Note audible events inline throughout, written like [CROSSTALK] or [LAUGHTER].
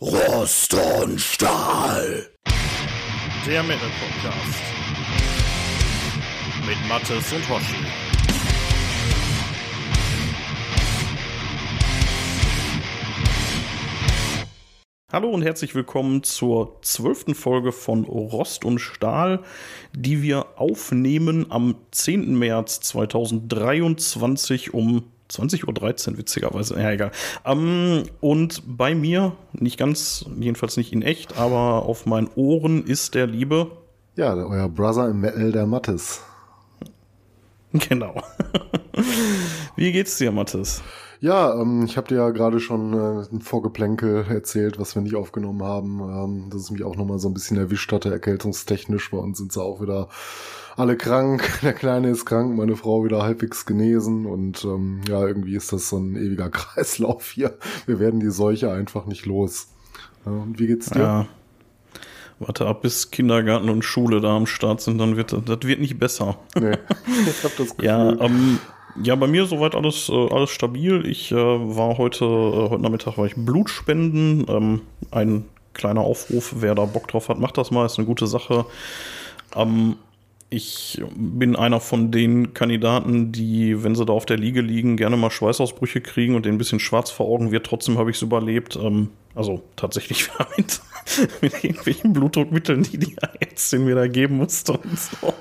Rost und Stahl. Der Metal Podcast. Mit Mattes und Hoshi. Hallo und herzlich willkommen zur zwölften Folge von Rost und Stahl, die wir aufnehmen am 10. März 2023 um 20.13 Uhr, witzigerweise. Ja, egal. Ähm, und bei mir, nicht ganz, jedenfalls nicht in echt, aber auf meinen Ohren ist der liebe. Ja, euer Brother im Metal, der Mattes. Genau. [LAUGHS] Wie geht's dir, Mattes? Ja, ähm, ich habe dir ja gerade schon äh, ein Vorgeplänkel erzählt, was wir nicht aufgenommen haben, ähm, dass es mich auch nochmal so ein bisschen erwischt hatte, erkältungstechnisch. Bei uns sind sie auch wieder alle krank, [LAUGHS] der Kleine ist krank, meine Frau wieder halbwegs genesen und ähm, ja, irgendwie ist das so ein ewiger [LAUGHS] Kreislauf hier. Wir werden die Seuche einfach nicht los. Ja, und wie geht's dir? Ja. Warte ab, bis Kindergarten und Schule da am Start sind, dann wird das, das wird nicht besser. Nee, [LAUGHS] ich hab das Gefühl. Ja, ähm, ja, bei mir soweit alles, äh, alles stabil. Ich äh, war heute, äh, heute Nachmittag war ich Blutspenden. Ähm, ein kleiner Aufruf, wer da Bock drauf hat, macht das mal, ist eine gute Sache. Ähm, ich bin einer von den Kandidaten, die, wenn sie da auf der Liege liegen, gerne mal Schweißausbrüche kriegen und den ein bisschen schwarz vor Augen wird. Trotzdem habe ich es überlebt. Ähm, also tatsächlich [LAUGHS] mit, mit irgendwelchen Blutdruckmitteln, die die Ärztin mir da geben musste und so.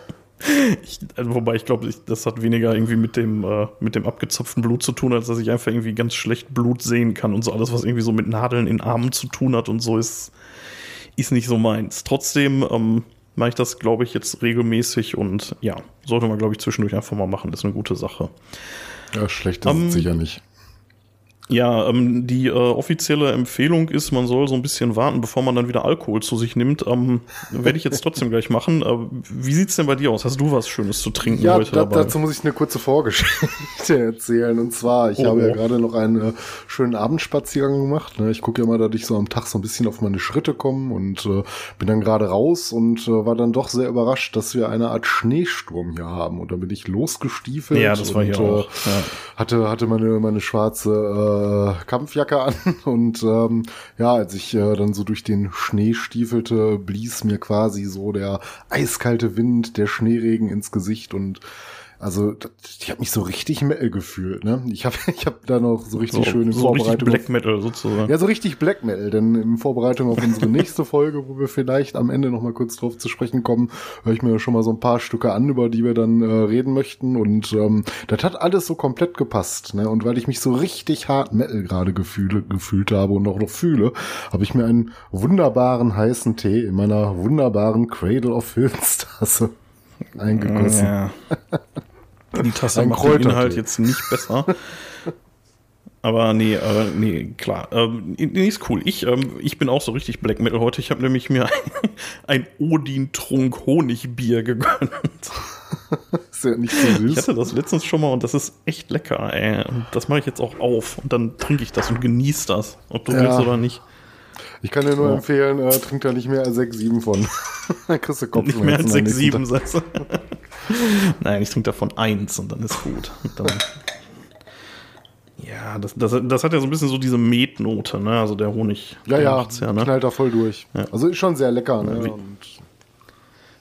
Ich, also wobei ich glaube, das hat weniger irgendwie mit dem, äh, mit dem abgezapften Blut zu tun, als dass ich einfach irgendwie ganz schlecht Blut sehen kann und so alles, was irgendwie so mit Nadeln in Armen zu tun hat und so ist, ist nicht so meins. Trotzdem ähm, mache ich das, glaube ich, jetzt regelmäßig und ja, sollte man, glaube ich, zwischendurch einfach mal machen. Das ist eine gute Sache. Ja, schlecht ist um, es sicher nicht. Ja, ähm, die äh, offizielle Empfehlung ist, man soll so ein bisschen warten, bevor man dann wieder Alkohol zu sich nimmt. Ähm, Werde ich jetzt trotzdem gleich machen. Äh, wie sieht's denn bei dir aus? Hast du was Schönes zu trinken ja, heute da, dabei? dazu muss ich eine kurze Vorgeschichte [LAUGHS] erzählen. Und zwar, ich oh, habe ja oh. gerade noch einen äh, schönen Abendspaziergang gemacht. Ne? Ich gucke ja mal, dass ich so am Tag so ein bisschen auf meine Schritte komme und äh, bin dann gerade raus und äh, war dann doch sehr überrascht, dass wir eine Art Schneesturm hier haben. Und da bin ich losgestiefelt. Ja, das war und, hier auch. Ja. Hatte, hatte meine, meine schwarze äh, Kampfjacke an. [LAUGHS] Und ähm, ja, als ich äh, dann so durch den Schnee stiefelte, blies mir quasi so der eiskalte Wind, der Schneeregen ins Gesicht. Und also ich habe mich so richtig Metal gefühlt. Ne? Ich habe [LAUGHS] ich hab da noch so richtig so, schön in so Vorbereitung. Black Metal sozusagen. Ja, so richtig Black Metal. Denn in Vorbereitung auf unsere [LAUGHS] nächste Folge, wo wir vielleicht am Ende noch mal kurz drauf zu sprechen kommen, höre ich mir schon mal so ein paar Stücke an, über die wir dann äh, reden möchten. Und ähm, das hat alles so komplett gepasst. Ne? Und weil ich mich so richtig hart Metal gerade gefühle, gefühlt habe und auch noch fühle, habe ich mir einen wunderbaren heißen Tee in meiner wunderbaren Cradle of Films Tasse [LAUGHS] eingegossen. Ja. Die Tasse macht den Inhalt jetzt nicht besser. [LAUGHS] Aber nee, äh, nee, klar. Ähm, nee, ist cool. Ich, ähm, ich bin auch so richtig Black Metal heute. Ich habe nämlich mir ein, [LAUGHS] ein Odin-Trunk Honigbier gegönnt. [LAUGHS] ist ja nicht so süß. Ich hatte das letztens schon mal und das ist echt lecker, ey. Und das mache ich jetzt auch auf. Und dann trinke ich das und genieße das. Ob du ja. willst oder nicht. Ich kann dir nur ja. empfehlen, äh, trink da nicht mehr als 6, 7 von. [LAUGHS] dann kriegst du Kopfschmerzen. Nicht mehr als 6, 7, sagst du. Nein, ich trinke davon eins und dann ist gut. Dann, ja, das, das, das hat ja so ein bisschen so diese Metnote, ne? Also der Honig. Ja, ja, ja ne? knallt da voll durch. Ja. Also ist schon sehr lecker, ne? Wie, und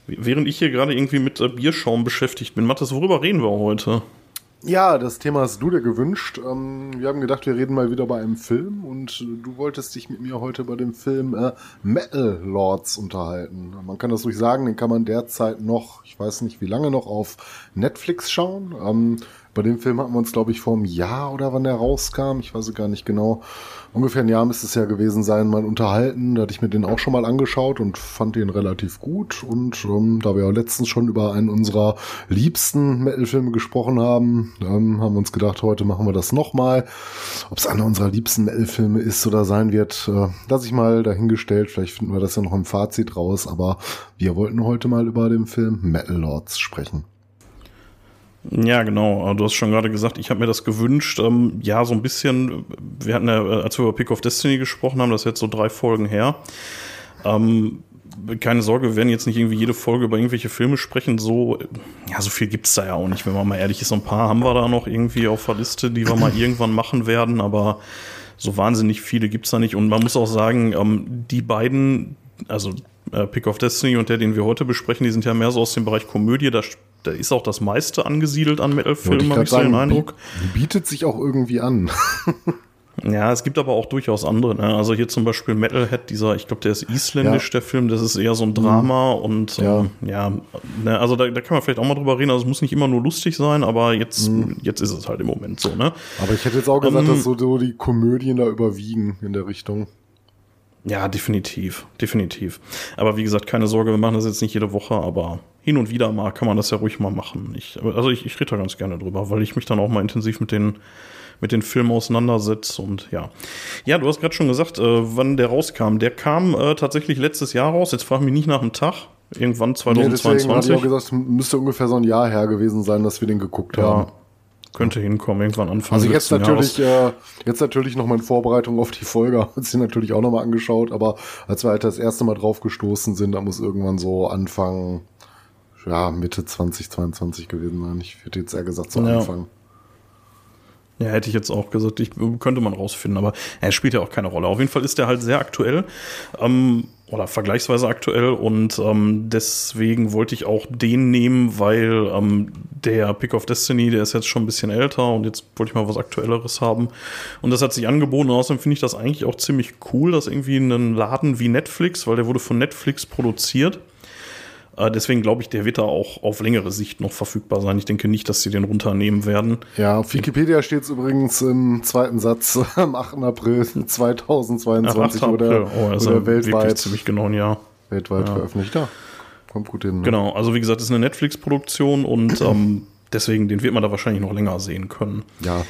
während ich hier gerade irgendwie mit äh, Bierschaum beschäftigt bin, Mathis, worüber reden wir heute? Ja, das Thema hast du dir gewünscht. Ähm, wir haben gedacht, wir reden mal wieder bei einem Film und du wolltest dich mit mir heute bei dem Film äh, Metal Lords unterhalten. Man kann das ruhig sagen, den kann man derzeit noch, ich weiß nicht wie lange noch, auf Netflix schauen. Ähm, bei dem Film hatten wir uns, glaube ich, vor einem Jahr oder wann der rauskam, ich weiß es gar nicht genau, ungefähr ein Jahr müsste es ja gewesen sein, mal unterhalten. Da hatte ich mir den auch schon mal angeschaut und fand den relativ gut. Und ähm, da wir ja letztens schon über einen unserer liebsten Metal-Filme gesprochen haben, ähm, haben wir uns gedacht, heute machen wir das nochmal. Ob es einer unserer liebsten Metal-Filme ist oder sein wird, äh, lasse ich mal dahingestellt. Vielleicht finden wir das ja noch im Fazit raus. Aber wir wollten heute mal über den Film Metal Lords sprechen. Ja, genau. Du hast schon gerade gesagt, ich habe mir das gewünscht. Ähm, ja, so ein bisschen. Wir hatten ja, äh, als wir über Pick of Destiny gesprochen haben, das ist jetzt so drei Folgen her. Ähm, keine Sorge, wir werden jetzt nicht irgendwie jede Folge über irgendwelche Filme sprechen. So, ja, so viel gibt's da ja auch nicht, wenn man mal ehrlich ist. So ein paar haben wir da noch irgendwie auf der Liste, die wir mal [CLEARS THROAT] irgendwann machen werden. Aber so wahnsinnig viele gibt's da nicht. Und man muss auch sagen, ähm, die beiden, also äh, Pick of Destiny und der, den wir heute besprechen, die sind ja mehr so aus dem Bereich Komödie. Da, da ist auch das meiste angesiedelt an Metal-Filmen, habe ich so den Eindruck. Bietet sich auch irgendwie an. [LAUGHS] Ja, es gibt aber auch durchaus andere. Ne? Also hier zum Beispiel Metalhead, dieser, ich glaube, der ist isländisch, ja. der Film, das ist eher so ein Drama mhm. und ja, ähm, ja ne? also da, da kann man vielleicht auch mal drüber reden. Also es muss nicht immer nur lustig sein, aber jetzt, mhm. jetzt ist es halt im Moment so. Ne? Aber ich hätte jetzt auch gesagt, um, dass so, so die Komödien da überwiegen in der Richtung. Ja, definitiv, definitiv. Aber wie gesagt, keine Sorge, wir machen das jetzt nicht jede Woche, aber hin und wieder mal kann man das ja ruhig mal machen. Ich, also ich, ich rede da ganz gerne drüber, weil ich mich dann auch mal intensiv mit den mit den Filmen auseinandersetzt und ja. Ja, du hast gerade schon gesagt, äh, wann der rauskam. Der kam äh, tatsächlich letztes Jahr raus. Jetzt frage mich nicht nach dem Tag. Irgendwann 2022. Nee, deswegen ich auch gesagt, müsste ungefähr so ein Jahr her gewesen sein, dass wir den geguckt ja. haben. Könnte hinkommen, irgendwann Anfang Also jetzt natürlich, äh, jetzt natürlich noch mal in Vorbereitung auf die Folge, [LAUGHS] haben uns die natürlich auch noch mal angeschaut, aber als wir halt das erste Mal drauf gestoßen sind, da muss irgendwann so Anfang, ja, Mitte 2022 gewesen sein. Ich hätte jetzt eher gesagt so ja. Anfang. Ja, hätte ich jetzt auch gesagt, ich, könnte man rausfinden, aber er spielt ja auch keine Rolle. Auf jeden Fall ist er halt sehr aktuell ähm, oder vergleichsweise aktuell und ähm, deswegen wollte ich auch den nehmen, weil ähm, der Pick of Destiny, der ist jetzt schon ein bisschen älter und jetzt wollte ich mal was Aktuelleres haben. Und das hat sich angeboten. Außerdem finde ich das eigentlich auch ziemlich cool, dass irgendwie ein Laden wie Netflix, weil der wurde von Netflix produziert äh, deswegen glaube ich, der wird da auch auf längere Sicht noch verfügbar sein. Ich denke nicht, dass sie den runternehmen werden. Ja, auf Wikipedia steht es übrigens im zweiten Satz [LAUGHS] am 8. April 2022 Ach, oder, oh, also oder weltweit. ziemlich genau ein Jahr. Weltweit ja. veröffentlicht, ja. Kommt gut hin. Ne? Genau, also wie gesagt, ist eine Netflix-Produktion und [CLEARS THROAT] ähm, deswegen, den wird man da wahrscheinlich noch länger sehen können. Ja.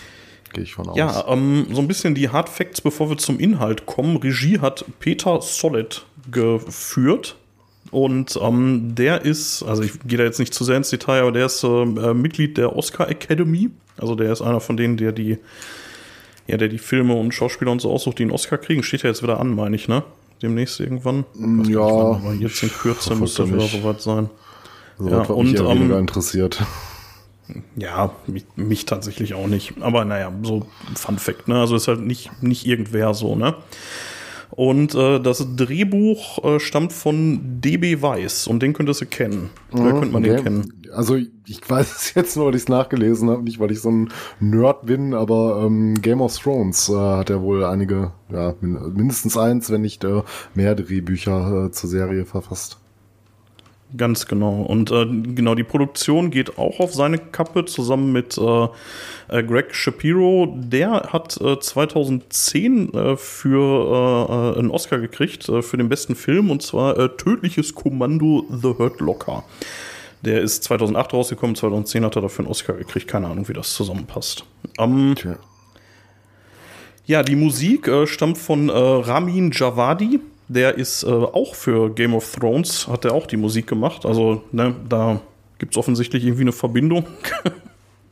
Gehe ich von aus. Ja, ähm, so ein bisschen die Hard Facts, bevor wir zum Inhalt kommen. Regie hat Peter Solid geführt. Und ähm, der ist, also ich gehe da jetzt nicht zu sehr ins Detail, aber der ist äh, äh, Mitglied der Oscar Academy. Also der ist einer von denen, der die, ja, der die Filme und Schauspieler und so aussucht, die einen Oscar kriegen. Steht ja jetzt wieder an, meine ich, ne? Demnächst irgendwann. Nicht, ja. Aber jetzt in Kürze müsste wieder soweit sein. So ja, und mich ähm, interessiert. Ja, mich, mich, tatsächlich auch nicht. Aber naja, so Fun Fact, ne? Also ist halt nicht, nicht irgendwer so, ne? Und äh, das Drehbuch äh, stammt von DB Weiss und den könntest du kennen. Mhm, könnte man okay. den kennen? Also ich weiß es jetzt nur, weil ich es nachgelesen habe, nicht weil ich so ein Nerd bin, aber ähm, Game of Thrones äh, hat ja wohl einige, ja, mindestens eins, wenn nicht äh, mehr Drehbücher äh, zur Serie verfasst. Ganz genau. Und äh, genau, die Produktion geht auch auf seine Kappe zusammen mit äh, äh Greg Shapiro. Der hat äh, 2010 äh, für äh, einen Oscar gekriegt für den besten Film und zwar Tödliches Kommando The Hurt Locker. Der ist 2008 rausgekommen, 2010 hat er dafür einen Oscar gekriegt. Keine Ahnung, wie das zusammenpasst. Ähm, ja, die Musik stammt von Ramin Javadi der ist äh, auch für Game of Thrones, hat er auch die Musik gemacht. Also ne, da gibt es offensichtlich irgendwie eine Verbindung.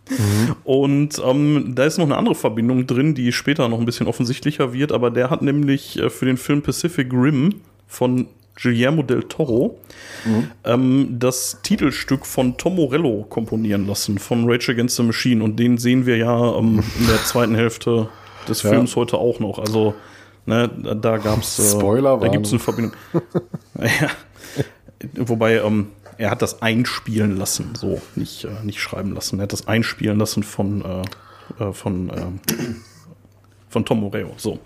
mhm. [LAUGHS] Und ähm, da ist noch eine andere Verbindung drin, die später noch ein bisschen offensichtlicher wird. Aber der hat nämlich äh, für den Film Pacific Rim von Guillermo del Toro mhm. ähm, das Titelstück von Tom Morello komponieren lassen, von Rage Against the Machine. Und den sehen wir ja ähm, in der zweiten Hälfte des Films ja. heute auch noch. Also Ne, da gab es. Äh, Spoiler, Da gibt es eine Verbindung. [LAUGHS] ja. Wobei, ähm, er hat das einspielen lassen, so, nicht, äh, nicht schreiben lassen. Er hat das einspielen lassen von, äh, äh von, äh, von Tom Moreo. So.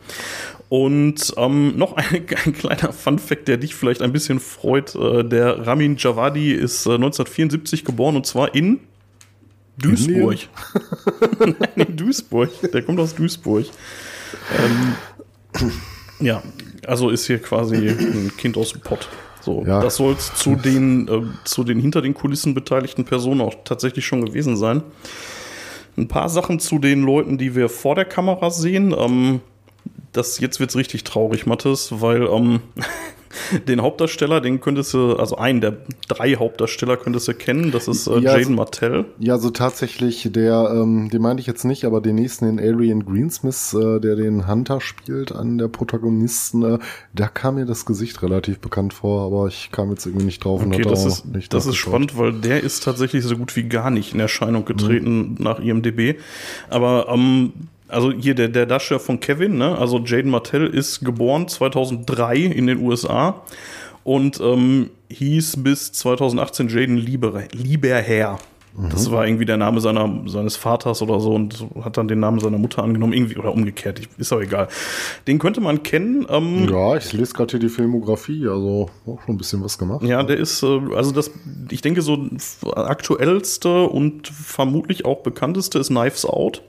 Und ähm, noch ein, [LAUGHS] ein, kleiner Fun-Fact, der dich vielleicht ein bisschen freut. Äh, der Ramin Javadi ist 1974 geboren und zwar in Duisburg. [LAUGHS] Nein, in Duisburg. Der kommt aus Duisburg. Ähm, [CLEARS THROAT] ja, also ist hier quasi ein Kind aus dem Pott. So, ja. das soll es zu den, äh, zu den hinter den Kulissen beteiligten Personen auch tatsächlich schon gewesen sein. Ein paar Sachen zu den Leuten, die wir vor der Kamera sehen. Ähm, das, jetzt wird's richtig traurig, Mathis, weil ähm, [LAUGHS] den Hauptdarsteller, den könntest du, also einen der drei Hauptdarsteller könntest du kennen, das ist äh, ja, Jaden Martell. Ja, so tatsächlich, der, ähm, den meinte ich jetzt nicht, aber den nächsten, den Arian Greensmith, äh, der den Hunter spielt, an der Protagonisten, äh, da kam mir das Gesicht relativ bekannt vor, aber ich kam jetzt irgendwie nicht drauf okay, das ist, nicht Das ist spannend, weil der ist tatsächlich so gut wie gar nicht in Erscheinung getreten mhm. nach IMDB. Aber ähm, also hier der, der Darsteller von Kevin, ne? also Jaden Martell, ist geboren 2003 in den USA und ähm, hieß bis 2018 Jaden Lieber, Lieberherr. Das war irgendwie der Name seiner, seines Vaters oder so und hat dann den Namen seiner Mutter angenommen, irgendwie oder umgekehrt, ist auch egal. Den könnte man kennen. Ähm, ja, ich lese gerade hier die Filmografie, also auch schon ein bisschen was gemacht. Ja, der ist, äh, also das, ich denke, so aktuellste und vermutlich auch bekannteste ist Knives Out.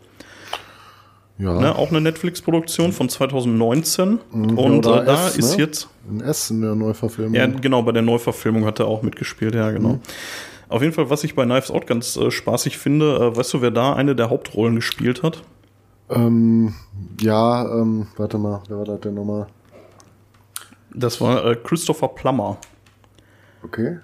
Ja. Ne, auch eine Netflix-Produktion von 2019. Mhm, und oder äh, da S, ist ne? jetzt. Ein S in der Neuverfilmung. Ja, genau, bei der Neuverfilmung hat er auch mitgespielt, ja, genau. Mhm. Auf jeden Fall, was ich bei Knives Out ganz äh, spaßig finde, äh, weißt du, wer da eine der Hauptrollen gespielt hat? Ähm, ja, ähm, warte mal, wer war das denn nochmal? Das war äh, Christopher Plummer. Okay.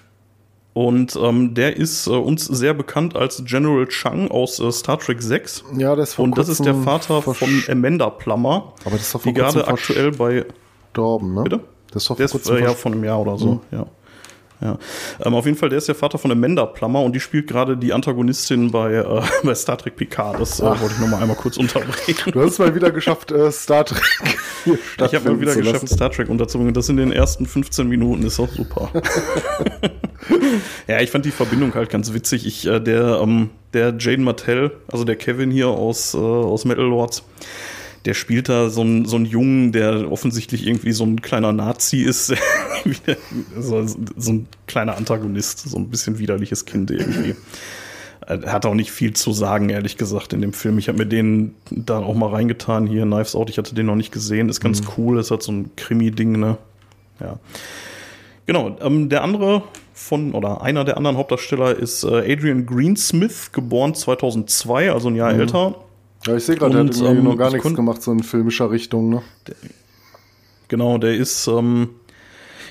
Und ähm, der ist äh, uns sehr bekannt als General Chang aus äh, Star Trek 6. Ja, das Und das ist der Vater von Amanda Plummer, Aber das ist doch vor die gerade aktuell bei Verstorben, ne? Bitte? Das ist doch Der vor ist äh, ja von einem Jahr oder so, ja. Ja. Ähm, auf jeden Fall, der ist der Vater von Amanda Plummer und die spielt gerade die Antagonistin bei, äh, [LAUGHS] bei Star Trek Picard. Das äh, wollte ich nochmal einmal kurz unterbrechen. Du hast es mal wieder geschafft, äh, Star Trek. [LAUGHS] Ich habe mal wieder geschafft. Star Trek unterzubringen. Das in den ersten 15 Minuten ist auch super. [LAUGHS] ja, ich fand die Verbindung halt ganz witzig. Ich, äh, der, ähm, der Jaden Martell, also der Kevin hier aus, äh, aus Metal Lords, der spielt da so einen so einen Jungen, der offensichtlich irgendwie so ein kleiner Nazi ist. [LAUGHS] So, so ein kleiner Antagonist, so ein bisschen widerliches Kind irgendwie. Er hat auch nicht viel zu sagen, ehrlich gesagt, in dem Film. Ich habe mir den da auch mal reingetan, hier Knives Out. Ich hatte den noch nicht gesehen. Ist ganz cool. Ist halt so ein Krimi-Ding, ne? Ja. Genau. Ähm, der andere von, oder einer der anderen Hauptdarsteller ist äh, Adrian Greensmith, geboren 2002, also ein Jahr älter. Ja, ich sehe gerade, der hat irgendwie ähm, noch gar ich nichts gemacht, so in filmischer Richtung, ne? Genau, der ist, ähm,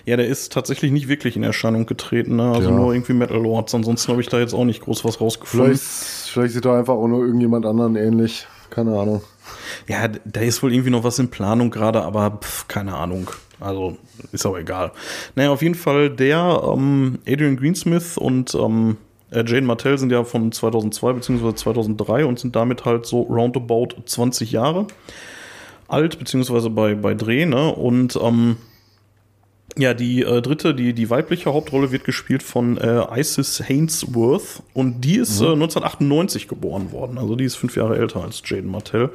ja, der ist tatsächlich nicht wirklich in Erscheinung getreten, ne? Also Ja. nur irgendwie Metal Lords. Ansonsten habe ich da jetzt auch nicht groß was rausgefunden. Vielleicht, vielleicht sieht er einfach auch nur irgendjemand anderen ähnlich. Keine Ahnung. Ja, da ist wohl irgendwie noch was in Planung gerade, aber pf, keine Ahnung. Also ist aber egal. Naja, auf jeden Fall der ähm, Adrian Greensmith und ähm, äh, Jane Martell sind ja von 2002 bzw. 2003 und sind damit halt so roundabout 20 Jahre alt, beziehungsweise bei, bei Dreh, ne? Und ähm, ja, die äh, dritte, die, die weibliche Hauptrolle wird gespielt von äh, Isis Hainsworth und die ist äh, 1998 geboren worden. Also die ist fünf Jahre älter als Jaden Martell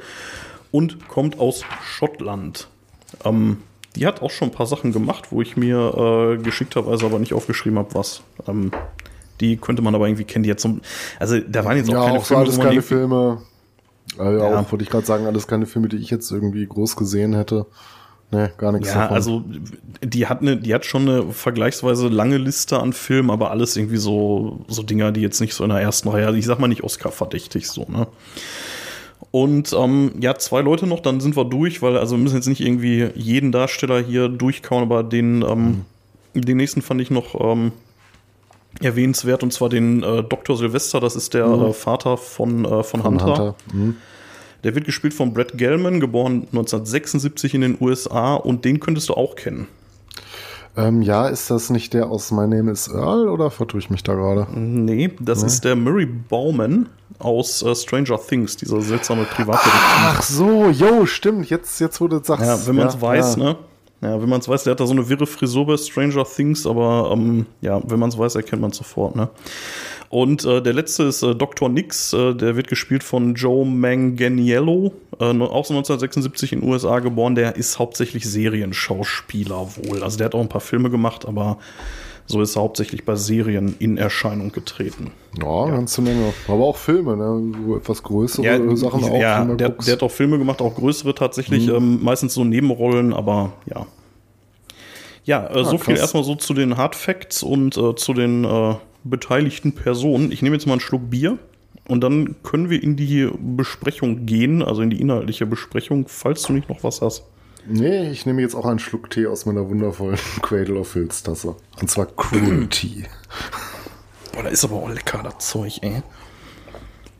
und kommt aus Schottland. Ähm, die hat auch schon ein paar Sachen gemacht, wo ich mir äh, geschickterweise aber nicht aufgeschrieben habe, was. Ähm, die könnte man aber irgendwie kennen. Die jetzt so, also da waren jetzt auch Ja, keine auch Filme, alles keine Filme. Äh, ja, Ja. auch wollte ich gerade sagen, alles keine Filme, die ich jetzt irgendwie groß gesehen hätte. Ne, gar nichts Ja, davon. also die hat eine, die hat schon eine vergleichsweise lange Liste an Filmen, aber alles irgendwie so so Dinger, die jetzt nicht so in der ersten Reihe, also ich sag mal nicht Oscar verdächtig so, ne? Und ähm, ja, zwei Leute noch, dann sind wir durch, weil also wir müssen jetzt nicht irgendwie jeden Darsteller hier durchkauen, aber den ähm, den nächsten fand ich noch ähm, erwähnenswert und zwar den äh, Dr. Sylvester, das ist der äh, Vater von äh, von, Von Hunter. Hunter. Mhm. Der wird gespielt von Brett Gelman, geboren 1976 in den USA und den könntest du auch kennen. Ähm, ja, ist das nicht der aus My Name is Earl oder vertue ich mich da gerade? Nee, das ist der Murray Bauman aus äh, Stranger Things, dieser seltsame Privatdetektiv. Ach so, jo, stimmt. Jetzt, jetzt wo du sagst. Ja, wenn man es weiß, ja. ne? Ja, wenn man es weiß, der hat da so eine wirre Frisur bei Stranger Things, aber ähm, ja, wenn man es weiß, erkennt man es sofort, ne? Und äh, der letzte ist äh, Dr. Nix, äh, der wird gespielt von Joe Manganiello, äh, no- auch so 1976 in den USA geboren, der ist hauptsächlich Serienschauspieler wohl. Also der hat auch ein paar Filme gemacht, aber so ist er hauptsächlich bei Serien in Erscheinung getreten. Ja, ganze Menge. Aber auch Filme, ne? So etwas größere Ja, Sachen auch. ja der, der hat auch Filme gemacht, auch größere tatsächlich, ähm, meistens so Nebenrollen, aber ja. Ja, äh, so viel krass. erstmal so zu den Hard Facts und äh, zu den äh, beteiligten Personen. Ich nehme jetzt mal einen Schluck Bier und dann können wir in die Besprechung gehen, also in die inhaltliche Besprechung, falls du nicht noch was hast. Nee, ich nehme jetzt auch einen Schluck Tee aus meiner wundervollen [LAUGHS] Cradle of Filz Tasse. Und zwar Cruel [CLEARS THROAT] Tea. Boah, da ist aber auch lecker, das Zeug, ey.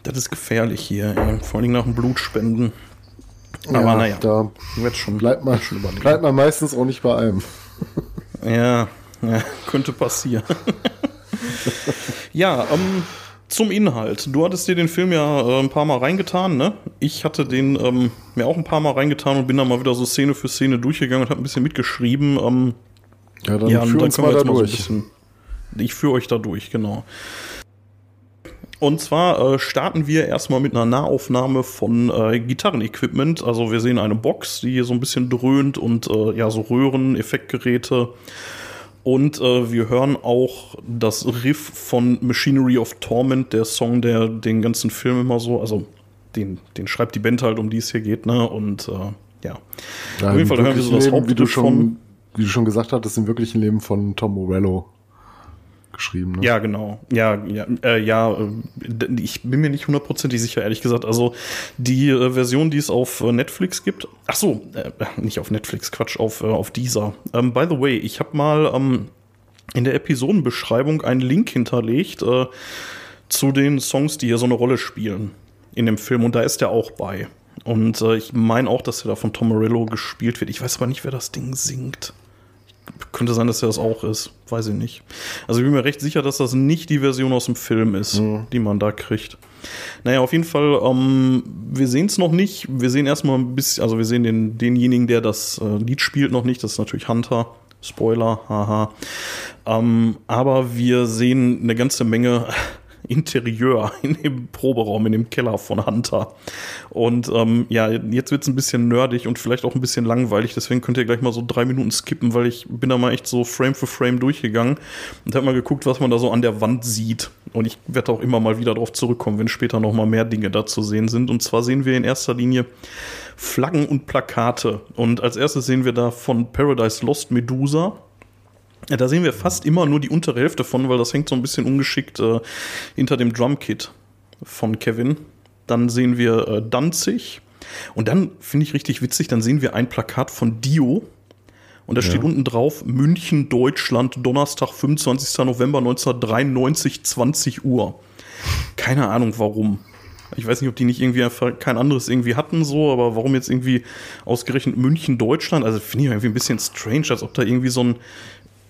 Das ist gefährlich hier, ey. Vor allem nach dem Blutspenden. Aber Ja, naja, Da wird schon, bleibt man, schon überlegen. bleibt man meistens auch nicht bei einem. Ja, ja könnte passieren. [LAUGHS] ja, ähm, zum Inhalt. Du hattest dir den Film ja äh, ein paar Mal reingetan, ne? Ich hatte den ähm, mir auch ein paar Mal reingetan und bin dann mal wieder so Szene für Szene durchgegangen und habe ein bisschen mitgeschrieben. Ähm, ja, dann, ja, führ uns mal da durch. So bisschen, ich führe euch da durch, genau. Und zwar äh, starten wir erstmal mit einer Nahaufnahme von äh, Gitarrenequipment. Also wir sehen eine Box, die hier so ein bisschen dröhnt und äh, ja, so Röhren, Effektgeräte und äh, wir hören auch das Riff von Machinery of Torment, der Song, der den ganzen Film immer so, also den, den schreibt die Band halt, um die es hier geht, ne? Und äh, ja. ja. Auf jeden Fall hören wir so das Hauptriff wie du schon, von. Wie du schon gesagt hast, das im wirklichen Leben von Tom Morello geschrieben. Ne? Ja, genau. Ja, ja, äh, ja, äh, ich bin mir nicht hundertprozentig sicher, ehrlich gesagt. Also die äh, Version, die es auf äh, Netflix gibt. Ach so, äh, nicht auf Netflix, Quatsch, auf, äh, auf dieser. Ähm, by the way, ich habe mal ähm, in der Episodenbeschreibung einen Link hinterlegt zu den Songs, die hier so eine Rolle spielen in dem Film. Und da ist der auch bei. Und ich meine auch, dass er da von Tom Morello gespielt wird. Ich weiß aber nicht, wer das Ding singt. Könnte sein, dass er das auch ist. Weiß ich nicht. Also ich bin mir recht sicher, dass das nicht die Version aus dem Film ist, mhm. die man da kriegt. Naja, auf jeden Fall, ähm, wir sehen es noch nicht. Wir sehen erstmal ein bisschen, also wir sehen den, denjenigen, der das äh, Lied spielt, noch nicht. Das ist natürlich Hunter. Spoiler, haha. Ähm, aber wir sehen eine ganze Menge Interieur [LAUGHS] in dem Proberaum, in dem Keller von Hunter. Und ähm, ja, jetzt wird es ein bisschen nerdig und vielleicht auch ein bisschen langweilig, deswegen könnt ihr gleich mal so drei Minuten skippen, weil ich bin da mal echt so Frame für Frame durchgegangen und habe mal geguckt, was man da so an der Wand sieht. Und ich werde auch immer mal wieder darauf zurückkommen, wenn später noch mal mehr Dinge da zu sehen sind. Und zwar sehen wir in erster Linie Flaggen und Plakate. Und als erstes sehen wir da von Paradise Lost Medusa. Ja, da sehen wir fast immer nur die untere Hälfte von, weil das hängt so ein bisschen ungeschickt äh, hinter dem Drumkit von Kevin. Dann sehen wir äh, Danzig. Und dann finde ich richtig witzig, dann sehen wir ein Plakat von Dio. Und da ja. steht unten drauf München, Deutschland, Donnerstag, 25. November 1993, 20 Uhr. Keine Ahnung warum. Ich weiß nicht, ob die nicht irgendwie kein anderes irgendwie hatten, so, aber warum jetzt irgendwie ausgerechnet München, Deutschland? Also finde ich irgendwie ein bisschen strange, als ob da irgendwie so ein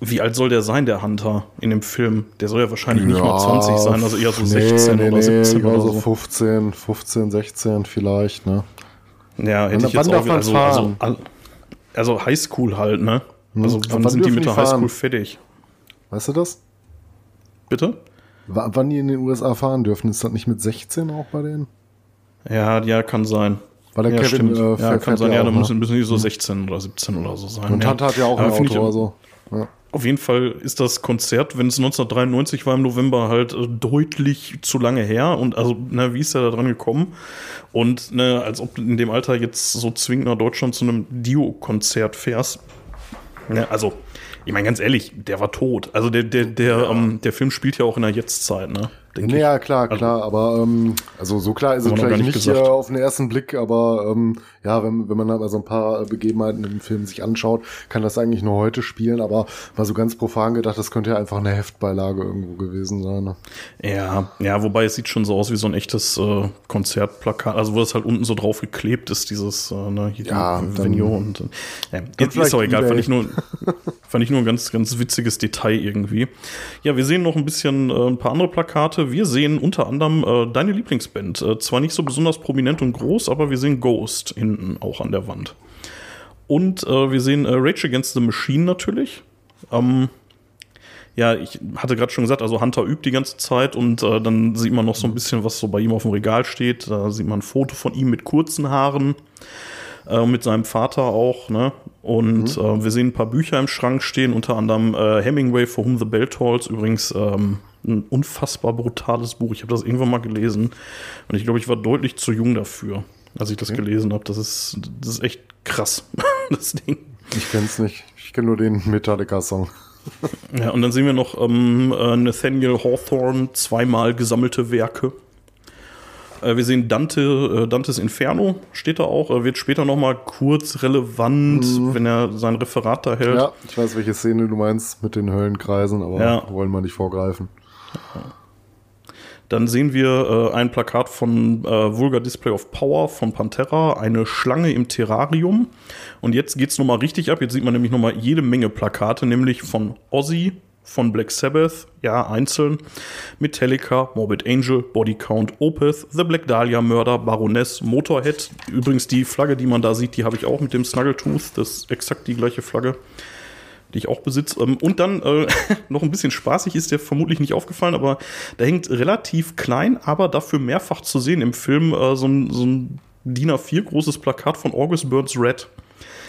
wie alt soll der sein, der Hunter, in dem Film? Der soll ja wahrscheinlich ja, nicht mal 20 sein, also eher so nee, 16 nee, oder 17 nee, oder so. 15, 15, 16 vielleicht, ne? Ja, hätte wann, ich jetzt auch wieder, also, also, also Highschool halt, ne? Hm. Also wann, wann sind die mit der Highschool fertig? Weißt du das? Bitte? W wann die in den USA fahren dürfen, ist das nicht mit 16 auch bei denen? Ja, ja, kann sein. Weil der ja, Kevin, äh, ja, kann sein, ja, dann müssen, müssen die so 16 oder 17 oder so sein. Und ja. Tante hat ja auch ein Auto, also. Ja. Auf jeden Fall ist das Konzert, wenn es 1993 war im November, halt äh, deutlich zu lange her. Und also, na, wie ist er da dran gekommen? Und ne, als ob du in dem Alter jetzt so zwingend nach Deutschland zu einem Dio-Konzert fährst. Ne, also, ich meine, ganz ehrlich, der war tot. Also der, der, der, ja. ähm, der Film spielt ja auch in der Jetztzeit, ne? denke ja, ich. klar, klar, also, aber ähm, also so klar ist es vielleicht nicht, nicht äh, auf den ersten Blick, aber ähm, ja, wenn, wenn man mal so ein paar Begebenheiten im Film sich anschaut, kann das eigentlich nur heute spielen, aber mal so ganz profan gedacht, das könnte ja einfach eine Heftbeilage irgendwo gewesen sein. Ne? Ja, ja, wobei es sieht schon so aus wie so ein echtes äh, Konzertplakat, also wo das halt unten so drauf geklebt ist, dieses äh, ne, hier ja, die Venue und äh, ist auch egal, fand ich nur [LAUGHS] fand ich nur ein ganz ganz witziges Detail irgendwie. Ja, wir sehen noch ein bisschen äh, ein paar andere Plakate. Wir sehen unter anderem äh, deine Lieblingsband. Äh, zwar nicht so besonders prominent und groß, aber wir sehen Ghost hinten auch an der Wand. Und äh, wir sehen äh, Rage Against the Machine natürlich. Ähm, ja, ich hatte gerade schon gesagt, also Hunter übt die ganze Zeit und äh, dann sieht man noch so ein bisschen, was so bei ihm auf dem Regal steht. Da sieht man ein Foto von ihm mit kurzen Haaren äh, mit seinem Vater auch, ne? Und mhm. äh, wir sehen ein paar Bücher im Schrank stehen, unter anderem äh, Hemingway For Whom the Bell Tolls, übrigens ähm, ein unfassbar brutales Buch. Ich habe das irgendwann mal gelesen und ich glaube, ich war deutlich zu jung dafür, als ich das gelesen habe. Das ist, das ist echt krass, [LAUGHS] das Ding. Ich kenne es nicht. Ich kenne nur den Metallica-Song. ja, und dann sehen wir noch ähm, äh, Nathaniel Hawthorne, zweimal gesammelte Werke. Äh, wir sehen Dante, äh, Dantes Inferno steht da auch. Er wird später nochmal kurz relevant, mhm. wenn er sein Referat da hält. Ja, ich weiß, welche Szene du meinst mit den Höllenkreisen, aber ja. wollen wir nicht vorgreifen. Dann sehen wir äh, ein Plakat von äh, Vulgar Display of Power von Pantera, eine Schlange im Terrarium. Und jetzt geht's nochmal richtig ab. Jetzt sieht man nämlich nochmal jede Menge Plakate, nämlich von Ozzy, von Black Sabbath, ja, einzeln, Metallica, Morbid Angel, Body Count, Opeth, The Black Dahlia Murder, Baroness, Motorhead. Übrigens die Flagge, die man da sieht, die habe ich auch mit dem Snuggletooth, das ist exakt die gleiche Flagge, die ich auch besitze. Ähm, und dann äh, [LAUGHS] noch ein bisschen spaßig ist der vermutlich nicht aufgefallen, aber da hängt relativ klein, aber dafür mehrfach zu sehen im Film äh, so ein, so ein DIN A4 großes Plakat von August Burns Red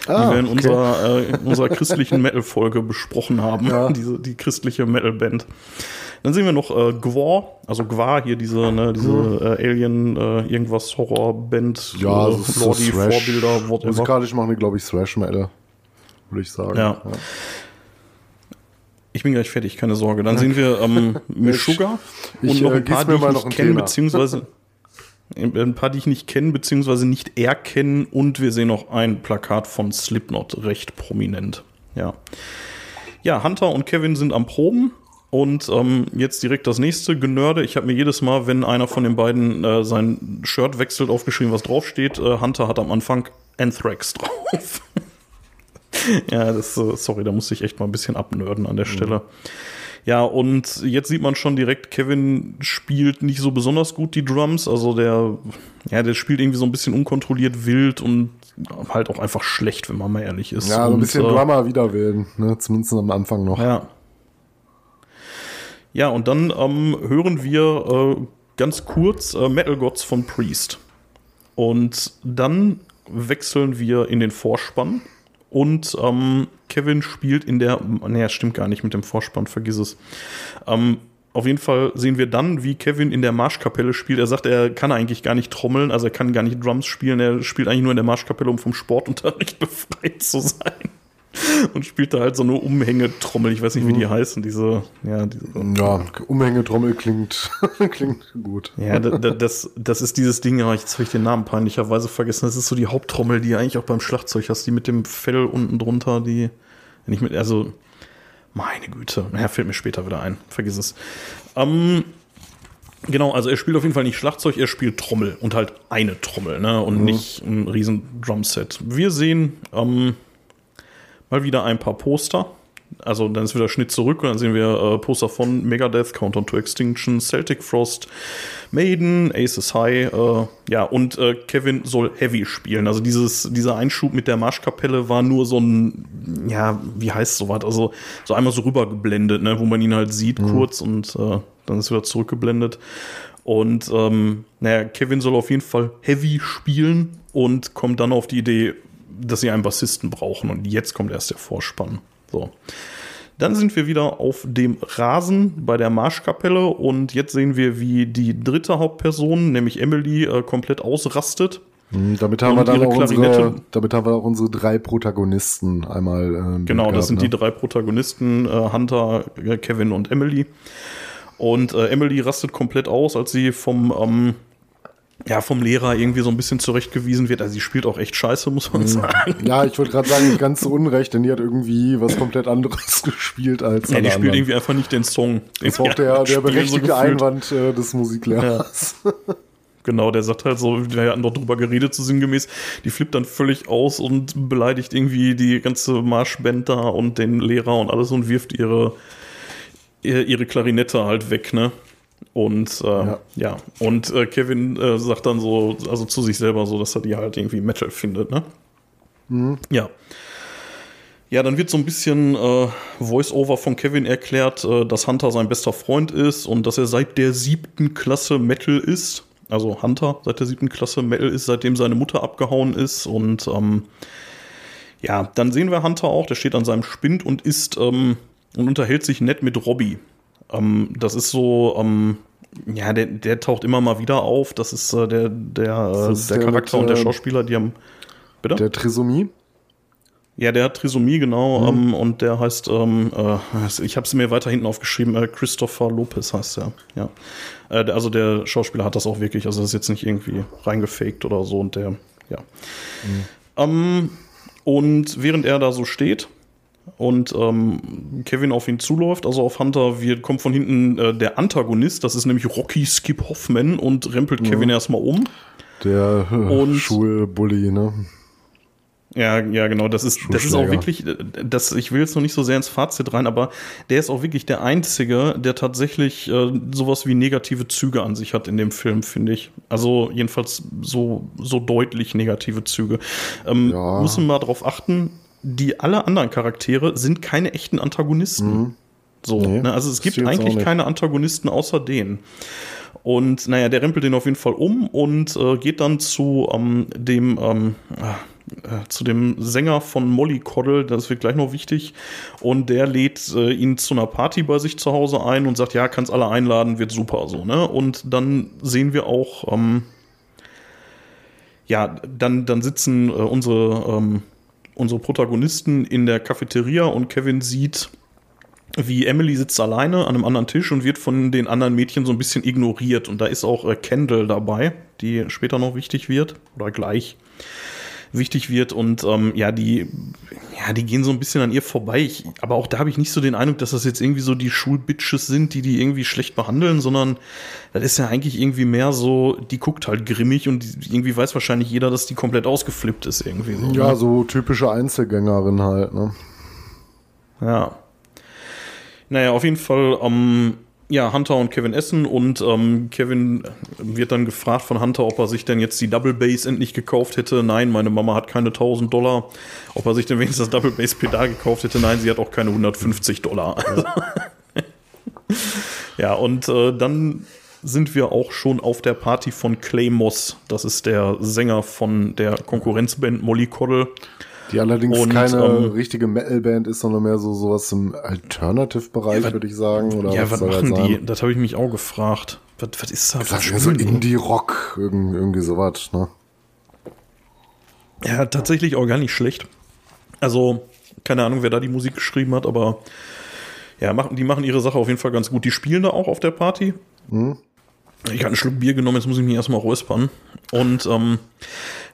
ah, die wir in okay. unserer, äh, in unserer [LAUGHS] christlichen Metal-Folge besprochen haben, ja. [LAUGHS] diese, die christliche Metal-Band. Dann sehen wir noch äh, Gwar, also Gwar hier diese, ne, diese mhm. äh, Alien äh, irgendwas Horror-Band, ja, äh, Lordi, so Vorbilder, whatever. Musikalisch machen die, glaube ich, Thrash Metal, würde ich sagen. Ja. ja. Ich bin gleich fertig, keine Sorge. Dann sehen wir ähm, [LAUGHS] Meshuggah und noch ein äh, paar, die ich nicht kenne, beziehungsweise [LAUGHS] ein paar, die ich nicht kenne, beziehungsweise nicht erkennen. Und wir sehen noch ein Plakat von Slipknot, recht prominent. Ja. Ja, Hunter und Kevin sind am Proben. Und ähm, jetzt direkt das nächste Genörde. Ich habe mir jedes Mal, wenn einer von den beiden äh, sein Shirt wechselt, aufgeschrieben, was draufsteht. Äh, Hunter hat am Anfang Anthrax drauf. [LAUGHS] ja, das, sorry, da muss ich echt mal ein bisschen abnörden an der mhm. Stelle. Ja, und jetzt sieht man schon direkt, Kevin spielt nicht so besonders gut die Drums. Also der, ja, der spielt irgendwie so ein bisschen unkontrolliert wild und halt auch einfach schlecht, wenn man mal ehrlich ist. Ja, so ein bisschen äh, Drummer wieder wählen, ne? zumindest am Anfang noch. Ja. Ja, und dann ähm, hören wir äh, ganz kurz äh, Metal Gods von Priest. Und dann wechseln wir in den Vorspann und ähm, Kevin spielt in der, naja, stimmt gar nicht mit dem Vorspann, vergiss es. Ähm, auf jeden Fall sehen wir dann, wie Kevin in der Marschkapelle spielt. Er sagt, er kann eigentlich gar nicht trommeln, also er kann gar nicht Drums spielen. Er spielt eigentlich nur in der Marschkapelle, um vom Sportunterricht [LAUGHS] befreit zu sein. [LAUGHS] und spielt da halt so eine Umhängetrommel. Ich weiß nicht, wie die mhm. heißen, diese, ja, diese. Ja, Umhängetrommel klingt, [LAUGHS] klingt gut. Ja, das, das ist dieses Ding, jetzt habe ich den Namen peinlicherweise vergessen. Das ist so die Haupttrommel, die eigentlich auch beim Schlagzeug hast, die mit dem Fell unten drunter, die, nicht mit, also, meine Güte, naja, fällt mir später wieder ein. Vergiss es. Ähm, Genau, also er spielt auf jeden Fall nicht Schlagzeug, er spielt Trommel und halt eine Trommel, ne? Und mhm. nicht ein riesen Drumset. Wir sehen ähm, mal wieder ein paar Poster. Also dann ist wieder Schnitt zurück und dann sehen wir äh, Poster von Megadeth, Countdown to Extinction, Celtic Frost, Maiden, Aces High, äh, ja, und äh, Kevin soll Heavy spielen. Also dieses, dieser Einschub mit der Marschkapelle war nur so ein, ja, wie heißt sowas? Also so einmal so rübergeblendet, ne, wo man ihn halt sieht, mhm. kurz und äh, dann ist wieder zurückgeblendet. Und ähm, naja, Kevin soll auf jeden Fall Heavy spielen und kommt dann auf die Idee, dass sie einen Bassisten brauchen und jetzt kommt erst der Vorspann. So. Dann sind wir wieder auf dem Rasen bei der Marschkapelle und jetzt sehen wir, wie die dritte Hauptperson, nämlich Emily, äh, komplett ausrastet. Mhm, damit haben, wir dann auch unsere, damit haben wir auch unsere drei Protagonisten einmal. Äh, genau, gehabt, das sind ne? die drei Protagonisten, äh, Hunter, äh, Kevin und Emily. Und äh, Emily rastet komplett aus, als sie vom ähm, ja, vom Lehrer irgendwie so ein bisschen zurechtgewiesen wird. Also sie spielt auch echt scheiße, muss man mhm. sagen. Ja, ich wollte gerade sagen, nicht ganz so unrecht, denn die hat irgendwie was komplett anderes [LAUGHS] gespielt als Ja, die spielt anderen. irgendwie einfach nicht den Song. Das war auch der, der berechtigte so Einwand äh, des Musiklehrers. Ja. Genau, der sagt halt so, wir hatten doch drüber geredet, so sinngemäß, die flippt dann völlig aus und beleidigt irgendwie die ganze Marschband da und den Lehrer und alles und wirft ihre, ihre Klarinette halt weg, ne? Und äh, ja. ja. und äh, Kevin äh, sagt dann so, also zu sich selber so, dass er die halt irgendwie Metal findet, ne? Mhm. Ja. Ja, dann wird so ein bisschen äh, Voice-Over von Kevin erklärt, äh, dass Hunter sein bester Freund ist und dass er seit der siebten Klasse Metal ist. Also Hunter seit der siebten Klasse Metal ist, seitdem seine Mutter abgehauen ist. Und ähm, ja, dann sehen wir Hunter auch, der steht an seinem Spind und ist ähm, und unterhält sich nett mit Robbie. Ähm, das ist so, ähm, ja, der, der taucht immer mal wieder auf. Das ist äh, der, der, äh, der, der Charakter mit, und der äh, Schauspieler, die haben. Bitte? Der Trisomie? Ja, der hat Trisomie, genau. Mhm. Ähm, und der heißt, ähm, äh, ich habe es mir weiter hinten aufgeschrieben, äh, Christopher Lopez heißt er. Ja. Äh, also der Schauspieler hat das auch wirklich, also das ist jetzt nicht irgendwie reingefaked oder so. Und der, ja. Mhm. Ähm, und während er da so steht, und ähm, Kevin auf ihn zuläuft, also auf Hunter, wird, kommt von hinten äh, der Antagonist, das ist nämlich Rocky Skip Hoffman und rempelt ja. Kevin erstmal um. Der äh, Schulbully, ne? Ja, ja, genau. Das ist, das ist auch wirklich, das, ich will jetzt noch nicht so sehr ins Fazit rein, aber der ist auch wirklich der Einzige, der tatsächlich äh, sowas wie negative Züge an sich hat in dem Film, finde ich. Also jedenfalls so, so deutlich negative Züge. Ähm, ja. Müssen mal drauf achten, die alle anderen Charaktere sind keine echten Antagonisten. Mhm. So, nee, ne? Also es gibt eigentlich keine Antagonisten außer denen. Und naja, der rempelt den auf jeden Fall um und äh, geht dann zu ähm, dem ähm, äh, zu dem Sänger von Molly Coddle, das wird gleich noch wichtig. Und der lädt äh, ihn zu einer Party bei sich zu Hause ein und sagt, ja, kannst alle einladen, wird super so, ne? Und dann sehen wir auch, ähm, ja, dann, dann sitzen äh, unsere, ähm, unsere Protagonisten in der Cafeteria und Kevin sieht, wie Emily sitzt alleine an einem anderen Tisch und wird von den anderen Mädchen so ein bisschen ignoriert. Und da ist auch äh, Kendall dabei, die später noch wichtig wird oder gleich wichtig wird und ähm, ja, die, ja, die gehen so ein bisschen an ihr vorbei. Ich, aber auch da habe ich nicht so den Eindruck, dass das jetzt irgendwie so die Schulbitches sind, die die irgendwie schlecht behandeln, sondern das ist ja eigentlich irgendwie mehr so, die guckt halt grimmig und irgendwie weiß wahrscheinlich jeder, dass die komplett ausgeflippt ist irgendwie. So, ja, ne? so typische Einzelgängerin halt, ne? Ja. Naja, auf jeden Fall, ähm, ja, Hunter und Kevin essen und ähm, Kevin wird dann gefragt von Hunter, ob er sich denn jetzt die Double Bass endlich gekauft hätte. Nein, meine Mama hat keine 1000 Dollar. Ob er sich denn wenigstens das Double Bass Pedal gekauft hätte. Nein, sie hat auch keine 150 Dollar. Ja, [LAUGHS] ja und äh, dann sind wir auch schon auf der Party von Clay Moss. Das ist der Sänger von der Konkurrenzband Molly Coddle. Die allerdings und, keine ähm, richtige Metal-Band ist, sondern mehr so sowas im Alternative-Bereich, ja, würde ich sagen. Oder ja, was, was machen das die? Das habe ich mich auch gefragt. Was, was ist das? Das ist so Indie-Rock, irgendwie, irgendwie sowas, ne? Ja, tatsächlich auch gar nicht schlecht. Also, keine Ahnung, wer da die Musik geschrieben hat, aber ja, machen, die machen ihre Sache auf jeden Fall ganz gut. Die spielen da auch auf der Party. Mhm. Ich habe einen Schluck Bier genommen, jetzt muss ich mich erstmal räuspern. Und ähm,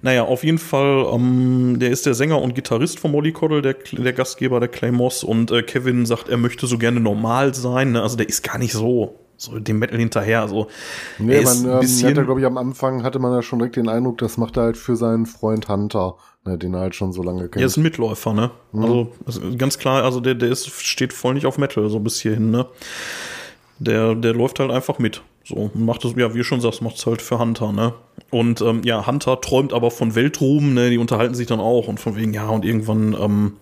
naja, auf jeden Fall, ähm, der ist der Sänger und Gitarrist von Molly Coddle, der, der Gastgeber der Clay Moss. Und äh, Kevin sagt, er möchte so gerne normal sein. Ne? Also der ist gar nicht so so dem Metal hinterher. Also, nee, man ähm, bisschen hat glaube ich, am Anfang hatte man ja schon direkt den Eindruck, das macht er halt für seinen Freund Hunter, ne, den er halt schon so lange kennt. Er ist ein Mitläufer, ne? Mhm. Also ganz klar, also der, der ist, steht voll nicht auf Metal, so bis hierhin, ne? Der, der läuft halt einfach mit. So, macht es, ja, wie du schon sagst, macht es halt für Hunter, ne? Und ähm, ja, Hunter träumt aber von Weltruhm, ne? Die unterhalten sich dann auch und von wegen, ja, und irgendwann, ähm,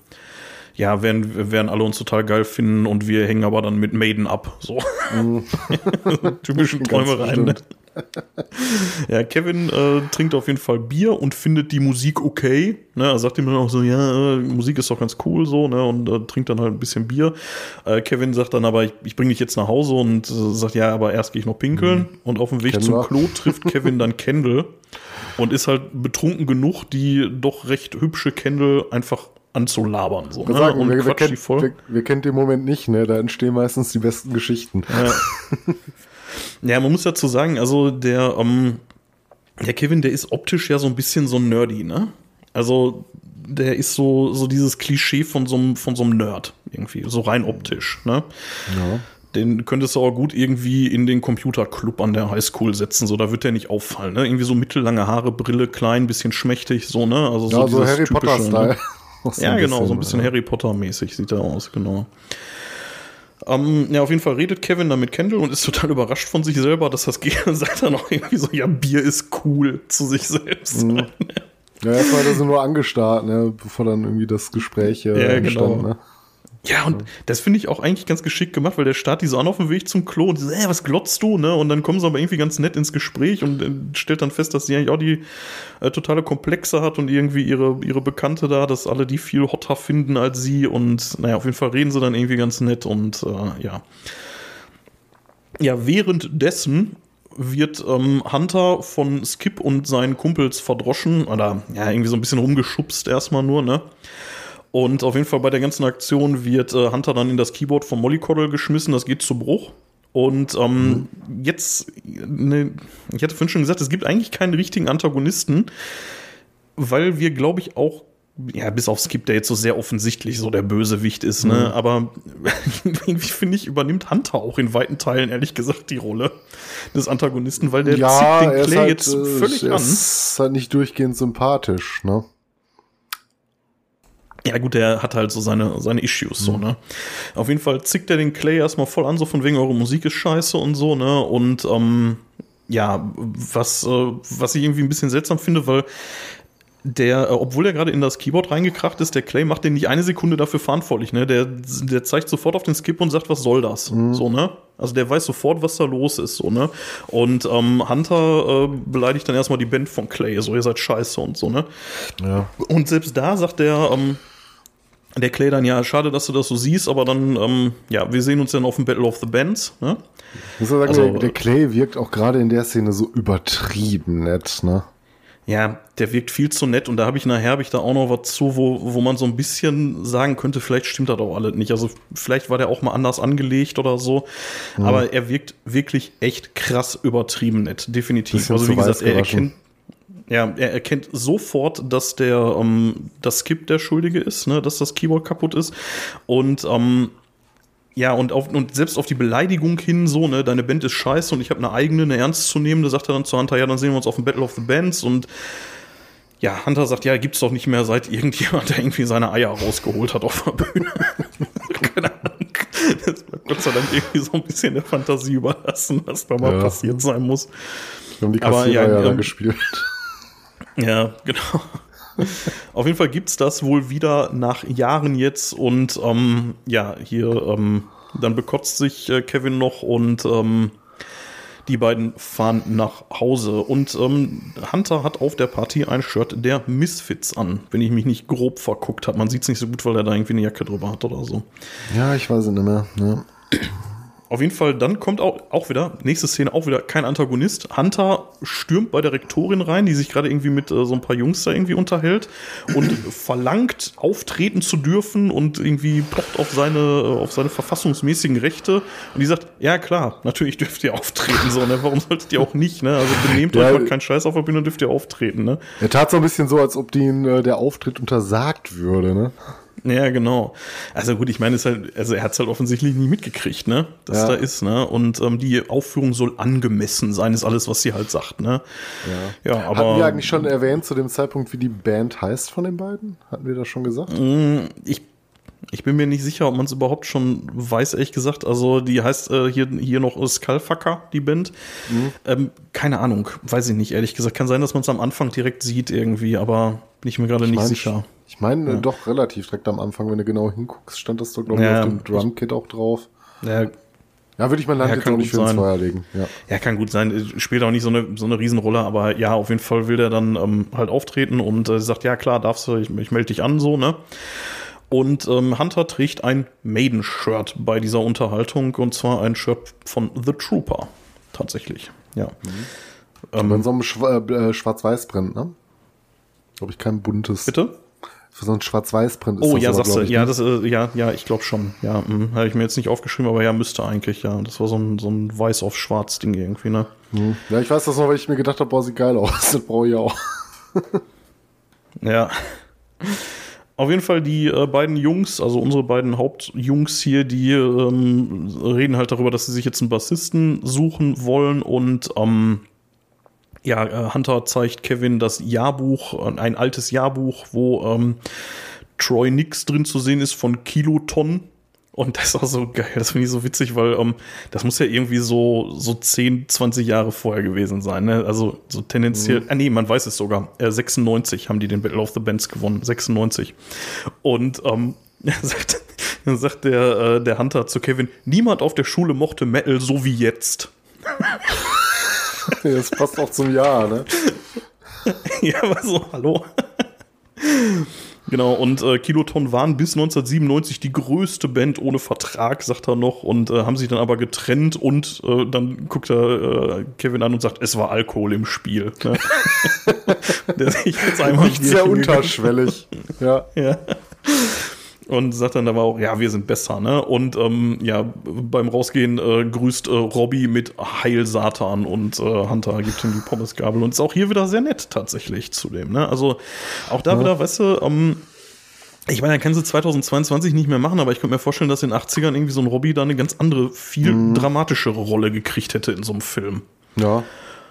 ja, werden, werden alle uns total geil finden und wir hängen aber dann mit Maiden ab. So. Mhm. [LAUGHS] Typische Träumereien. Ne? [LAUGHS] ja, Kevin äh, trinkt auf jeden Fall Bier und findet die Musik okay. Ne? Er sagt ihm dann auch so, ja, äh, Musik ist doch ganz cool so, ne? Und äh, trinkt dann halt ein bisschen Bier. Äh, Kevin sagt dann aber, ich, ich bringe dich jetzt nach Hause und äh, sagt, ja, aber erst gehe ich noch pinkeln. Mhm. Und auf dem Weg Kendall. zum Klo trifft Kevin dann Kendall und ist halt betrunken genug, die doch recht hübsche Kendall einfach anzulabern. So, ne? sagen, und wer, wer, kennt, wer, wer, kennt den Moment nicht, ne? Da entstehen meistens die besten Geschichten. Ja. [LAUGHS] Ja, man muss dazu sagen, also der, ähm, der Kevin, der ist optisch ja so ein bisschen so nerdy, ne? Also der ist so, so dieses Klischee von so einem, von so einem Nerd irgendwie, so rein optisch, ne? Ja. Den könntest du auch gut irgendwie in den Computerclub an der Highschool setzen, so da wird der nicht auffallen, ne? Irgendwie so mittellange Haare, Brille, klein, bisschen schmächtig, so, ne? Also so, ja, so Harry Potter-Style. Ne? ja, [LAUGHS] genau, so ein bisschen Harry Potter-mäßig sieht er aus, genau. Ähm, ja, auf jeden Fall redet Kevin dann mit Kendall und ist total überrascht von sich selber, dass das [LAUGHS] geht. sagt dann auch irgendwie so, ja, Bier ist cool zu sich selbst. Mhm. [LAUGHS] Ja, erstmal hat er sie nur angestarrt, ne, bevor dann irgendwie das Gespräch äh, ja, entstand, genau. ne? Ja, und das finde ich auch eigentlich ganz geschickt gemacht, weil der startet die so an auf dem Weg zum Klo und die so, äh, was glotzt du, ne? Und dann kommen sie aber irgendwie ganz nett ins Gespräch und äh, stellt dann fest, dass sie eigentlich auch die äh, totale Komplexe hat und irgendwie ihre, ihre Bekannte da, dass alle die viel hotter finden als sie und naja, auf jeden Fall reden sie dann irgendwie ganz nett und äh, ja. Ja, währenddessen wird ähm, Hunter von Skip und seinen Kumpels verdroschen oder ja, irgendwie so ein bisschen rumgeschubst erstmal nur, ne? Und auf jeden Fall bei der ganzen Aktion wird äh, Hunter dann in das Keyboard von Mollycoddle geschmissen, das geht zu Bruch. Und ähm, mhm. jetzt, ne, ich hatte vorhin schon gesagt, es gibt eigentlich keinen richtigen Antagonisten, weil wir, glaube ich, auch ja, bis auf Skip, der jetzt so sehr offensichtlich so der Bösewicht ist, ne? Mhm. Aber [LAUGHS] irgendwie finde ich, übernimmt Hunter auch in weiten Teilen, ehrlich gesagt, die Rolle des Antagonisten, weil der ja, zieht den Clay halt, jetzt völlig er an. Ist halt nicht durchgehend sympathisch, ne? Ja, gut, der hat halt so seine, seine Issues, so, mhm. ne? Auf jeden Fall zickt er den Clay erstmal voll an, so von wegen eure Musik ist scheiße und so, ne? Und, ähm, ja, was, äh, was ich irgendwie ein bisschen seltsam finde, weil der, äh, obwohl er gerade in das Keyboard reingekracht ist, der Clay macht den nicht eine Sekunde dafür verantwortlich, ne? Der, der zeigt sofort auf den Skip und sagt, was soll das? Mhm. So, ne? Also der weiß sofort, was da los ist, so, ne? Und ähm, Hunter äh, beleidigt dann erstmal die Band von Clay, so, ihr seid scheiße und so, ne? Ja. Und selbst da sagt der, ähm, der Clay dann, ja, schade, dass du das so siehst, aber dann, ähm, ja, wir sehen uns dann auf dem Battle of the Bands, ne? Ich muss sagen, also, der, der Clay wirkt auch gerade in der Szene so übertrieben nett, ne? Ja, der wirkt viel zu nett und da habe ich nachher habe ich da auch noch was zu, wo, wo man so ein bisschen sagen könnte, vielleicht stimmt das auch alles nicht. Also vielleicht war der auch mal anders angelegt oder so. Mhm. Aber er wirkt wirklich echt krass übertrieben nett, definitiv. Also wie gesagt, er erkennt, ja, er erkennt sofort, dass der ähm, das Skip der Schuldige ist, ne, dass das Keyboard kaputt ist. Und ähm, ja, und, auf, und selbst auf die Beleidigung hin, so, ne, deine Band ist scheiße und ich habe eine eigene, eine ernstzunehmende, sagt er dann zu Hunter, ja, dann sehen wir uns auf dem Battle of the Bands und ja, Hunter sagt, ja, gibt's doch nicht mehr, seit irgendjemand [LAUGHS] der irgendwie seine Eier rausgeholt hat auf der Bühne. [LAUGHS] Keine Ahnung. Das bleibt Gott sei Dank irgendwie so ein bisschen der Fantasie überlassen, was da mal ja. passiert sein muss. Wir haben die Kassierer Aber, ja, ja ähm, gespielt. Ja, genau. Auf jeden Fall gibt's das wohl wieder nach Jahren jetzt und ähm, ja, hier ähm, dann bekotzt sich äh, Kevin noch und ähm, die beiden fahren nach Hause und ähm, Hunter hat auf der Party ein Shirt der Misfits an, wenn ich mich nicht grob verguckt habe. Man sieht es nicht so gut, weil er da irgendwie eine Jacke drüber hat oder so. Ja, ich weiß es nicht mehr. Ja. Auf jeden Fall, dann kommt auch, auch wieder, nächste Szene auch wieder kein Antagonist. Hunter stürmt bei der Rektorin rein, die sich gerade irgendwie mit äh, so ein paar Jungs da irgendwie unterhält und [CLEARS THROAT] verlangt, auftreten zu dürfen und irgendwie pocht auf seine, äh, auf seine verfassungsmäßigen Rechte. Und die sagt, ja klar, natürlich dürft ihr auftreten, so, ne? Warum solltet ihr auch nicht, ne? Also benehmt ja, euch, macht keinen Scheiß auf der Bühne, dürft ihr auftreten, ne? Er tat so ein bisschen so, als ob denen äh, der Auftritt untersagt würde, ne? Ja, genau. Also gut, ich meine, ist halt, also er hat es halt offensichtlich nicht mitgekriegt, ne? Dass ja. da ist, ne? Und ähm, die Aufführung soll angemessen sein, ist alles, was sie halt sagt, ne? Ja. ja aber. Hatten wir eigentlich schon erwähnt zu dem Zeitpunkt, wie die Band heißt von den beiden? Hatten wir das schon gesagt? Mm, ich ich bin mir nicht sicher, ob man es überhaupt schon weiß, ehrlich gesagt. Also, die heißt äh, hier, hier noch Skullfucker, die Band. Mhm. Ähm, keine Ahnung, weiß ich nicht, ehrlich gesagt. Kann sein, dass man es am Anfang direkt sieht irgendwie, aber bin ich mir gerade nicht mein, sicher. Ich meine, ja. doch relativ direkt am Anfang, wenn du genau hinguckst, stand das doch, glaube ich, ja, auf dem Drumkit auch drauf. Ja, ja, würde ich mein Land ja, jetzt auch nicht für ins Feuer legen. Ja. ja, kann gut sein. Spielt auch nicht so eine, so eine Riesenrolle, aber ja, auf jeden Fall will der dann ähm, halt auftreten und äh, sagt, ja klar, darfst du, ich, ich melde dich an, so, ne? Und ähm, Hunter trägt ein Maiden-Shirt bei dieser Unterhaltung und zwar ein Shirt von The Trooper. Tatsächlich, ja. Mhm. Ähm, in so einem äh, Schwarz-Weiß-Print, ne? Glaube ich, kein buntes. Bitte? Für so ein Schwarz-Weiß-Print ist oh, das ja, aber, sagst du, ja, ne? das, äh, ja, ja, ich glaube schon. Ja, hm, habe ich mir jetzt nicht aufgeschrieben, aber ja, müsste eigentlich, ja. Das war so ein, so ein Weiß auf Schwarz Ding irgendwie, ne? Hm. Ja, ich weiß das noch, weil ich mir gedacht habe, boah, sieht geil aus. [LAUGHS] Das brauche ich auch. ja. Auf jeden Fall die äh, beiden Jungs, also unsere beiden Hauptjungs hier, die ähm, reden halt darüber, dass sie sich jetzt einen Bassisten suchen wollen und ähm, ja, äh, Hunter zeigt Kevin das Jahrbuch, äh, ein altes Jahrbuch, wo ähm, Troy Nix drin zu sehen ist von Kiloton. Und das ist auch so geil, das finde ich so witzig, weil ähm, das muss ja irgendwie so, so 10, 20 Jahre vorher gewesen sein. Ne? Also so tendenziell, mhm. ah nee, man weiß es sogar. Äh, 96 haben die den Battle of the Bands gewonnen, 96. Und ähm, [LAUGHS] sagt, dann sagt der, äh, der Hunter zu Kevin, niemand auf der Schule mochte Metal so wie jetzt. [LAUGHS] das passt auch zum Jahr, ne? [LAUGHS] ja, aber so, hallo. Genau, und äh, Kiloton waren bis 1997 die größte Band ohne Vertrag, sagt er noch, und äh, haben sich dann aber getrennt und äh, dann guckt er äh, Kevin an und sagt, es war Alkohol im Spiel. Ne? [LAUGHS] Der sich jetzt einmal sehr unterschwellig. ja. ja und sagt dann aber auch, ja, wir sind besser, ne? Und ähm, ja, beim Rausgehen äh, grüßt äh, Robbie mit Heil Satan und äh, Hunter gibt ihm die Pommesgabel und ist auch hier wieder sehr nett tatsächlich zu dem, ne? Also auch da ja. wieder, weißt du, ähm, ich meine, er kann sie 2022 nicht mehr machen, aber ich könnte mir vorstellen, dass in den 80ern irgendwie so ein Robbie da eine ganz andere, viel mhm. dramatischere Rolle gekriegt hätte in so einem Film. Ja,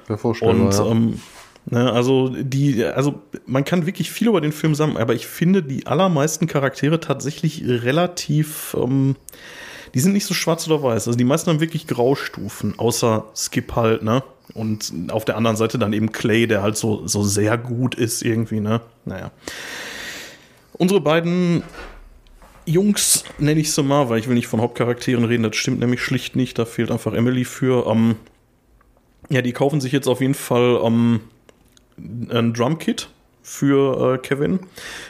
wäre vorstellbar. Und ja. ähm, Ne, also die, also man kann wirklich viel über den Film sagen, aber ich finde die allermeisten Charaktere tatsächlich relativ, ähm, die sind nicht so schwarz oder weiß. Also die meisten haben wirklich Graustufen, außer Skip halt, ne? Und auf der anderen Seite dann eben Clay, der halt so, so sehr gut ist irgendwie, ne? Naja. Unsere beiden Jungs, nenne ich sie mal, weil ich will nicht von Hauptcharakteren reden, das stimmt nämlich schlicht nicht, da fehlt einfach Emily für. Ähm, ja, die kaufen sich jetzt auf jeden Fall ähm, ein Drumkit für äh, Kevin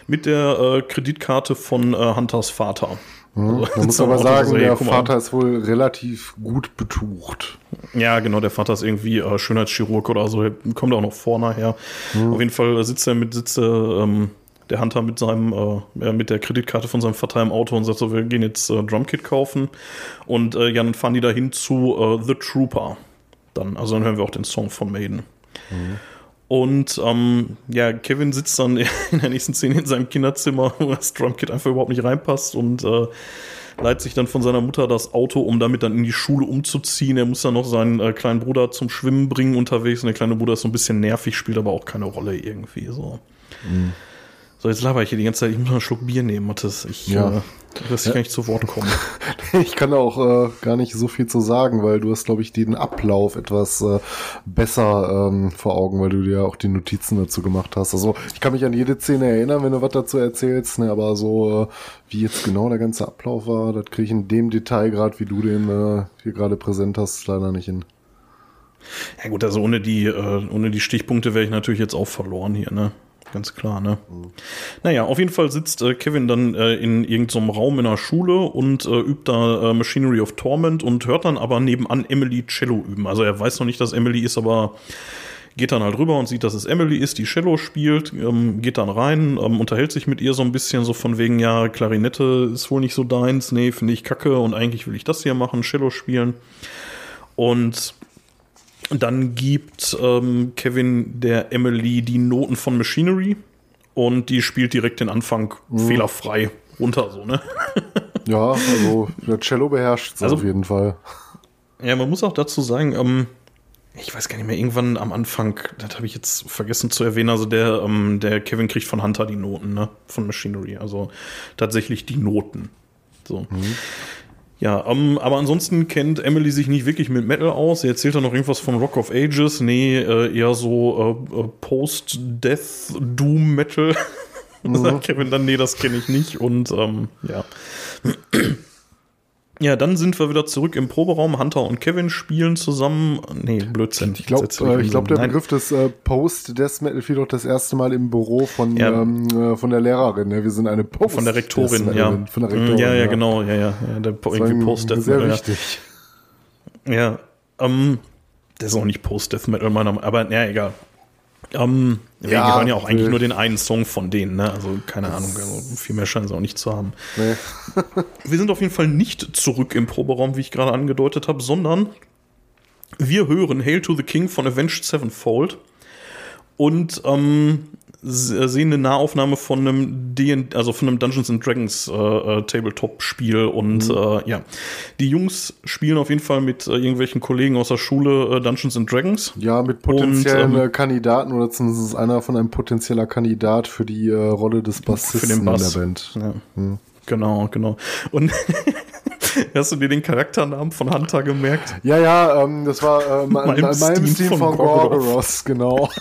mit der äh, Kreditkarte von äh, Hunters Vater. Mhm. Also, Man [LAUGHS] muss aber sagen, so, der Vater ist wohl relativ gut betucht. Ja, genau, der Vater ist irgendwie äh, Schönheitschirurg oder so, kommt auch noch vor nachher. Mhm. Auf jeden Fall sitzt er mit, sitzt er, ähm, der Hunter mit seinem, äh, mit der Kreditkarte von seinem Vater im Auto und sagt so, wir gehen jetzt äh, Drumkit kaufen. Und äh, ja, dann fahren die dahin zu äh, The Trooper. Dann, also dann hören wir auch den Song von Maiden. Mhm. Und ähm, ja, Kevin sitzt dann [LAUGHS] in der nächsten Szene in seinem Kinderzimmer, wo das Drumkit einfach überhaupt nicht reinpasst und äh, leiht sich dann von seiner Mutter das Auto, um damit dann in die Schule umzuziehen. Er muss dann noch seinen äh, kleinen Bruder zum Schwimmen bringen unterwegs und der kleine Bruder ist so ein bisschen nervig, spielt aber auch keine Rolle irgendwie so. Mhm. So, jetzt laber ich hier die ganze Zeit, ich muss mal einen Schluck Bier nehmen, Mathis. Ich ja. äh, wirst ja. gar nicht zu Wort kommen. [LAUGHS] ich kann auch äh, gar nicht so viel zu sagen, weil du hast, glaube ich, den Ablauf etwas äh, besser ähm, vor Augen, weil du dir ja auch die Notizen dazu gemacht hast. Also ich kann mich an jede Szene erinnern, wenn du was dazu erzählst, ne, aber so äh, wie jetzt genau der ganze Ablauf war, das kriege ich in dem Detail gerade, wie du den äh, hier gerade präsent hast, leider nicht hin. Ja gut, also ohne die, äh, ohne die Stichpunkte wäre ich natürlich jetzt auch verloren hier, ne? Ganz klar, ne? Mhm. Naja, auf jeden Fall sitzt äh, Kevin dann äh, in irgendeinem Raum in der Schule und äh, übt da äh, Machinery of Torment und hört dann aber nebenan Emily Cello üben. Also er weiß noch nicht, dass Emily ist, aber geht dann halt rüber und sieht, dass es Emily ist, die Cello spielt, ähm, geht dann rein, ähm, unterhält sich mit ihr so ein bisschen so von wegen, ja, Klarinette ist wohl nicht so deins, nee, finde ich kacke und eigentlich will ich das hier machen, Cello spielen. Und dann gibt ähm, Kevin der Emily die Noten von Machinery und die spielt direkt den Anfang mhm. fehlerfrei runter, so, ne? [LAUGHS] ja, also der Cello beherrscht also, auf jeden Fall. Ja, man muss auch dazu sagen, ähm, ich weiß gar nicht mehr, irgendwann am Anfang, das habe ich jetzt vergessen zu erwähnen, also der, ähm, der Kevin kriegt von Hunter die Noten, ne? Von Machinery. Also tatsächlich die Noten. So. Mhm. Ja, um, ähm, aber ansonsten kennt Emily sich nicht wirklich mit Metal aus. Sie erzählt dann noch irgendwas von Rock of Ages. Nee, äh, eher so äh, äh Post-Death-Doom-Metal. [LAUGHS] Mhm. sagt Kevin dann, nee, das kenne ich nicht. Und ähm, ja. Ja, dann sind wir wieder zurück im Proberaum. Hunter und Kevin spielen zusammen. Nee, Blödsinn. Ich glaube, äh, ich glaub, der Nein. Begriff des äh, Post-Death Metal fiel doch das erste Mal im Büro von, ja. ähm, äh, von der Lehrerin. Ja, wir sind eine Post Von der Rektorin, ja. Von der Rektorin, ja, ja, ja, genau. Ja, ja, ja der irgendwie Post-Death Metal. Sehr wichtig. Ja, ähm, der ist auch nicht Post-Death Metal, meiner Meinung aber ja, egal. Ähm, ja, wir hören ja auch eigentlich nur den einen Song von denen, ne? Also keine Ahnung, also viel mehr scheinen sie auch nicht zu haben. Nee. [LAUGHS] wir sind auf jeden Fall nicht zurück im Proberaum, wie ich gerade angedeutet habe, sondern wir hören Hail to the King von Avenged Sevenfold. Und ähm, äh, sehen eine Nahaufnahme von einem D also von einem Dungeons and Dragons äh, äh, Tabletop-Spiel und mhm. äh, ja, die Jungs spielen auf jeden Fall mit äh, irgendwelchen Kollegen aus der Schule äh, Dungeons and Dragons. Ja, mit potenziellen und, ähm, Kandidaten oder zumindest einer von einem potenzieller Kandidat für die Rolle des Bassisten Bass. in der Band. Ja. Mhm. Genau, genau. Und [LAUGHS] Hast du dir den Charakternamen von Hunter gemerkt? Ja, ja, ähm, das war äh, [LAUGHS] mein, mein Steam von, von Gorgoroth, genau. [LAUGHS]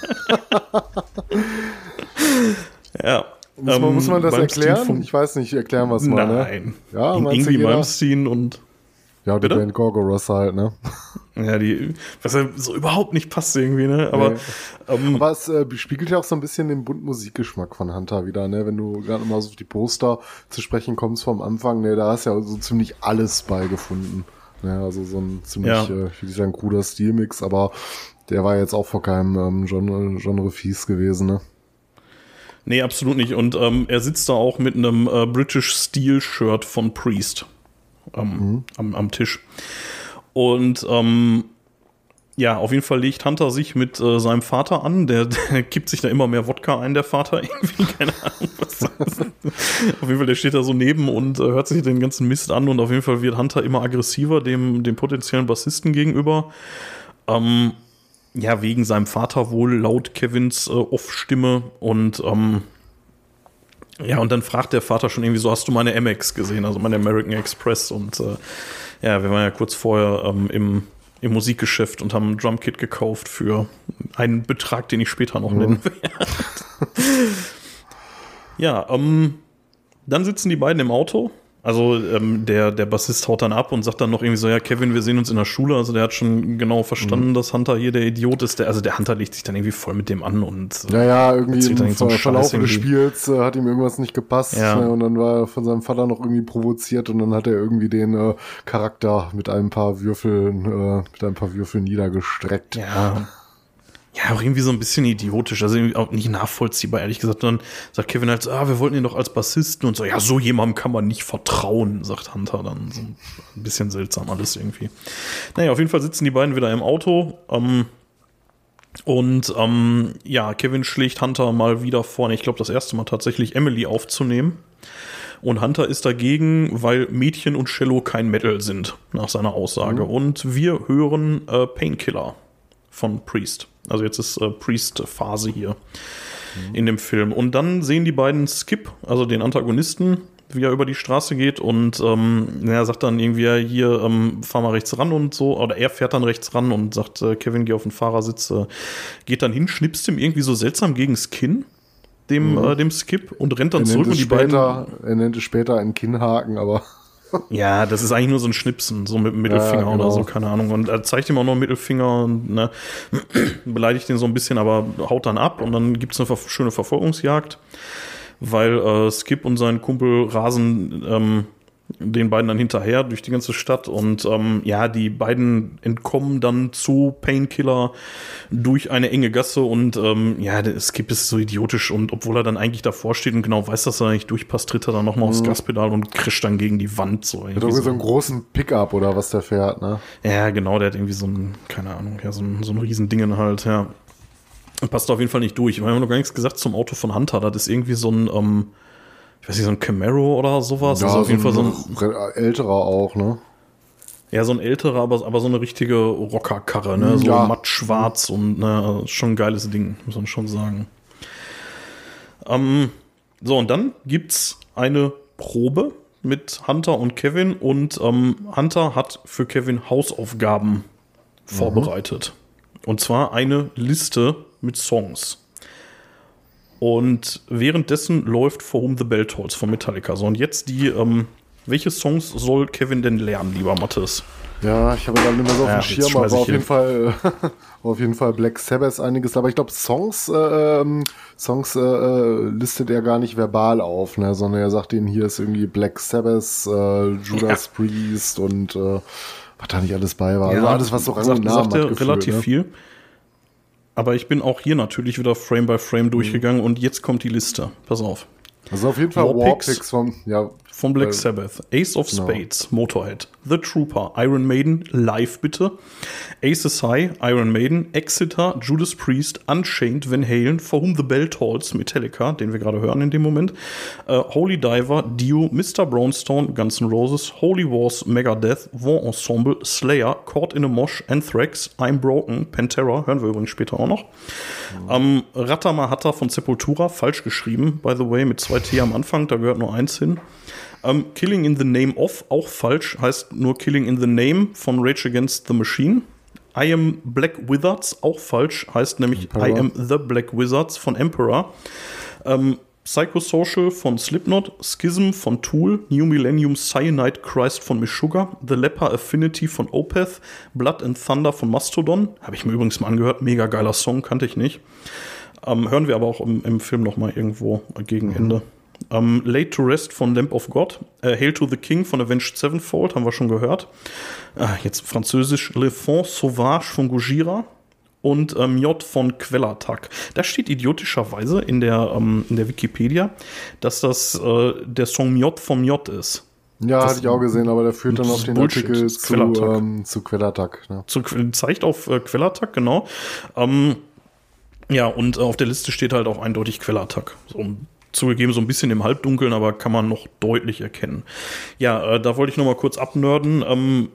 ja. Muss man, muss man das erklären? Ich weiß nicht, erklären wir es mal. Ne? Nein. Ne? Ja, In, irgendwie Malmsteen und. Ja, die Band Gorgoroth halt, ne? Ja, die, was ja so überhaupt nicht passt irgendwie, ne? Aber, nee. ähm, Aber es äh, spiegelt ja auch so ein bisschen den bunten Musikgeschmack von Hunter wieder, ne? Wenn du gerade mal so auf die Poster zu sprechen kommst vom Anfang, ne? Da hast du ja so ziemlich alles beigefunden. Ne? Also so ein ziemlich, ja. äh, ich will nicht sagen, cooler Stilmix, aber der war jetzt auch vor keinem ähm, Genre, Genre fies gewesen, ne? Nee, absolut nicht. Und ähm, er sitzt da auch mit einem äh, British Steel Shirt von Priest ähm, mhm. am, am Tisch. Und ähm, ja, auf jeden Fall legt Hunter sich mit äh, seinem Vater an. Der, [LAUGHS] der kippt sich da immer mehr Wodka ein, der Vater. [LAUGHS] Irgendwie, keine Ahnung, was das ist. Auf jeden Fall, der steht da so neben und äh, hört sich den ganzen Mist an. Und auf jeden Fall wird Hunter immer aggressiver dem, dem potenziellen Bassisten gegenüber. Ähm, ja, wegen seinem Vater wohl laut Kevins äh, Off-Stimme und ähm, ja, und dann fragt der Vater schon irgendwie so, hast du meine Amex gesehen, also meine American Express und äh, ja, wir waren ja kurz vorher ähm, im, im Musikgeschäft und haben ein Drumkit gekauft für einen Betrag, den ich später noch mhm. nennen werde. [LAUGHS] ja, ähm, dann sitzen die beiden im Auto also ähm, der, der Bassist haut dann ab und sagt dann noch irgendwie so, ja, Kevin, wir sehen uns in der Schule. Also der hat schon genau verstanden, mhm. dass Hunter hier der Idiot ist. Der, also der Hunter legt sich dann irgendwie voll mit dem an und äh, Ja, ja, irgendwie im Ver Verlauf des Spiels äh, hat ihm irgendwas nicht gepasst. Ja. Ne, und dann war er von seinem Vater noch irgendwie provoziert und dann hat er irgendwie den äh, Charakter mit ein paar Würfeln, äh, mit ein paar Würfeln niedergestreckt. Ja ja, auch irgendwie so ein bisschen idiotisch, also irgendwie auch nicht nachvollziehbar, ehrlich gesagt. dann sagt Kevin halt, ah, wir wollten ihn doch als Bassisten und so, ja, so jemandem kann man nicht vertrauen, sagt Hunter dann. So ein bisschen seltsam alles irgendwie. Naja, auf jeden Fall sitzen die beiden wieder im Auto. Ähm, und ähm, ja, Kevin schlägt Hunter mal wieder vorne, ich glaube, das erste Mal tatsächlich Emily aufzunehmen. Und Hunter ist dagegen, weil Mädchen und Cello kein Metal sind, nach seiner Aussage. Mhm. Und wir hören äh, Painkiller von Priest. Also jetzt ist äh, Priest-Phase hier mhm. in dem Film. Und dann sehen die beiden Skip, also den Antagonisten, wie er über die Straße geht und ähm, er sagt dann irgendwie, hier, ähm, fahr mal rechts ran und so, oder er fährt dann rechts ran und sagt, äh, Kevin, geh auf den Fahrersitz, äh, geht dann hin, schnipst ihm irgendwie so seltsam gegen das Kinn, dem, mhm. äh, dem Skip, und rennt dann er zurück und die später, beiden. Er nennt es später einen Kinnhaken, aber ja, das ist eigentlich nur so ein Schnipsen, so mit dem Mittelfinger ja, genau. oder so, keine Ahnung. Und er zeigt ihm auch noch Mittelfinger und ne, [CLEARS THROAT] beleidigt ihn so ein bisschen, aber haut dann ab und dann gibt es eine schöne Verfolgungsjagd, weil äh, Skip und sein Kumpel rasen ähm, den beiden dann hinterher durch die ganze Stadt und ähm, ja, die beiden entkommen dann zu Painkiller durch eine enge Gasse und ähm, ja, der Skip ist so idiotisch und obwohl er dann eigentlich davor steht und genau weiß, dass er nicht durchpasst, tritt er dann nochmal mhm. aufs Gaspedal und krischt dann gegen die Wand. So, irgendwie so einen großen Pickup oder was der fährt, ne? Ja, genau, der hat irgendwie so ein, keine Ahnung, ja, so ein, so ein Riesendingen halt, ja. Und passt auf jeden Fall nicht durch. Wir haben noch gar nichts gesagt zum Auto von Hunter. Das ist irgendwie so ein, ähm, ich weiß nicht, so ein Camaro oder sowas. Ja, also auf jeden Fall so ein älterer auch, ne? Ja, so ein älterer, aber, aber so eine richtige Rockerkarre, ne? So ja. matt schwarz und ne, schon ein geiles Ding, muss man schon sagen. Ähm, so, und dann gibt's eine Probe mit Hunter und Kevin und ähm, Hunter hat für Kevin Hausaufgaben mhm. vorbereitet. Und zwar eine Liste mit Songs. Und währenddessen läuft For Whom the Bell Tolls von Metallica. So, und jetzt die, ähm, welche Songs soll Kevin denn lernen, lieber Mathis? Ja, ich habe da nicht mehr so auf ja, dem Schirm, aber auf jeden, Fall, [LAUGHS] auf jeden Fall Black Sabbath einiges. Aber ich glaube, Songs, äh, ähm, Songs äh, äh, listet er gar nicht verbal auf, ne? sondern er sagt ihnen, hier ist irgendwie Black Sabbath, äh, Judas ja. Priest und äh, was da nicht alles bei war. Ja, also alles, was so Namen sagt er relativ ne? viel. Aber ich bin auch hier natürlich wieder Frame by Frame durchgegangen mhm. und jetzt kommt die Liste. Pass auf. Also auf jeden Fall Warpix, Warpix von, ja, von Black äh, Sabbath, Ace of genau. Spades, Motorhead, The Trooper, Iron Maiden, Live bitte, Aces High, Iron Maiden, Exeter, Judas Priest, Unchained, Van Halen, For Whom the Bell Tolls, Metallica, den wir gerade hören in dem Moment, uh, Holy Diver, Dio, Mr. Brownstone, Guns N' Roses, Holy Wars, Megadeth, War Ensemble, Slayer, Caught in a Mosh, Anthrax, I'm Broken, Pantera, hören wir übrigens später auch noch. Mhm. Um, Ratamahata von Sepultura, falsch geschrieben, by the way, mit zwei T am Anfang, da gehört nur eins hin. Ähm, Killing in the Name of, auch falsch, heißt nur Killing in the Name von Rage Against the Machine. I am Black Wizards, auch falsch, heißt nämlich Emperor. I am the Black Wizards von Emperor. Ähm, Psychosocial von Slipknot, Schism von Tool, New Millennium Cyanide Christ von Meshuggah, The Leper Affinity von Opeth, Blood and Thunder von Mastodon, habe ich mir übrigens mal angehört, mega geiler Song, kannte ich nicht. Ähm, hören wir aber auch im, im Film noch mal irgendwo gegen mhm. Ähm, Late to Rest von Lamp of God. Äh, Hail to the King von Avenged Sevenfold, haben wir schon gehört. Äh, jetzt französisch Le Fond Sauvage von Gojira und ähm, J von Quellattack. Da steht idiotischerweise in der, ähm, in der Wikipedia, dass das äh, der Song J vom J ist. Ja, das hatte ich auch gesehen, aber der führt dann auf den Bullshit. Artikel zu Quellattack. Ähm, zu Quellattack ne? zu, zeigt auf äh, Quellattack, genau. Ähm, ja, und auf der Liste steht halt auch eindeutig Quellattack. So, zugegeben so ein bisschen im Halbdunkeln, aber kann man noch deutlich erkennen. Ja, äh, da wollte ich noch mal kurz abnörden. Ähm,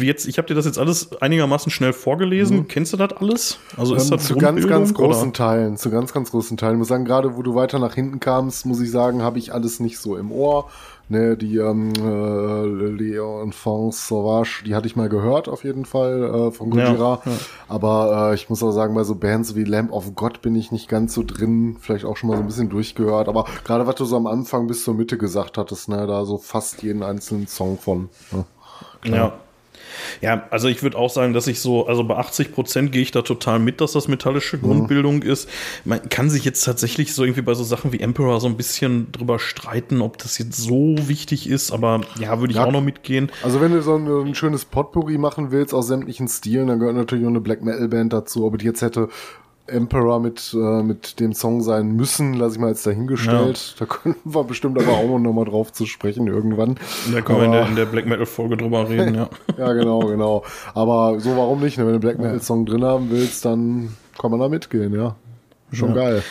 jetzt, ich habe dir das jetzt alles einigermaßen schnell vorgelesen. Mhm. Kennst du das alles? Also ist ähm, das zu ganz, ganz großen oder? Teilen, zu ganz, ganz großen Teilen. Ich muss sagen, gerade wo du weiter nach hinten kamst, muss ich sagen, habe ich alles nicht so im Ohr. Ne, die ähm, äh, Leon Enfants Sauvage, die hatte ich mal gehört auf jeden Fall äh, von Gojira. Ja, ja. Aber äh, ich muss auch sagen, bei so Bands wie Lamp of God bin ich nicht ganz so drin. Vielleicht auch schon mal so ein bisschen durchgehört. Aber gerade was du so am Anfang bis zur Mitte gesagt hattest, ne, da so fast jeden einzelnen Song von. Ne? Ja. Ja, also ich würde auch sagen, dass ich so, also bei 80 Prozent gehe ich da total mit, dass das metallische Grundbildung mhm. ist. Man kann sich jetzt tatsächlich so irgendwie bei so Sachen wie Emperor so ein bisschen drüber streiten, ob das jetzt so wichtig ist, aber ja, würde ich ja. auch noch mitgehen. Also wenn du so ein, ein, schönes Potpourri machen willst aus sämtlichen Stilen, dann gehört natürlich auch eine Black Metal Band dazu, ob ich jetzt hätte Emperor mit, äh, mit dem Song sein müssen, lasse ich mal jetzt dahingestellt. Ja. Da können wir bestimmt aber auch noch mal drauf zu sprechen irgendwann. Da können wir in der, in der Black Metal Folge drüber reden, ja. [LAUGHS] ja, genau, genau. Aber so warum nicht? Ne? Wenn du einen Black Metal Song drin haben willst, dann kann man da mitgehen, ja. Schon ja. geil.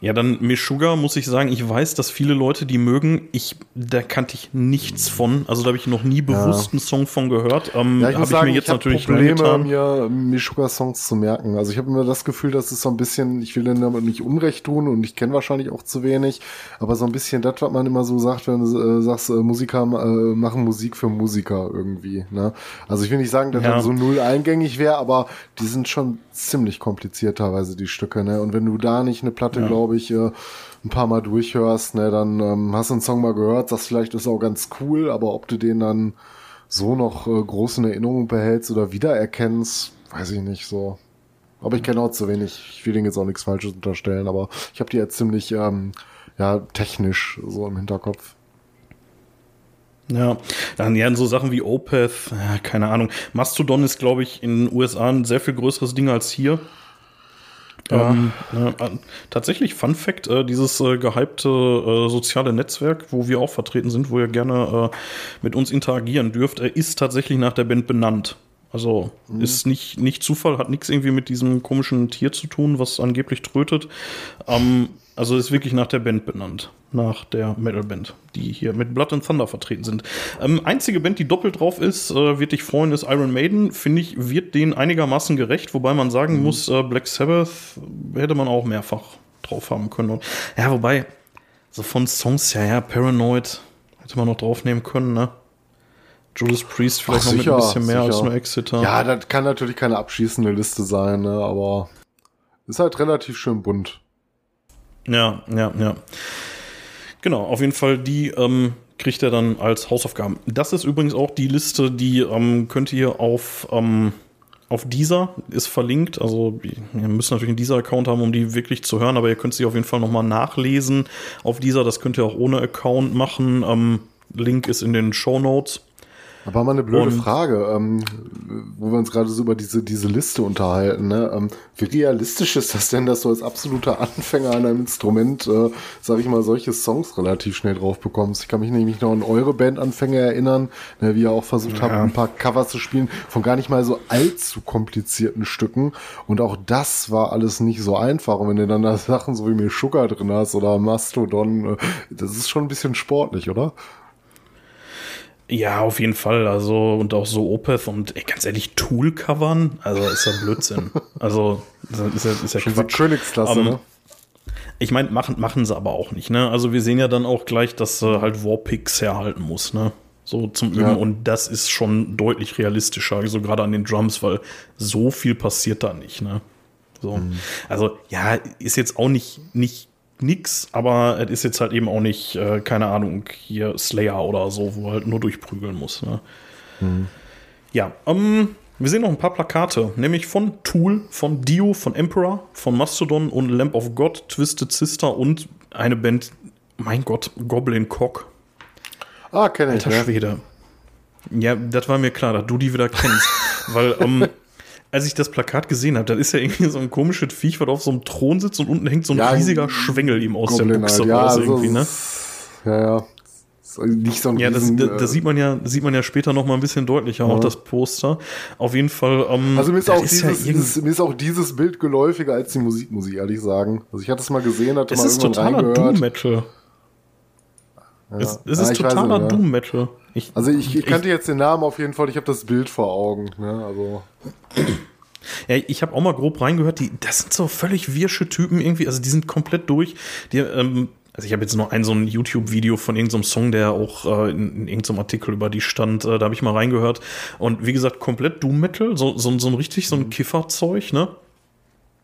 Ja, dann Meshuggah muss ich sagen, ich weiß, dass viele Leute die mögen. Ich, da kannte ich nichts von. Also da habe ich noch nie bewusst ja. einen Song von gehört. Ähm, ja, ich muss sagen, ich mir jetzt ich natürlich Probleme, mir Meshuggah-Songs zu merken. Also ich habe immer das Gefühl, dass es so ein bisschen, ich will denen damit nicht Unrecht tun und ich kenne wahrscheinlich auch zu wenig, aber so ein bisschen das, was man immer so sagt, wenn du äh, sagst, äh, Musiker äh, machen Musik für Musiker irgendwie. Ne? Also ich will nicht sagen, dass ja. das so null eingängig wäre, aber die sind schon ziemlich kompliziert teilweise, die Stücke. Ne? Und wenn du da nicht eine Platte, ja. glaube ich, äh, ein paar Mal durchhörst, ne, dann ähm, hast du einen Song mal gehört, sagst vielleicht ist auch ganz cool, aber ob du den dann so noch äh, groß in Erinnerung behältst oder wiedererkennst, weiß ich nicht so. Aber ich kenne auch zu wenig. Ich will denen jetzt auch nichts Falsches unterstellen, aber ich habe die jetzt ziemlich ähm, ja, technisch so im Hinterkopf. Ja, dann ja, so Sachen wie Opeth, ja, keine Ahnung. Mastodon ist, glaube ich, in den USA ein sehr viel größeres Ding als hier. Ja. Ähm, äh, tatsächlich, Fun Fact, äh, dieses äh, gehypte äh, soziale Netzwerk, wo wir auch vertreten sind, wo ihr gerne äh, mit uns interagieren dürft, ist tatsächlich nach der Band benannt. Also mhm. ist nicht, nicht Zufall, hat nichts irgendwie mit diesem komischen Tier zu tun, was angeblich trötet. Ähm, also ist wirklich nach der Band benannt. Nach der Metal-Band, die hier mit Blood and Thunder vertreten sind. Ähm, einzige Band, die doppelt drauf ist, äh, wird dich freuen, ist Iron Maiden. Finde ich, wird denen einigermaßen gerecht, wobei man sagen mhm. muss, äh, Black Sabbath hätte man auch mehrfach drauf haben können. Und, ja, wobei, so von Songs, ja, ja, Paranoid hätte man noch draufnehmen können, ne? Judas Priest vielleicht Ach, sicher, noch mit ein bisschen mehr sicher. als nur Exeter. Ja, das kann natürlich keine abschließende Liste sein, ne? aber ist halt relativ schön bunt. Ja, ja, ja. Genau, auf jeden Fall, die ähm, kriegt er dann als Hausaufgaben. Das ist übrigens auch die Liste, die ähm, könnt ihr auf, ähm, auf dieser ist verlinkt. Also ihr müsst natürlich einen dieser Account haben, um die wirklich zu hören, aber ihr könnt sie auf jeden Fall nochmal nachlesen. Auf dieser, das könnt ihr auch ohne Account machen. Ähm, Link ist in den Show Notes. Aber mal eine blöde und, Frage, ähm, wo wir uns gerade so über diese, diese Liste unterhalten. Ne? Ähm, wie realistisch ist das denn, dass du als absoluter Anfänger an einem Instrument, äh, sag ich mal, solche Songs relativ schnell drauf bekommst? Ich kann mich nämlich noch an eure Bandanfänge erinnern, ne, wie ihr auch versucht ja. habt, ein paar Cover zu spielen von gar nicht mal so allzu komplizierten Stücken. Und auch das war alles nicht so einfach. Und wenn du dann da [LAUGHS] Sachen so wie mir Sugar drin hast oder Mastodon, äh, das ist schon ein bisschen sportlich, oder? Ja, auf jeden Fall. Also, und auch so Opeth und ey, ganz ehrlich, Tool covern, also ist ja Blödsinn. [LAUGHS] also, ist ja, ist ja Schon Quatsch. Königsklasse, um, ähm, ne? Ich meine, machen, machen sie aber auch nicht, ne? Also wir sehen ja dann auch gleich, dass äh, halt Warpix herhalten muss, ne? So zum Üben. Ja. Und das ist schon deutlich realistischer, so also gerade an den Drums, weil so viel passiert da nicht, ne? So. Mhm. Also, ja, ist jetzt auch nicht, nicht nix, aber es ist jetzt halt eben auch nicht, äh, keine Ahnung, hier Slayer oder so, wo halt nur durchprügeln muss. Ne? Mhm. Ja, ähm, wir sehen noch ein paar Plakate, nämlich von Tool, von Dio, von Emperor, von Mastodon und Lamp of God, Twisted Sister und eine Band, mein Gott, Goblin Cock. Ah, kenne ich. Alter ja. Schwede. Ja, das war mir klar, dass du die wieder kennst. [LAUGHS] weil, ähm, als ich das Plakat gesehen habe, da ist ja irgendwie so ein komisches Viech, was auf so einem Thron sitzt und unten hängt so ein ja, riesiger Schwengel ihm aus Goblin der Buchse halt. ja, raus irgendwie, ne? Ja, ja. Nicht so ein ja, riesen, das, das, das, sieht man ja, sieht man ja später noch mal ein bisschen deutlicher, ja. auch das Poster. Auf jeden Fall. Ähm, also mir ist, auch ist dieses, ja dieses, mir ist auch dieses Bild geläufiger als die Musik, muss ich ehrlich sagen. Also ich hatte es mal gesehen, hatte es mal ist totaler Doom Metal. Ja. Es, es ist totaler Doom Metal. Ich, also ich, ich kannte ich, jetzt den Namen auf jeden Fall, ich habe das Bild vor Augen. Ne? Also. Ja, ich habe auch mal grob reingehört, die, das sind so völlig wirsche Typen irgendwie, also die sind komplett durch. Die, ähm, also ich habe jetzt nur ein so ein YouTube-Video von irgendeinem Song, der auch äh, in, in irgendeinem Artikel über die stand, äh, da habe ich mal reingehört. Und wie gesagt, komplett Doom Metal, so, so, so ein richtig so ein mhm. Kifferzeug, ne?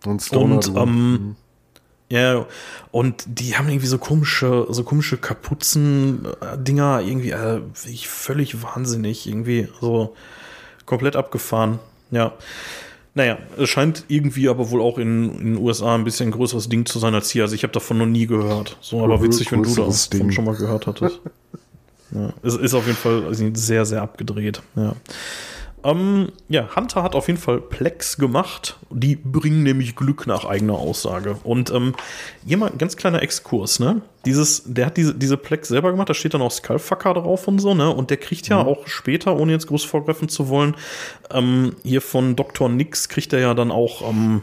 Und Stoner. Und ähm, mhm. Ja, und die haben irgendwie so komische, so komische Kapuzen-Dinger, irgendwie äh, völlig wahnsinnig, irgendwie so komplett abgefahren. Ja. Naja, es scheint irgendwie aber wohl auch in, in den USA ein bisschen ein größeres Ding zu sein als hier. Also ich habe davon noch nie gehört. So, aber witzig, wenn du davon schon mal gehört hattest. ja, es ist auf jeden Fall sehr, sehr abgedreht. Ja. Ähm, ja, Hunter hat auf jeden Fall Plex gemacht. Die bringen nämlich Glück nach eigener Aussage. Und ähm, hier mal ein ganz kleiner Exkurs, ne? Dieses, der hat diese, diese Plex selber gemacht, da steht dann auch Skullfucker drauf und so, ne? Und der kriegt ja mhm. auch später, ohne jetzt groß vorgreifen zu wollen, ähm, hier von Dr. Nix kriegt er ja dann auch ähm,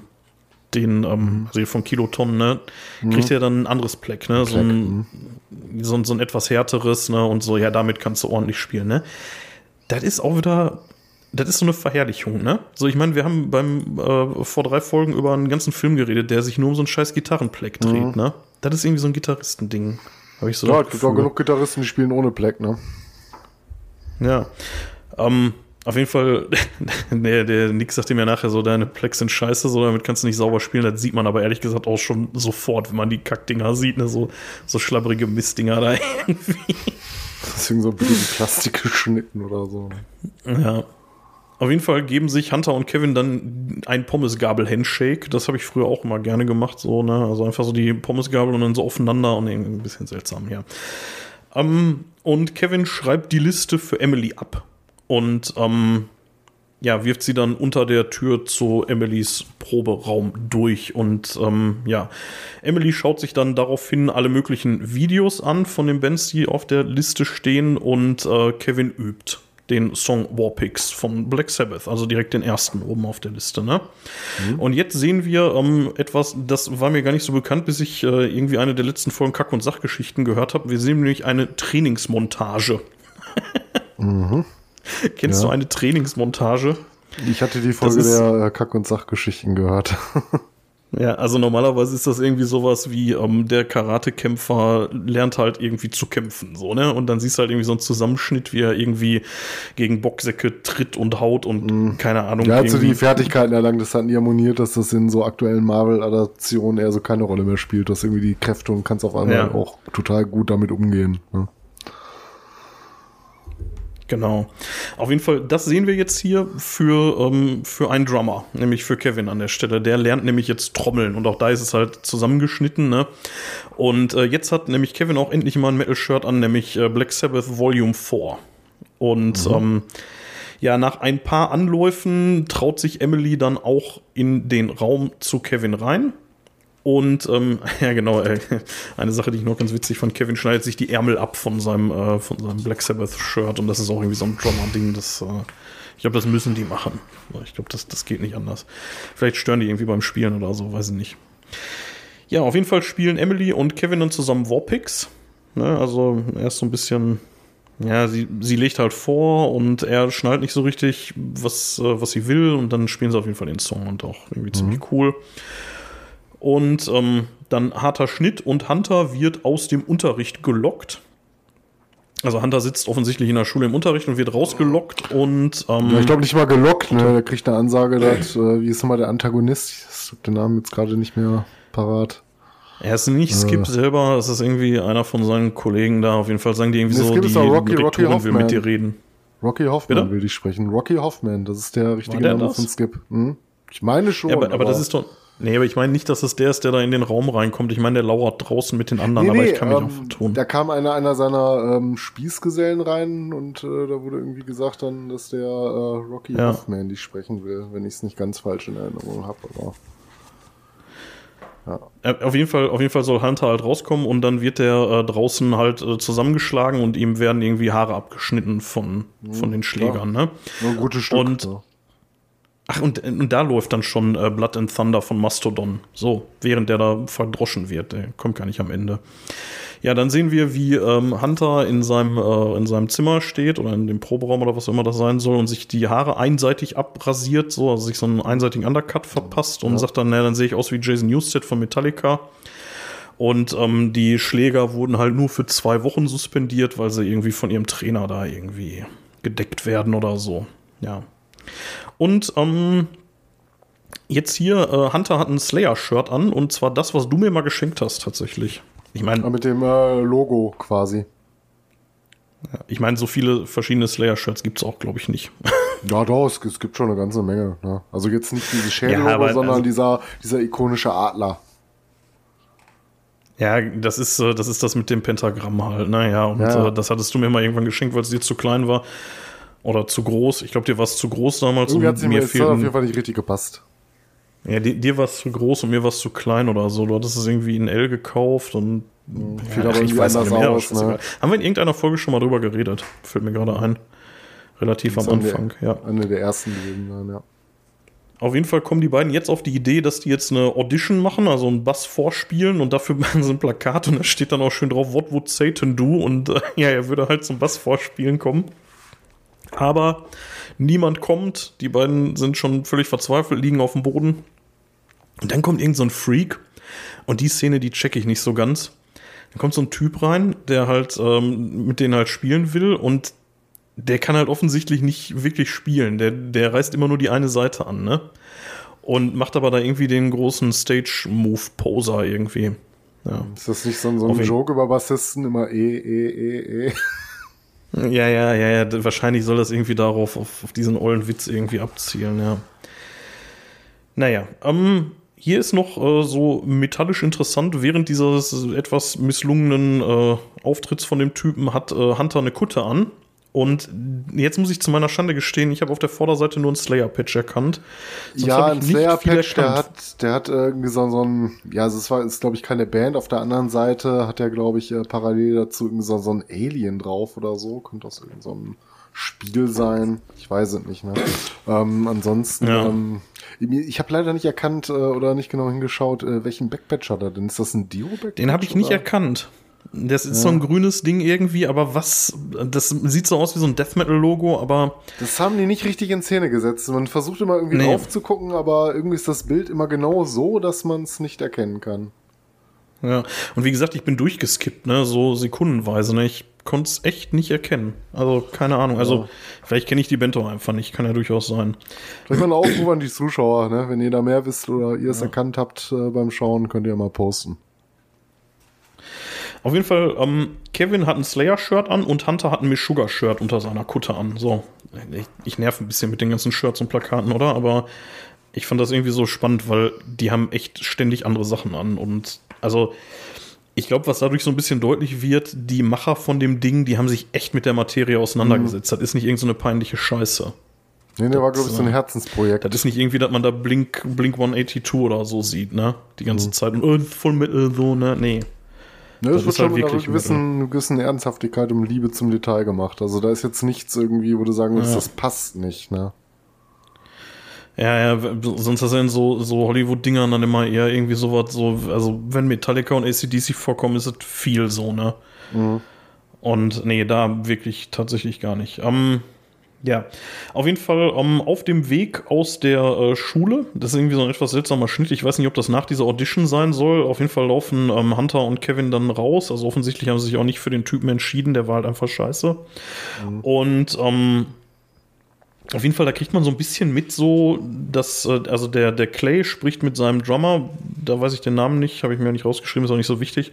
den, ähm, also hier von Kiloton, ne, kriegt mhm. er dann ein anderes Pleck, ne? So ein, mhm. so, ein, so ein etwas härteres, ne? Und so, ja, damit kannst du ordentlich spielen, ne? Das ist auch wieder das ist so eine Verherrlichung, ne? So, ich meine, wir haben beim äh, vor drei Folgen über einen ganzen Film geredet, der sich nur um so einen scheiß Gitarrenpleck dreht, mhm. ne? Das ist irgendwie so ein Gitarristending. Habe ich so Ja, es gibt auch genug Gitarristen, die spielen ohne Pleck, ne? Ja. Ähm, auf jeden Fall, [LAUGHS] der, der Nick sagte mir nachher so, deine Plex sind scheiße, so damit kannst du nicht sauber spielen. Das sieht man aber ehrlich gesagt auch schon sofort, wenn man die Kackdinger sieht, ne? So, so schlabbrige Mistdinger da [LAUGHS] irgendwie. Deswegen so billige Plastik geschnitten oder so. Ja. Auf jeden Fall geben sich Hunter und Kevin dann ein Pommesgabel-Handshake. Das habe ich früher auch immer gerne gemacht, so, ne? Also einfach so die Pommesgabel und dann so aufeinander und ein bisschen seltsam, ja. Ähm, und Kevin schreibt die Liste für Emily ab. Und ähm, ja, wirft sie dann unter der Tür zu Emilys Proberaum durch. Und ähm, ja, Emily schaut sich dann daraufhin alle möglichen Videos an von den Bands, die auf der Liste stehen und äh, Kevin übt den Song Warpix von Black Sabbath, also direkt den ersten oben auf der Liste. Ne? Mhm. Und jetzt sehen wir ähm, etwas, das war mir gar nicht so bekannt, bis ich äh, irgendwie eine der letzten Folgen Kack- und Sachgeschichten gehört habe. Wir sehen nämlich eine Trainingsmontage. [LAUGHS] mhm. Kennst ja. du eine Trainingsmontage? Ich hatte die Folge der äh, Kack- und Sachgeschichten gehört. [LAUGHS] Ja, also normalerweise ist das irgendwie sowas wie, ähm, der Karatekämpfer lernt halt irgendwie zu kämpfen, so, ne? Und dann siehst du halt irgendwie so einen Zusammenschnitt, wie er irgendwie gegen Bocksäcke tritt und haut und mhm. keine Ahnung. Ja, hat so die Fertigkeiten erlangt, das hat nie harmoniert, dass das in so aktuellen Marvel-Adaptionen eher so keine Rolle mehr spielt, dass irgendwie die Kräfte und kannst auf einmal ja. auch total gut damit umgehen. Ne? Genau. Auf jeden Fall, das sehen wir jetzt hier für, ähm, für einen Drummer, nämlich für Kevin an der Stelle. Der lernt nämlich jetzt Trommeln und auch da ist es halt zusammengeschnitten. Ne? Und äh, jetzt hat nämlich Kevin auch endlich mal ein Metal-Shirt an, nämlich äh, Black Sabbath Volume 4. Und mhm. ähm, ja, nach ein paar Anläufen traut sich Emily dann auch in den Raum zu Kevin rein. Und ähm, [LAUGHS] ja, genau, äh, eine Sache, die ich noch ganz witzig fand, Kevin schneidet sich die Ärmel ab von seinem, äh, von seinem Black Sabbath-Shirt und das ist auch irgendwie so ein Drummer-Ding, das äh, ich glaube, das müssen die machen. Ich glaube, das, das geht nicht anders. Vielleicht stören die irgendwie beim Spielen oder so, weiß ich nicht. Ja, auf jeden Fall spielen Emily und Kevin dann zusammen Warpix. Ne, also er ist so ein bisschen, ja, sie, sie legt halt vor und er schnallt nicht so richtig, was, äh, was sie will und dann spielen sie auf jeden Fall den Song und auch irgendwie mhm. ziemlich cool. Und ähm, dann harter Schnitt und Hunter wird aus dem Unterricht gelockt. Also Hunter sitzt offensichtlich in der Schule im Unterricht und wird rausgelockt und ähm, ja, ich glaube nicht mal gelockt, ne? Der kriegt eine Ansage, dass, äh, wie ist nochmal der Antagonist? Ich habe den Namen jetzt gerade nicht mehr parat. Er ist nicht Skip äh. selber, es ist irgendwie einer von seinen Kollegen da. Auf jeden Fall sagen die irgendwie nee, so, die Rocky, Rocky will mit dir reden. Rocky Hoffman Bitte? will dich sprechen. Rocky Hoffman, das ist der richtige der Name das? von Skip. Hm? Ich meine schon. Ja, aber, aber, aber das ist doch. Nee, aber ich meine nicht, dass es der ist, der da in den Raum reinkommt. Ich meine, der lauert draußen mit den anderen, nee, aber nee, ich kann mich ähm, auch vertun. Da kam einer, einer seiner ähm, Spießgesellen rein und äh, da wurde irgendwie gesagt dann, dass der äh, Rocky ja. Hoffman die sprechen will, wenn ich es nicht ganz falsch in Erinnerung habe. Ja. Äh, auf jeden Fall, auf jeden Fall soll Hunter halt rauskommen und dann wird der äh, draußen halt äh, zusammengeschlagen und ihm werden irgendwie Haare abgeschnitten von, mhm, von den Schlägern, ja. ne? Ein gutes Stück. Und ja. Ach, und, und da läuft dann schon äh, Blood and Thunder von Mastodon. So, während der da verdroschen wird. Der kommt gar nicht am Ende. Ja, dann sehen wir, wie ähm, Hunter in seinem, äh, in seinem Zimmer steht oder in dem Proberaum oder was immer das sein soll und sich die Haare einseitig abrasiert, so, also sich so einen einseitigen Undercut verpasst und sagt dann, naja, dann sehe ich aus wie Jason Newsted von Metallica. Und ähm, die Schläger wurden halt nur für zwei Wochen suspendiert, weil sie irgendwie von ihrem Trainer da irgendwie gedeckt werden oder so. Ja. Und ähm, jetzt hier, äh, Hunter hat ein Slayer-Shirt an und zwar das, was du mir mal geschenkt hast, tatsächlich. Ich meine. Mit dem äh, Logo quasi. Ja, ich meine, so viele verschiedene Slayer-Shirts gibt es auch, glaube ich, nicht. [LAUGHS] Ja, doch, es, es, gibt schon eine ganze Menge. Ne? Also jetzt nicht diese Schädel, ja, sondern also, dieser, dieser ikonische Adler. Ja, das ist, äh, das ist das mit dem Pentagramm halt, naja. Ne? Und ja. äh, das hattest du mir mal irgendwann geschenkt, weil es dir zu klein war. Oder zu groß. Ich glaube, dir war es zu groß damals. Irgendwie hat mir fehlten, auf jeden Fall nicht richtig gepasst. Ja, dir, dir war es zu groß und mir war es zu klein oder so. Du hattest es irgendwie in L gekauft und ja, aber ich weiß nicht mehr. Aus, ne? Haben wir in irgendeiner Folge schon mal drüber geredet? Fällt mir gerade ein. Relativ am Anfang, der, ja. Eine der ersten gewesen, ja. Auf jeden Fall kommen die beiden jetzt auf die Idee, dass die jetzt eine Audition machen, also einen Bass vorspielen und dafür [LAUGHS] machen sie ein Plakat und da steht dann auch schön drauf, what would Satan do? Und äh, ja, er würde halt zum Bass vorspielen kommen. Aber niemand kommt, die beiden sind schon völlig verzweifelt, liegen auf dem Boden. Und dann kommt irgend so ein Freak und die Szene, die checke ich nicht so ganz. Dann kommt so ein Typ rein, der halt ähm, mit denen halt spielen will und der kann halt offensichtlich nicht wirklich spielen. Der, der reißt immer nur die eine Seite an, ne? Und macht aber da irgendwie den großen Stage-Move-Poser irgendwie. Ja. Ist das nicht so, so ein Joke über Bassisten? Immer E, E, E, E. Ja, ja, ja, ja. Wahrscheinlich soll das irgendwie darauf, auf, auf diesen ollen Witz irgendwie abzielen, ja. Naja, ähm, hier ist noch äh, so metallisch interessant, während dieses etwas misslungenen äh, Auftritts von dem Typen hat äh, Hunter eine Kutte an. Und jetzt muss ich zu meiner Schande gestehen, ich habe auf der Vorderseite nur einen Slayer-Patch erkannt. Sonst ja, ein Slayer-Patch, der hat, der hat irgendwie so, so ein, ja, also es war, ist glaube ich keine Band. Auf der anderen Seite hat er, glaube ich, äh, parallel dazu irgendwie so, so ein Alien drauf oder so. Könnte aus irgendeinem so Spiel sein. Ich weiß es nicht, ne? ähm, ansonsten, ja. ähm, ich habe leider nicht erkannt äh, oder nicht genau hingeschaut, äh, welchen Backpatch hat er denn? Ist das ein Dio-Backpatch? Den habe ich nicht erkannt. Das ist ja. so ein grünes Ding irgendwie, aber was, das sieht so aus wie so ein Death Metal Logo, aber. Das haben die nicht richtig in Szene gesetzt. Man versucht immer irgendwie nee. drauf zu gucken, aber irgendwie ist das Bild immer genau so, dass man es nicht erkennen kann. Ja, und wie gesagt, ich bin durchgeskippt, ne, so sekundenweise, ne, ich konnte es echt nicht erkennen. Also, keine Ahnung, also, ja. vielleicht kenne ich die auch einfach nicht, kann ja durchaus sein. Vielleicht mal einen Aufruf an die Zuschauer, ne, wenn ihr da mehr wisst oder ihr es ja. erkannt habt äh, beim Schauen, könnt ihr mal posten. Auf jeden Fall, ähm, Kevin hat ein Slayer-Shirt an und Hunter hat ein Meshuggah-Shirt unter seiner Kutte an. So, ich, ich nerv ein bisschen mit den ganzen Shirts und Plakaten, oder? Aber ich fand das irgendwie so spannend, weil die haben echt ständig andere Sachen an. Und also, ich glaube, was dadurch so ein bisschen deutlich wird, die Macher von dem Ding, die haben sich echt mit der Materie auseinandergesetzt. Mhm. Das ist nicht irgendeine so peinliche Scheiße. Nee, der war, glaube ich, so ein Herzensprojekt. Das ist nicht irgendwie, dass man da Blink, Blink 182 oder so sieht, ne? Die ganze mhm. Zeit. Und oh, voll Metal, so, ne? Nee. Ne, das, das wird schon halt mit einer gewissen, gewissen Ernsthaftigkeit und Liebe zum Detail gemacht. Also da ist jetzt nichts irgendwie, wo du sagen würdest, ja. das passt nicht, ne? Ja, ja, sonst in so, so Hollywood-Dingern dann immer eher irgendwie sowas, so, also wenn Metallica und ACDC vorkommen, ist es viel so, ne? Mhm. Und nee, da wirklich tatsächlich gar nicht. Ähm, ja, auf jeden Fall um, ähm, auf dem Weg aus der äh, Schule. Das ist irgendwie so ein etwas seltsamer Schnitt. Ich weiß nicht, ob das nach dieser Audition sein soll. Auf jeden Fall laufen ähm, Hunter und Kevin dann raus. Also offensichtlich haben sie sich auch nicht für den Typen entschieden. Der war halt einfach scheiße. Mhm. Und ähm, auf jeden Fall, da kriegt man so ein bisschen mit, so, dass, äh, also der, der Clay spricht mit seinem Drummer, da weiß ich den Namen nicht, habe ich mir nicht rausgeschrieben, ist auch nicht so wichtig.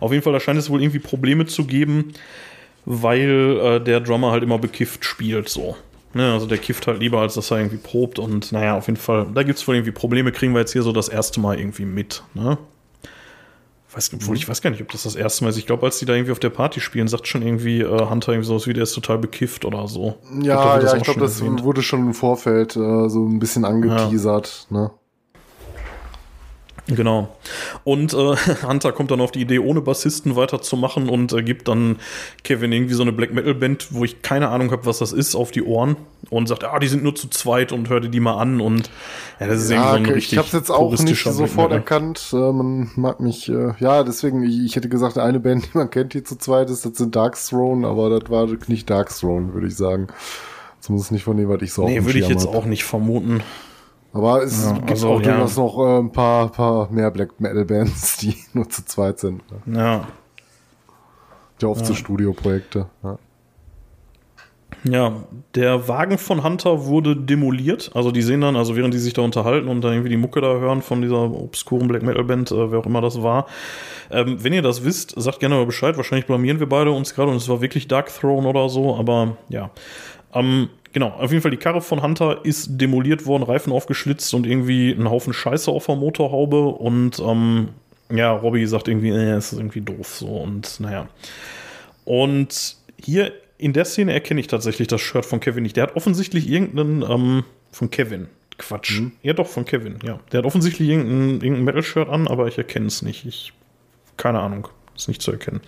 Auf jeden Fall, da scheint es wohl irgendwie Probleme zu geben, weil äh, der Drummer halt immer bekifft spielt, so. Ne, also der kifft halt lieber, als dass er irgendwie probt und naja, auf jeden Fall, da gibt es wohl irgendwie Probleme, kriegen wir jetzt hier so das erste Mal irgendwie mit, ne? Weiß, obwohl, ich weiß gar nicht, ob das das erste Mal ist. Ich glaube, als die da irgendwie auf der Party spielen, sagt schon irgendwie äh, Hunter irgendwie sowas wie, der ist total bekifft oder so. Ja, ich glaub, ja, ich glaube, das wurde schon im Vorfeld äh, so ein bisschen angeteasert, ja. ne? Genau. Und äh, [LAUGHS] Hunter kommt dann auf die Idee, ohne Bassisten weiterzumachen und äh, gibt dann Kevin irgendwie so eine Black Metal Band, wo ich keine Ahnung habe, was das ist, auf die Ohren und sagt, ah, die sind nur zu zweit und hör dir die mal an und ja, das ist ja, irgendwie so ein richtig Ich habe jetzt auch nicht sofort erkannt. Äh, man mag mich, äh, ja, deswegen, ich, ich hätte gesagt, eine Band, [LAUGHS] die man kennt, die zu zweit ist, das sind Darkthrone, aber das war nicht Darkthrone, würde ich sagen. Zumindest nicht von dem, was ich so Nee, würde ich jetzt hab. auch nicht vermuten. Aber es ja, gibt also, auch durchaus ja. noch äh, ein paar, paar mehr Black Metal Bands, [LAUGHS] die nur zu zweit sind. Ne? Ja. Ja, oft ja. so Studioprojekte. Ja. Ja, der Wagen von Hunter wurde demoliert. Also die sehen dann, also während die sich da unterhalten und dann irgendwie die Mucke da hören von dieser obskuren Black Metal Band, äh, wer auch immer das war. Ähm, wenn ihr das wisst, sagt gerne mal Bescheid. Wahrscheinlich blamieren wir beide uns gerade und es war wirklich Dark Throne oder so, aber ja. Ähm, Genau, auf jeden Fall die Karre von Hunter ist demoliert worden, Reifen aufgeschlitzt und irgendwie ein Haufen Scheiße auf der Motorhaube und ähm, ja, Robbie sagt irgendwie, äh, es ist irgendwie doof so und naja. Und hier in der Szene erkenne ich tatsächlich das Shirt von Kevin nicht. Der hat offensichtlich irgendeinen ähm, von Kevin. Quatsch. Mhm. Ja, doch, von Kevin, ja. Der hat offensichtlich irgendein, irgendein Metal-Shirt an, aber ich erkenne es nicht. Ich, keine Ahnung, ist nicht zu erkennen.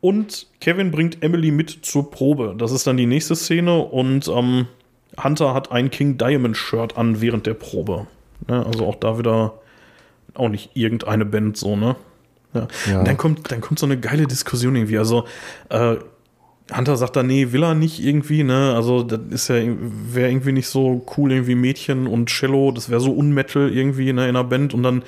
Und Kevin bringt Emily mit zur Probe. Das ist dann die nächste Szene und ähm, Hunter hat ein King Diamond Shirt an während der Probe. Ne? Also auch da wieder auch nicht irgendeine Band so, ne? Ja. ja. dann kommt, dann kommt so eine geile Diskussion irgendwie. Also, äh, Hunter sagt da, nee, will er nicht irgendwie, ne? Also, das ist ja, wäre irgendwie nicht so cool, irgendwie Mädchen und Cello, das wäre so unmetal irgendwie ne, in einer Band. Und dann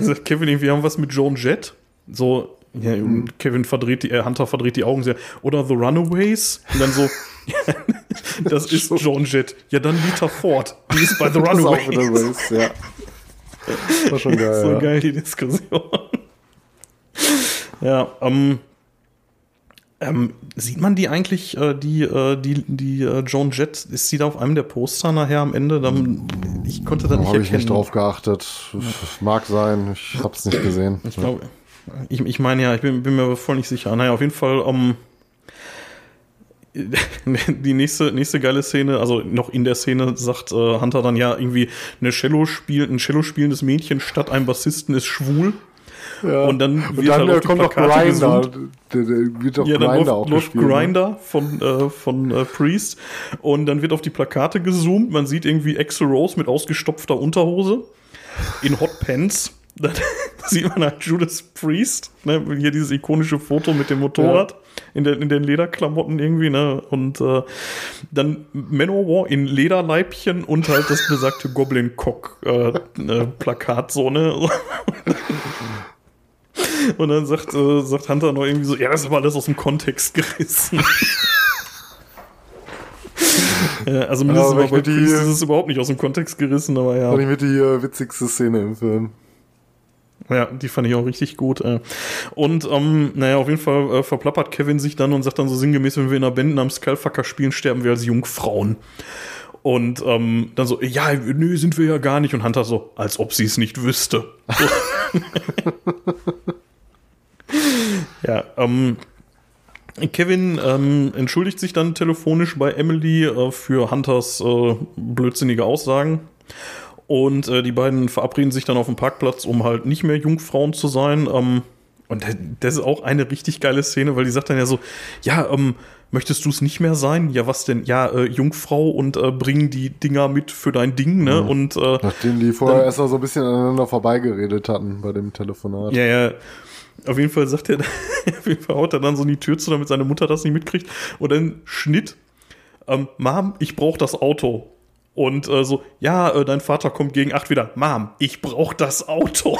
sagt [LAUGHS] Kevin irgendwie, wir haben was mit Joan Jett. So, ja, Kevin verdreht die, äh, Hunter verdreht die Augen sehr. Oder The Runaways. Und dann so, [LAUGHS] das ist Joan Jett. Ja, dann Lita Ford. Die ist bei The [LAUGHS] Runaways. Das Runaways ja. [LAUGHS] War schon geil. so ja. geil, die Diskussion. ja, ähm, ähm, sieht man die eigentlich, äh, die, äh, die, die äh, Joan Jett, ist sie da auf einem der Poster nachher am Ende? Dann, ich konnte da nicht erkennen. Habe ich nicht drauf geachtet. Mag sein, ich hab's nicht gesehen. Ich glaube, ich, ich meine ja, ich bin, bin, mir voll nicht sicher. Naja, auf jeden Fall, um, [LAUGHS] die nächste, nächste geile Szene, also noch in der Szene sagt äh, Hunter dann ja irgendwie, eine Cello spielt, ein Cello spielendes Mädchen statt einem Bassisten ist schwul. Ja. Und dann wird und dann, halt kommt noch Grinder. Der, der wird auch ja, dann Grinder läuft, läuft ne? Grinder von, äh, von äh, Priest. Und dann wird auf die Plakate gezoomt. Man sieht irgendwie Axel Rose mit ausgestopfter Unterhose in Hot Pants. [LAUGHS] [LAUGHS] Sieht man halt Judas Priest, ne? hier dieses ikonische Foto mit dem Motorrad ja. in, den, in den Lederklamotten irgendwie, ne? Und äh, dann Manowar in Lederleibchen und halt das besagte Goblin Cock äh, äh, Plakat so, ne? [LAUGHS] Und dann sagt, äh, sagt Hunter noch irgendwie so, ja, das ist aber alles aus dem Kontext gerissen. [LAUGHS] ja, also mindestens ja, bei Priest ist es überhaupt nicht aus dem Kontext gerissen, aber ja. Das ich mit die äh, witzigste Szene im Film. Ja, die fand ich auch richtig gut. Äh. Und ähm, naja, auf jeden Fall äh, verplappert Kevin sich dann und sagt dann so sinngemäß, wenn wir in einer Band namens Skullfucker spielen, sterben wir als Jungfrauen. Und ähm, dann so, ja, nö, sind wir ja gar nicht. Und Hunter so, als ob sie es nicht wüsste. [LAUGHS] ja, ähm, Kevin ähm, entschuldigt sich dann telefonisch bei Emily äh, für Hunters äh, blödsinnige Aussagen. Und äh, die beiden verabreden sich dann auf dem Parkplatz, um halt nicht mehr Jungfrauen zu sein. Ähm, und das ist auch eine richtig geile Szene, weil die sagt dann ja so, ja, ähm, möchtest du es nicht mehr sein? Ja, was denn? Ja, äh, Jungfrau und äh, bringen die Dinger mit für dein Ding, ne? Mhm. Und äh, nachdem die vorher erst mal so ein bisschen aneinander vorbeigeredet hatten bei dem Telefonat. Ja, ja. Auf jeden Fall sagt er, [LAUGHS] auf jeden Fall haut er dann so in die Tür zu, damit seine Mutter das nicht mitkriegt. Und dann Schnitt. Ähm, Mom, ich brauche das Auto. Und äh, so, ja, äh, dein Vater kommt gegen acht wieder. Mom, ich brauch das Auto.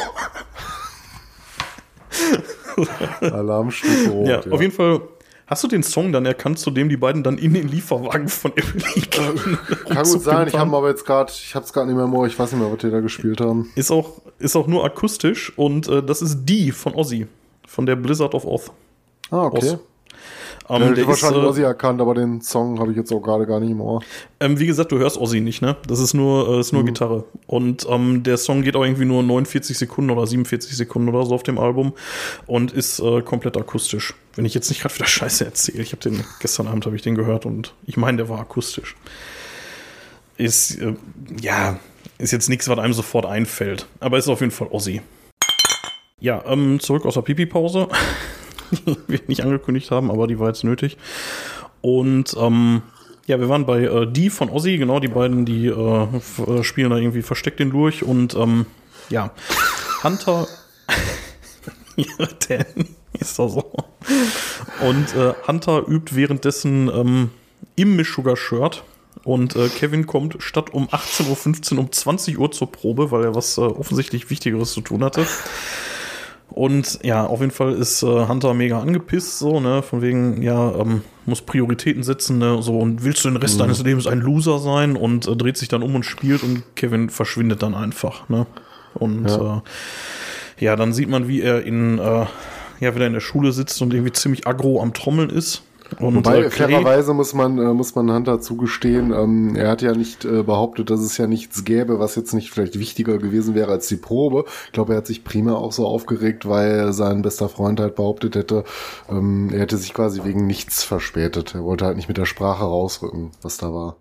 Alarmstufe rot. Ja, ja, auf jeden Fall. Hast du den Song dann erkannt, zu dem die beiden dann in den Lieferwagen von Emily gehen? Kann [LAUGHS] gut sein, ich habe aber jetzt gerade, ich hab's gerade nicht mehr im ich weiß nicht mehr, was die da gespielt haben. Ist auch, ist auch nur akustisch und äh, das ist die von Ozzy, von der Blizzard of Oz. Ah, okay. Oz. Ähm, der wahrscheinlich ist, äh, Ozzy erkannt, aber den Song habe ich jetzt auch gerade gar nicht im Ohr. Ähm, wie gesagt, du hörst Ozzy nicht, ne? Das ist nur, äh, ist nur mhm. Gitarre. Und ähm, der Song geht auch irgendwie nur 49 Sekunden oder 47 Sekunden oder so auf dem Album und ist äh, komplett akustisch. Wenn ich jetzt nicht gerade wieder [LAUGHS] Scheiße erzähle, ich habe den gestern Abend habe ich den gehört und ich meine, der war akustisch. Ist äh, ja ist jetzt nichts, was einem sofort einfällt. Aber ist auf jeden Fall Ossi. Ja, ähm, zurück aus der Pipi-Pause. Die [LAUGHS] wir nicht angekündigt haben, aber die war jetzt nötig. Und ähm, ja, wir waren bei äh, Die von Ossi, genau, die beiden, die äh, äh spielen da irgendwie versteckt den durch und ähm, ja, Hunter. [LAUGHS] ja, der [LAUGHS] ist doch so. Und äh, Hunter übt währenddessen ähm, im Sugar-Shirt und äh, Kevin kommt statt um 18.15 Uhr um 20 Uhr zur Probe, weil er was äh, offensichtlich Wichtigeres zu tun hatte. Und ja, auf jeden Fall ist äh, Hunter mega angepisst, so, ne, von wegen, ja, ähm, muss Prioritäten setzen, ne, so, und willst du den Rest mhm. deines Lebens ein Loser sein? Und äh, dreht sich dann um und spielt und Kevin verschwindet dann einfach, ne. Und ja, äh, ja dann sieht man, wie er in, äh, ja, wieder in der Schule sitzt und irgendwie ziemlich aggro am Trommeln ist und, Wobei, fairerweise muss man, äh, muss man Hunter zugestehen, ähm, er hat ja nicht äh, behauptet, dass es ja nichts gäbe, was jetzt nicht vielleicht wichtiger gewesen wäre als die Probe. Ich glaube, er hat sich prima auch so aufgeregt, weil sein bester Freund halt behauptet hätte, ähm, er hätte sich quasi wegen nichts verspätet. Er wollte halt nicht mit der Sprache rausrücken, was da war.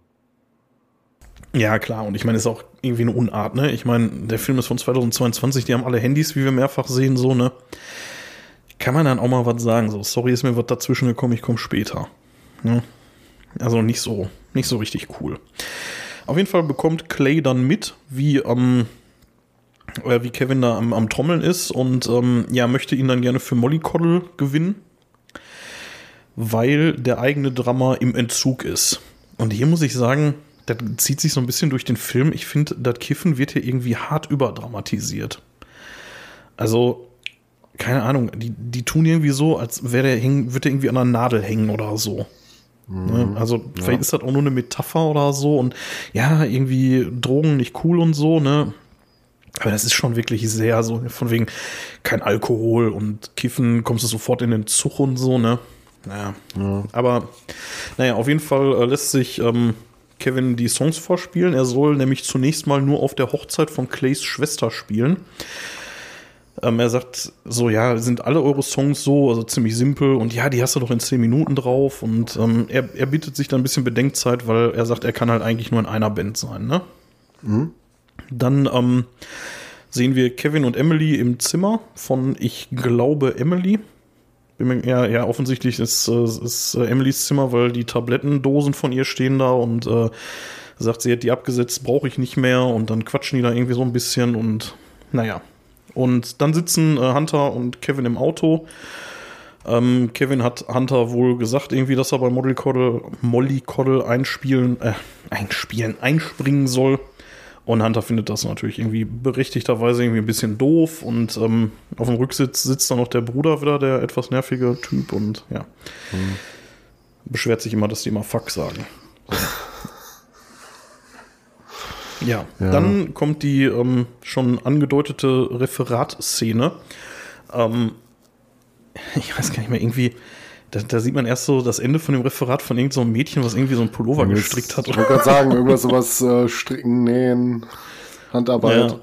Ja, klar. Und ich meine, ist auch irgendwie eine Unart, ne? Ich meine, der Film ist von 2022, die haben alle Handys, wie wir mehrfach sehen, so, ne? Kann man dann auch mal was sagen. So, sorry, ist mir was dazwischen gekommen, ich komme später. Ja. Also nicht so, nicht so richtig cool. Auf jeden Fall bekommt Clay dann mit, wie, ähm, äh, wie Kevin da am, am Trommeln ist und ähm, ja, möchte ihn dann gerne für Mollycoddle gewinnen, weil der eigene Drama im Entzug ist. Und hier muss ich sagen, das zieht sich so ein bisschen durch den Film. Ich finde, das Kiffen wird hier irgendwie hart überdramatisiert. Also, keine Ahnung, die, die tun irgendwie so, als wäre der hängen, würde der irgendwie an einer Nadel hängen oder so. Mhm. Ne? Also vielleicht ja. ist das auch nur eine Metapher oder so und ja, irgendwie Drogen nicht cool und so, ne? Aber das ist schon wirklich sehr so, von wegen kein Alkohol und Kiffen, kommst du sofort in den Zug und so, ne? Naja. Ja. Aber naja, auf jeden Fall äh, lässt sich ähm, Kevin die Songs vorspielen. Er soll nämlich zunächst mal nur auf der Hochzeit von Clays Schwester spielen. Ähm, er sagt so, ja, sind alle eure Songs so, also ziemlich simpel und ja, die hast du doch in zehn Minuten drauf und ähm, er, er bietet sich dann ein bisschen Bedenkzeit, weil er sagt, er kann halt eigentlich nur in einer Band sein, ne? Mhm. Dann ähm, sehen wir Kevin und Emily im Zimmer von, ich glaube, Emily. Ja, ja, offensichtlich ist, äh, ist äh, Emilys Zimmer, weil die Tablettendosen von ihr stehen da und äh, sagt, sie hat die abgesetzt, brauche ich nicht mehr und dann quatschen die da irgendwie so ein bisschen und naja, und dann sitzen äh, Hunter und Kevin im Auto. Ähm, Kevin hat Hunter wohl gesagt, irgendwie, dass er bei Molly Coddle, Molly Coddle einspielen, äh, einspielen, einspringen soll. Und Hunter findet das natürlich irgendwie berechtigterweise irgendwie ein bisschen doof. Und ähm, auf dem Rücksitz sitzt dann noch der Bruder wieder, der etwas nervige Typ. Und ja, mhm. beschwert sich immer, dass die immer Fuck sagen. [LAUGHS] Ja, ja. dann kommt die ähm, schon angedeutete Referatszene. Ähm, [LAUGHS] ich weiß gar nicht mehr, irgendwie, da, da, sieht man erst so das Ende von dem Referat von irgendeinem so Mädchen, was irgendwie so ein Pullover gestrickt hat. Ich wollte gerade sagen, irgendwas sowas äh, stricken, nähen, Handarbeit. Ja.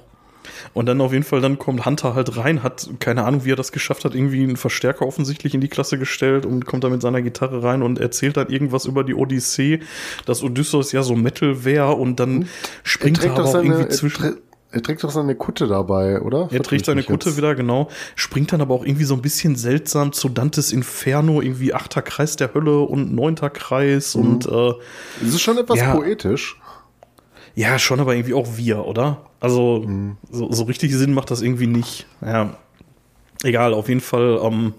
Und dann auf jeden Fall, dann kommt Hunter halt rein, hat keine Ahnung, wie er das geschafft hat, irgendwie einen Verstärker offensichtlich in die Klasse gestellt und kommt da mit seiner Gitarre rein und erzählt dann irgendwas über die Odyssee, dass Odysseus ja so Metal wäre und dann springt er, er aber seine, irgendwie zwischen. Er trägt doch seine Kutte dabei, oder? Er trägt seine Kutte jetzt? wieder, genau. Springt dann aber auch irgendwie so ein bisschen seltsam zu Dantes Inferno, irgendwie achter Kreis der Hölle und neunter Kreis mhm. und äh, Das ist schon etwas ja, poetisch. Ja, schon, aber irgendwie auch wir, oder? Also, mhm. so, so, richtig Sinn macht das irgendwie nicht. Ja, egal, auf jeden Fall, ähm,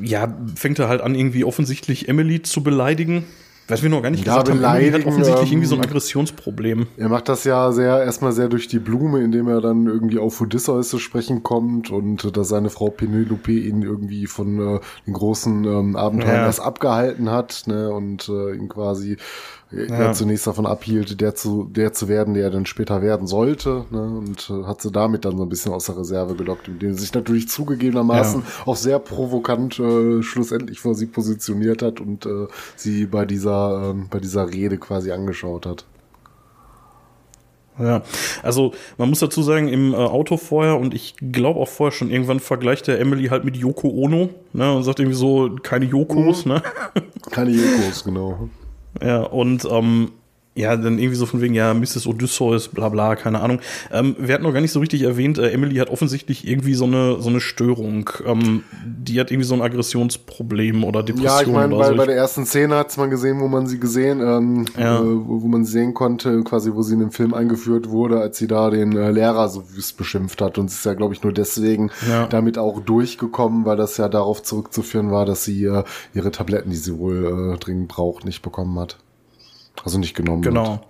ja, fängt er halt an, irgendwie offensichtlich Emily zu beleidigen. Was wir noch gar nicht ja, gesagt haben, Emily hat offensichtlich irgendwie so ein ähm, Aggressionsproblem. Er macht das ja sehr, erstmal sehr durch die Blume, indem er dann irgendwie auf Odysseus zu sprechen kommt und dass seine Frau Penelope ihn irgendwie von äh, den großen ähm, Abenteuern ja. erst abgehalten hat, ne, und äh, ihn quasi ja. zunächst davon abhielt, der zu, der zu werden, der er dann später werden sollte, ne, und äh, hat sie damit dann so ein bisschen aus der Reserve gelockt, indem sie sich natürlich zugegebenermaßen ja. auch sehr provokant äh, schlussendlich vor sie positioniert hat und äh, sie bei dieser, äh, bei dieser Rede quasi angeschaut hat. Ja, also man muss dazu sagen, im äh, Auto vorher und ich glaube auch vorher schon irgendwann vergleicht der Emily halt mit Yoko Ono, ne, und sagt irgendwie so, keine Yokos, mhm. ne? Keine Yokos, genau. Ja, und ähm, ja, dann irgendwie so von wegen, ja, Mrs. Odysseus, bla bla, keine Ahnung. Ähm, wir hatten noch gar nicht so richtig erwähnt, äh, Emily hat offensichtlich irgendwie so eine, so eine Störung. Ähm, die hat irgendwie so ein Aggressionsproblem oder Depression. Ja, ich meine, bei, so. bei der ersten Szene hat man gesehen, wo man sie gesehen, ähm, ja. äh, wo, wo, man sie sehen konnte, quasi, wo sie in dem Film eingeführt wurde, als sie da den äh, Lehrer so wüst beschimpft hat. Und sie ist ja, glaube ich, nur deswegen ja. damit auch durchgekommen, weil das ja darauf zurückzuführen war, dass sie äh, ihre Tabletten, die sie wohl äh, dringend braucht, nicht bekommen hat. Also nicht genommen. Genau. Wird.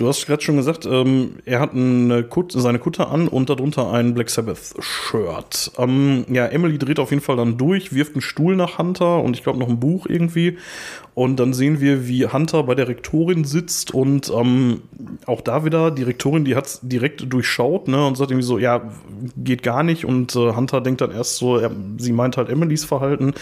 Du hast gerade schon gesagt, ähm, er hat eine Kut seine Kutte an und darunter ein Black Sabbath-Shirt. Ähm, ja, Emily dreht auf jeden Fall dann durch, wirft einen Stuhl nach Hunter und ich glaube noch ein Buch irgendwie. Und dann sehen wir, wie Hunter bei der Rektorin sitzt und ähm, auch da wieder, die Rektorin, die hat direkt durchschaut ne, und sagt irgendwie so, ja, geht gar nicht. Und äh, Hunter denkt dann erst so, er, sie meint halt Emilys Verhalten.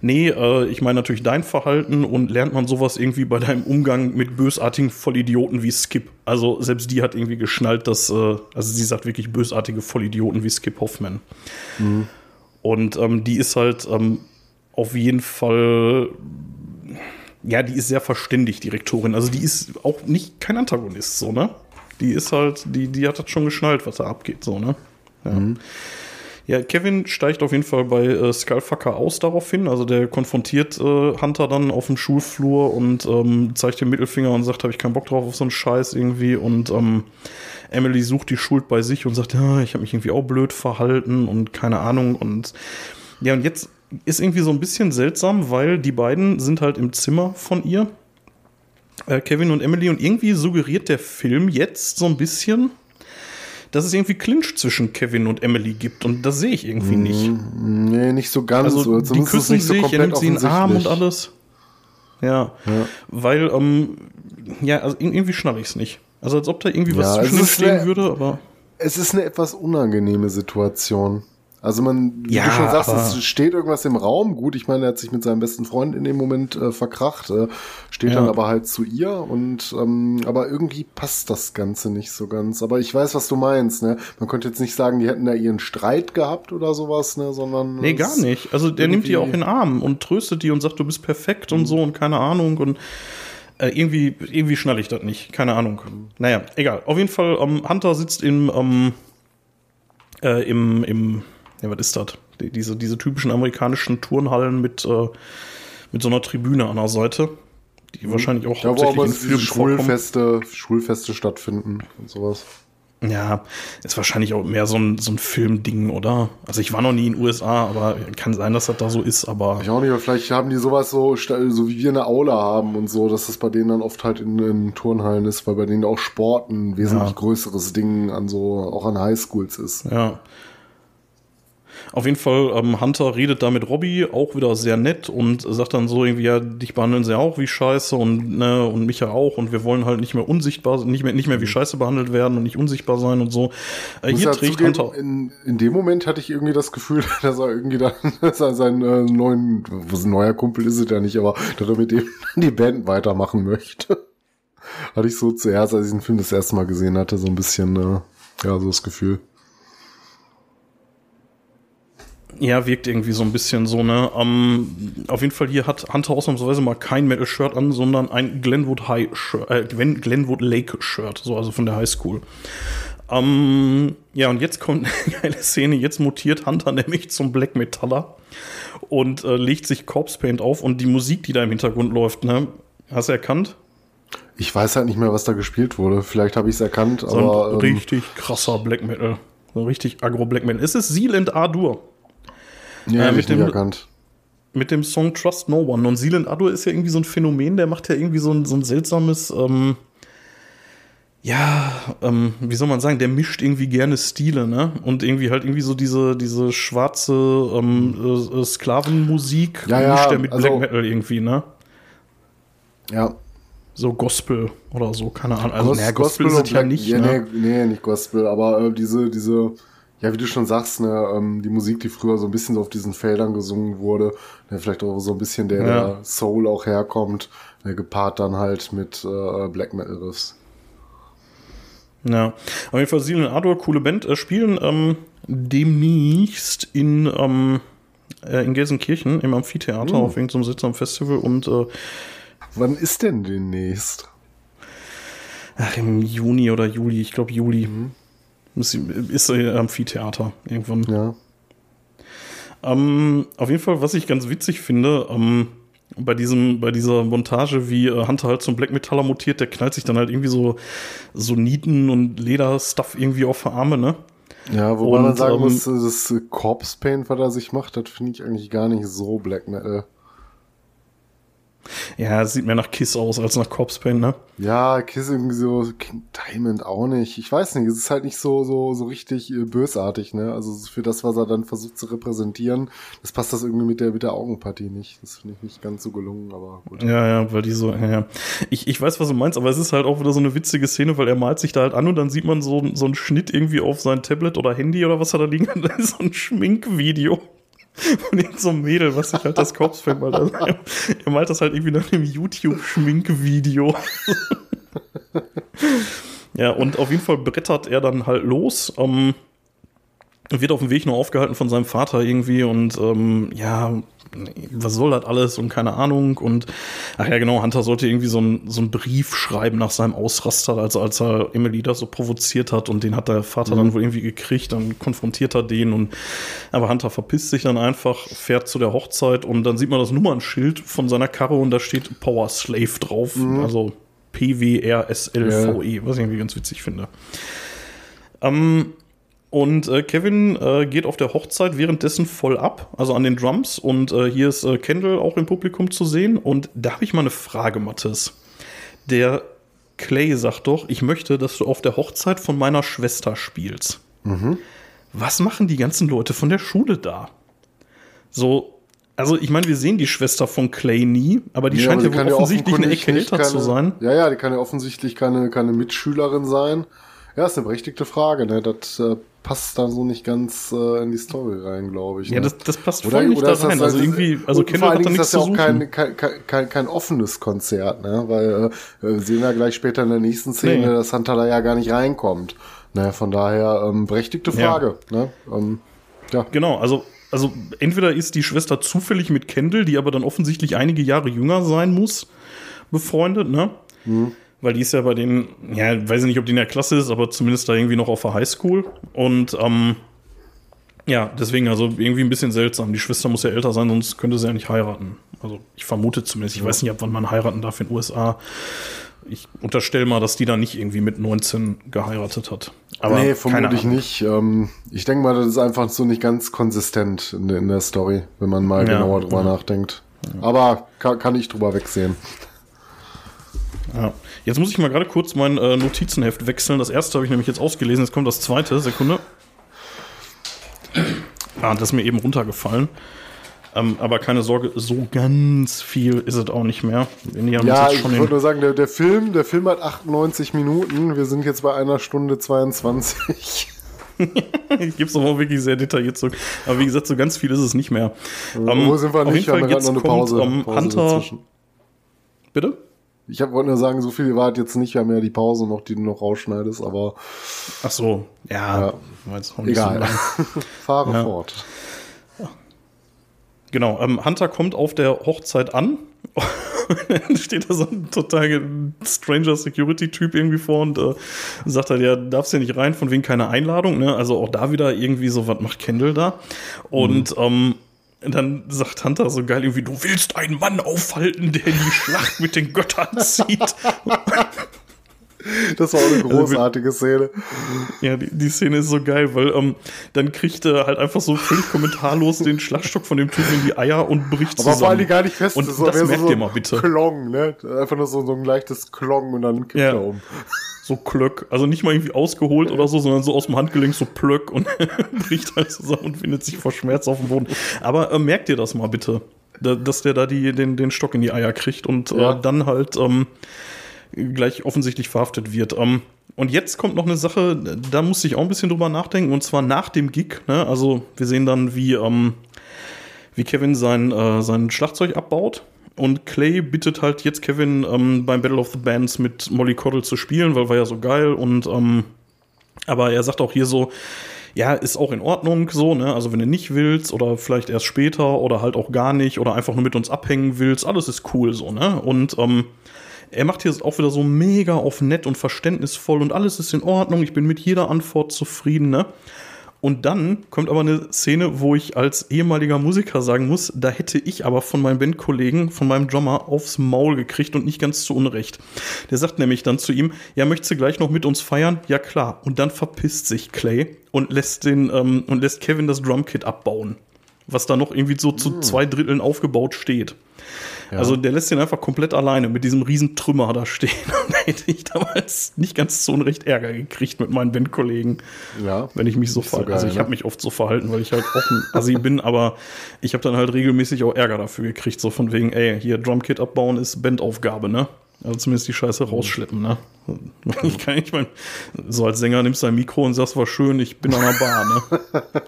Nee, äh, ich meine natürlich dein Verhalten und lernt man sowas irgendwie bei deinem Umgang mit bösartigen Vollidioten wie Skip. Also selbst die hat irgendwie geschnallt, dass, äh, also sie sagt wirklich bösartige Vollidioten wie Skip Hoffman. Mhm. Und ähm, die ist halt ähm, auf jeden Fall ja, die ist sehr verständig, die Rektorin. Also die ist auch nicht kein Antagonist, so, ne? Die ist halt, die, die hat das schon geschnallt, was da abgeht, so, ne? Ja. Mhm. Ja, Kevin steigt auf jeden Fall bei äh, Skullfucker aus daraufhin. Also der konfrontiert äh, Hunter dann auf dem Schulflur und ähm, zeigt den Mittelfinger und sagt, habe ich keinen Bock drauf auf so einen Scheiß irgendwie. Und ähm, Emily sucht die Schuld bei sich und sagt, ja, ich habe mich irgendwie auch blöd verhalten und keine Ahnung. Und ja, und jetzt ist irgendwie so ein bisschen seltsam, weil die beiden sind halt im Zimmer von ihr, äh, Kevin und Emily, und irgendwie suggeriert der Film jetzt so ein bisschen, dass es irgendwie Clinch zwischen Kevin und Emily gibt. Und das sehe ich irgendwie mm, nicht. Nee, nicht so ganz. Also, die küssen sich, so er nimmt sie in den Arm und alles. Ja, ja. weil, ähm, ja, also irgendwie schnapp ich es nicht. Also als ob da irgendwie was ja, zwischen stehen eine, würde, aber. Es ist eine etwas unangenehme Situation. Also man, wie ja, du schon sagst, es steht irgendwas im Raum. Gut, ich meine, er hat sich mit seinem besten Freund in dem Moment äh, verkracht, äh, steht ja. dann aber halt zu ihr und ähm, aber irgendwie passt das Ganze nicht so ganz. Aber ich weiß, was du meinst, ne? Man könnte jetzt nicht sagen, die hätten da ihren Streit gehabt oder sowas, ne, sondern. Nee, gar nicht. Also der nimmt die auch in den Arm und tröstet die und sagt, du bist perfekt und mhm. so und keine Ahnung und äh, irgendwie, irgendwie schnall ich das nicht. Keine Ahnung. Naja, egal. Auf jeden Fall, ähm, Hunter sitzt im, ähm, äh, im, im ja, was ist das? Die, diese, diese typischen amerikanischen Turnhallen mit, äh, mit so einer Tribüne an der Seite, die mhm. wahrscheinlich auch ja, hauptsächlich in Filmen Schulfeste, Schulfeste stattfinden und sowas. Ja, ist wahrscheinlich auch mehr so ein, so ein Filmding, oder? Also ich war noch nie in den USA, aber kann sein, dass das da so ist, aber. Ich auch nicht, aber vielleicht haben die sowas so, so wie wir eine Aula haben und so, dass das bei denen dann oft halt in, in Turnhallen ist, weil bei denen auch Sport ein wesentlich ja. größeres Ding an so, auch an Highschools ist. Ja. Auf jeden Fall, ähm, Hunter redet da mit Robbie auch wieder sehr nett und sagt dann so irgendwie, ja, dich behandeln sie auch wie Scheiße und, ne, und mich ja auch und wir wollen halt nicht mehr unsichtbar, nicht mehr, nicht mehr wie mhm. Scheiße behandelt werden und nicht unsichtbar sein und so. Äh, hier trägt zugeben, Hunter. In, in dem Moment hatte ich irgendwie das Gefühl, [LAUGHS] dass er irgendwie dann, dass er seinen äh, neuen, was ein neuer Kumpel ist es ja nicht, aber dass er mit dem [LAUGHS] die Band weitermachen möchte. [LAUGHS] hatte ich so zuerst, als ich den Film das erste Mal gesehen hatte, so ein bisschen, äh, ja, so das Gefühl. Ja, wirkt irgendwie so ein bisschen so, ne? Um, auf jeden Fall hier hat Hunter ausnahmsweise mal kein Metal-Shirt an, sondern ein Glenwood High Shirt, äh, Glenwood Lake Shirt, so also von der High School. Um, ja, und jetzt kommt [LAUGHS] eine geile Szene. Jetzt mutiert Hunter [LAUGHS] nämlich zum Black Metaller und äh, legt sich Corpse Paint auf und die Musik, die da im Hintergrund läuft, ne? Hast du erkannt? Ich weiß halt nicht mehr, was da gespielt wurde. Vielleicht habe ich es erkannt, so aber. Ein ähm, richtig krasser Black Metal. So richtig agro Black Metal. Es ist Sealand A-Dur. Ja, äh, mit dem, erkannt. Mit dem Song Trust No One. Und Sealand Adur ist ja irgendwie so ein Phänomen, der macht ja irgendwie so ein, so ein seltsames, ähm, ja, ähm, wie soll man sagen, der mischt irgendwie gerne Stile, ne? Und irgendwie halt irgendwie so diese, diese schwarze ähm, äh, Sklavenmusik ja, ja, mischt er mit also, Black Metal irgendwie, ne? Ja. So Gospel oder so, keine Ahnung. Also, naja, Gospel, Gospel ist es ja nicht, ja, ne? Nee, nee, nicht Gospel, aber äh, diese, diese ja, wie du schon sagst, ne, ähm, die Musik, die früher so ein bisschen so auf diesen Feldern gesungen wurde, ne, vielleicht auch so ein bisschen der, ja. der Soul auch herkommt, ne, gepaart dann halt mit äh, Black Metal Riffs. Ja, auf jeden Fall Seal und Ador, coole Band, äh, spielen ähm, demnächst in, ähm, äh, in Gelsenkirchen im Amphitheater mhm. auf irgendeinem Sitz am Festival und äh, Wann ist denn demnächst? Ach, im Juni oder Juli, ich glaube Juli. Mhm. Ist, ist Amphitheater irgendwann. Ja. Ähm, auf jeden Fall, was ich ganz witzig finde, ähm, bei diesem, bei dieser Montage, wie äh, Hunter halt zum Black Metaller mutiert, der knallt sich dann halt irgendwie so, so Nieten und Lederstuff irgendwie auf die Arme, ne? Ja, wobei und, man sagen ähm, muss, das Corpse Paint, was er sich macht, das finde ich eigentlich gar nicht so Black Metal. Ja, sieht mehr nach Kiss aus als nach Corpse Paint, ne? Ja, Kiss irgendwie so, King Diamond auch nicht. Ich weiß nicht, es ist halt nicht so, so, so richtig äh, bösartig, ne? Also für das, was er dann versucht zu repräsentieren, das passt das irgendwie mit der, mit der Augenpartie nicht. Das finde ich nicht ganz so gelungen, aber gut. Ja, ja, weil die so, ja, ja. Ich, ich weiß, was du meinst, aber es ist halt auch wieder so eine witzige Szene, weil er malt sich da halt an und dann sieht man so, so einen Schnitt irgendwie auf sein Tablet oder Handy oder was er da liegen hat. [LAUGHS] So ein Schminkvideo von so einem Mädel, was sich halt das Kopfsfeld malt. Also, er, er malt das halt irgendwie nach einem YouTube-Schminkvideo. ja, und auf jeden Fall brettert er dann halt los. Ähm, wird auf dem Weg nur aufgehalten von seinem Vater irgendwie und ähm, ja, was soll das alles und keine Ahnung und ach ja genau, Hunter sollte irgendwie so einen so einen Brief schreiben nach seinem Ausraster, also als er Emily da so provoziert hat und den hat der Vater mhm. dann wohl irgendwie gekriegt, dann konfrontiert er den und aber Hunter verpisst sich dann einfach, fährt zu der Hochzeit und dann sieht man das Nummernschild von seiner Karre und da steht Power Slave drauf, mhm. also P-W-R-S-L-V-E, ja. was ich irgendwie ganz witzig finde. Ähm, und äh, Kevin äh, geht auf der Hochzeit währenddessen voll ab, also an den Drums. Und äh, hier ist äh, Kendall auch im Publikum zu sehen. Und da habe ich mal eine Frage, Mathis. Der Clay sagt doch, ich möchte, dass du auf der Hochzeit von meiner Schwester spielst. Mhm. Was machen die ganzen Leute von der Schule da? So, also ich meine, wir sehen die Schwester von Clay nie, aber die ja, scheint ja wohl offensichtlich eine Ecke älter keine, zu sein. Ja, ja, die kann ja offensichtlich keine, keine Mitschülerin sein. Ja, ist eine berechtigte Frage. Ne? Das äh, passt da so nicht ganz äh, in die Story rein, glaube ich. Ne? Ja, das, das passt oder, voll nicht da rein. Also irgendwie, also Kendall hat da nichts ist das ja auch kein, kein, kein, kein offenes Konzert, ne? Weil äh, sehen wir gleich später in der nächsten Szene, nee. dass Hunter da ja gar nicht reinkommt. Ne? Von daher ähm, berechtigte Frage. Ja. Ne? Ähm, ja. Genau, also also entweder ist die Schwester zufällig mit Kendall, die aber dann offensichtlich einige Jahre jünger sein muss, befreundet, ne? Mhm weil die ist ja bei denen, ja, weiß ich nicht, ob die in der Klasse ist, aber zumindest da irgendwie noch auf der Highschool. Und ähm, ja, deswegen also irgendwie ein bisschen seltsam. Die Schwester muss ja älter sein, sonst könnte sie ja nicht heiraten. Also ich vermute zumindest, ich weiß nicht, ab wann man heiraten darf in den USA. Ich unterstelle mal, dass die da nicht irgendwie mit 19 geheiratet hat. Aber nee, vermutlich nicht. Ähm, ich denke mal, das ist einfach so nicht ganz konsistent in, in der Story, wenn man mal ja, genauer drüber ja. nachdenkt. Ja. Aber kann, kann ich drüber wegsehen. Ja. Jetzt muss ich mal gerade kurz mein äh, Notizenheft wechseln. Das erste habe ich nämlich jetzt ausgelesen. Jetzt kommt das zweite. Sekunde. Ah, das ist mir eben runtergefallen. Ähm, aber keine Sorge, so ganz viel ist es auch nicht mehr. ja, ich wollte nur sagen, der, der, Film, der Film hat 98 Minuten. Wir sind jetzt bei einer Stunde 22. ich gebe es auch wirklich sehr detailliert zurück. Aber wie gesagt, so ganz viel ist es nicht mehr. Wo ähm, sind wir nicht? Wir haben jetzt noch eine Pause. Kommt, um, Pause Hunter. Dazwischen. Bitte? Ich wollte nur sagen, so viel war halt jetzt nicht. Wir haben ja die Pause noch, die du noch rausschneidest, aber. Ach so, ja. ja. Egal. So [LAUGHS] Fahre ja. fort. Genau, ähm, Hunter kommt auf der Hochzeit an. dann [LAUGHS] steht da so ein total stranger Security-Typ irgendwie vor und äh, sagt halt, ja, darfst ja nicht rein, von wegen keine Einladung. Ne? Also auch da wieder irgendwie so, was macht Kendall da? Und mhm. ähm, und dann sagt Hunter so geil irgendwie, du willst einen Mann aufhalten, der in die Schlacht mit den Göttern zieht. [LAUGHS] Das war auch eine großartige Szene. Ja, die, die Szene ist so geil, weil ähm, dann kriegt er halt einfach so völlig kommentarlos den Schlagstock von dem Typen in die Eier und bricht Aber zusammen. Aber vor allem gar nicht fest. Und das, das merkt so ihr mal bitte. Klong, ne? Einfach nur so, so ein leichtes Klong und dann kippt ja. er um so Klöck. Also nicht mal irgendwie ausgeholt oder so, sondern so aus dem Handgelenk so Plöck und [LAUGHS] bricht halt zusammen und findet sich vor Schmerz auf dem Boden. Aber äh, merkt ihr das mal bitte, da, dass der da die, den, den Stock in die Eier kriegt und äh, ja. äh, dann halt ähm, gleich offensichtlich verhaftet wird. Ähm, und jetzt kommt noch eine Sache, da musste ich auch ein bisschen drüber nachdenken, und zwar nach dem Gig. Ne? Also wir sehen dann, wie, ähm, wie Kevin sein, äh, sein Schlagzeug abbaut und Clay bittet halt jetzt Kevin ähm, beim Battle of the Bands mit Molly Coddle zu spielen, weil war ja so geil. Und ähm, aber er sagt auch hier so, ja, ist auch in Ordnung so, ne? Also wenn du nicht willst oder vielleicht erst später oder halt auch gar nicht oder einfach nur mit uns abhängen willst, alles ist cool so, ne? Und ähm, er macht hier auch wieder so mega auf nett und verständnisvoll und alles ist in Ordnung, ich bin mit jeder Antwort zufrieden, ne? Und dann kommt aber eine Szene, wo ich als ehemaliger Musiker sagen muss, da hätte ich aber von meinem Bandkollegen, von meinem Drummer aufs Maul gekriegt und nicht ganz zu Unrecht. Der sagt nämlich dann zu ihm, ja, möchtest du gleich noch mit uns feiern? Ja, klar. Und dann verpisst sich Clay und lässt den, ähm, und lässt Kevin das Drumkit abbauen. Was da noch irgendwie so zu hm. zwei Dritteln aufgebaut steht. Also der lässt ihn einfach komplett alleine mit diesem riesen Trümmer da stehen. Und [LAUGHS] da hätte ich damals nicht ganz so unrecht Ärger gekriegt mit meinen Bandkollegen. Ja. Wenn ich mich so verhalte. Also ich ne? habe mich oft so verhalten, weil ich halt auch ein Assi bin, aber ich habe dann halt regelmäßig auch Ärger dafür gekriegt. So von wegen, ey, hier Drumkit abbauen ist Bandaufgabe, ne? Also zumindest die Scheiße rausschleppen, ne? [LAUGHS] Ich kann nicht, mein, so als Sänger nimmst du ein Mikro und sagst, war schön, ich bin an der Bar, ne? [LAUGHS]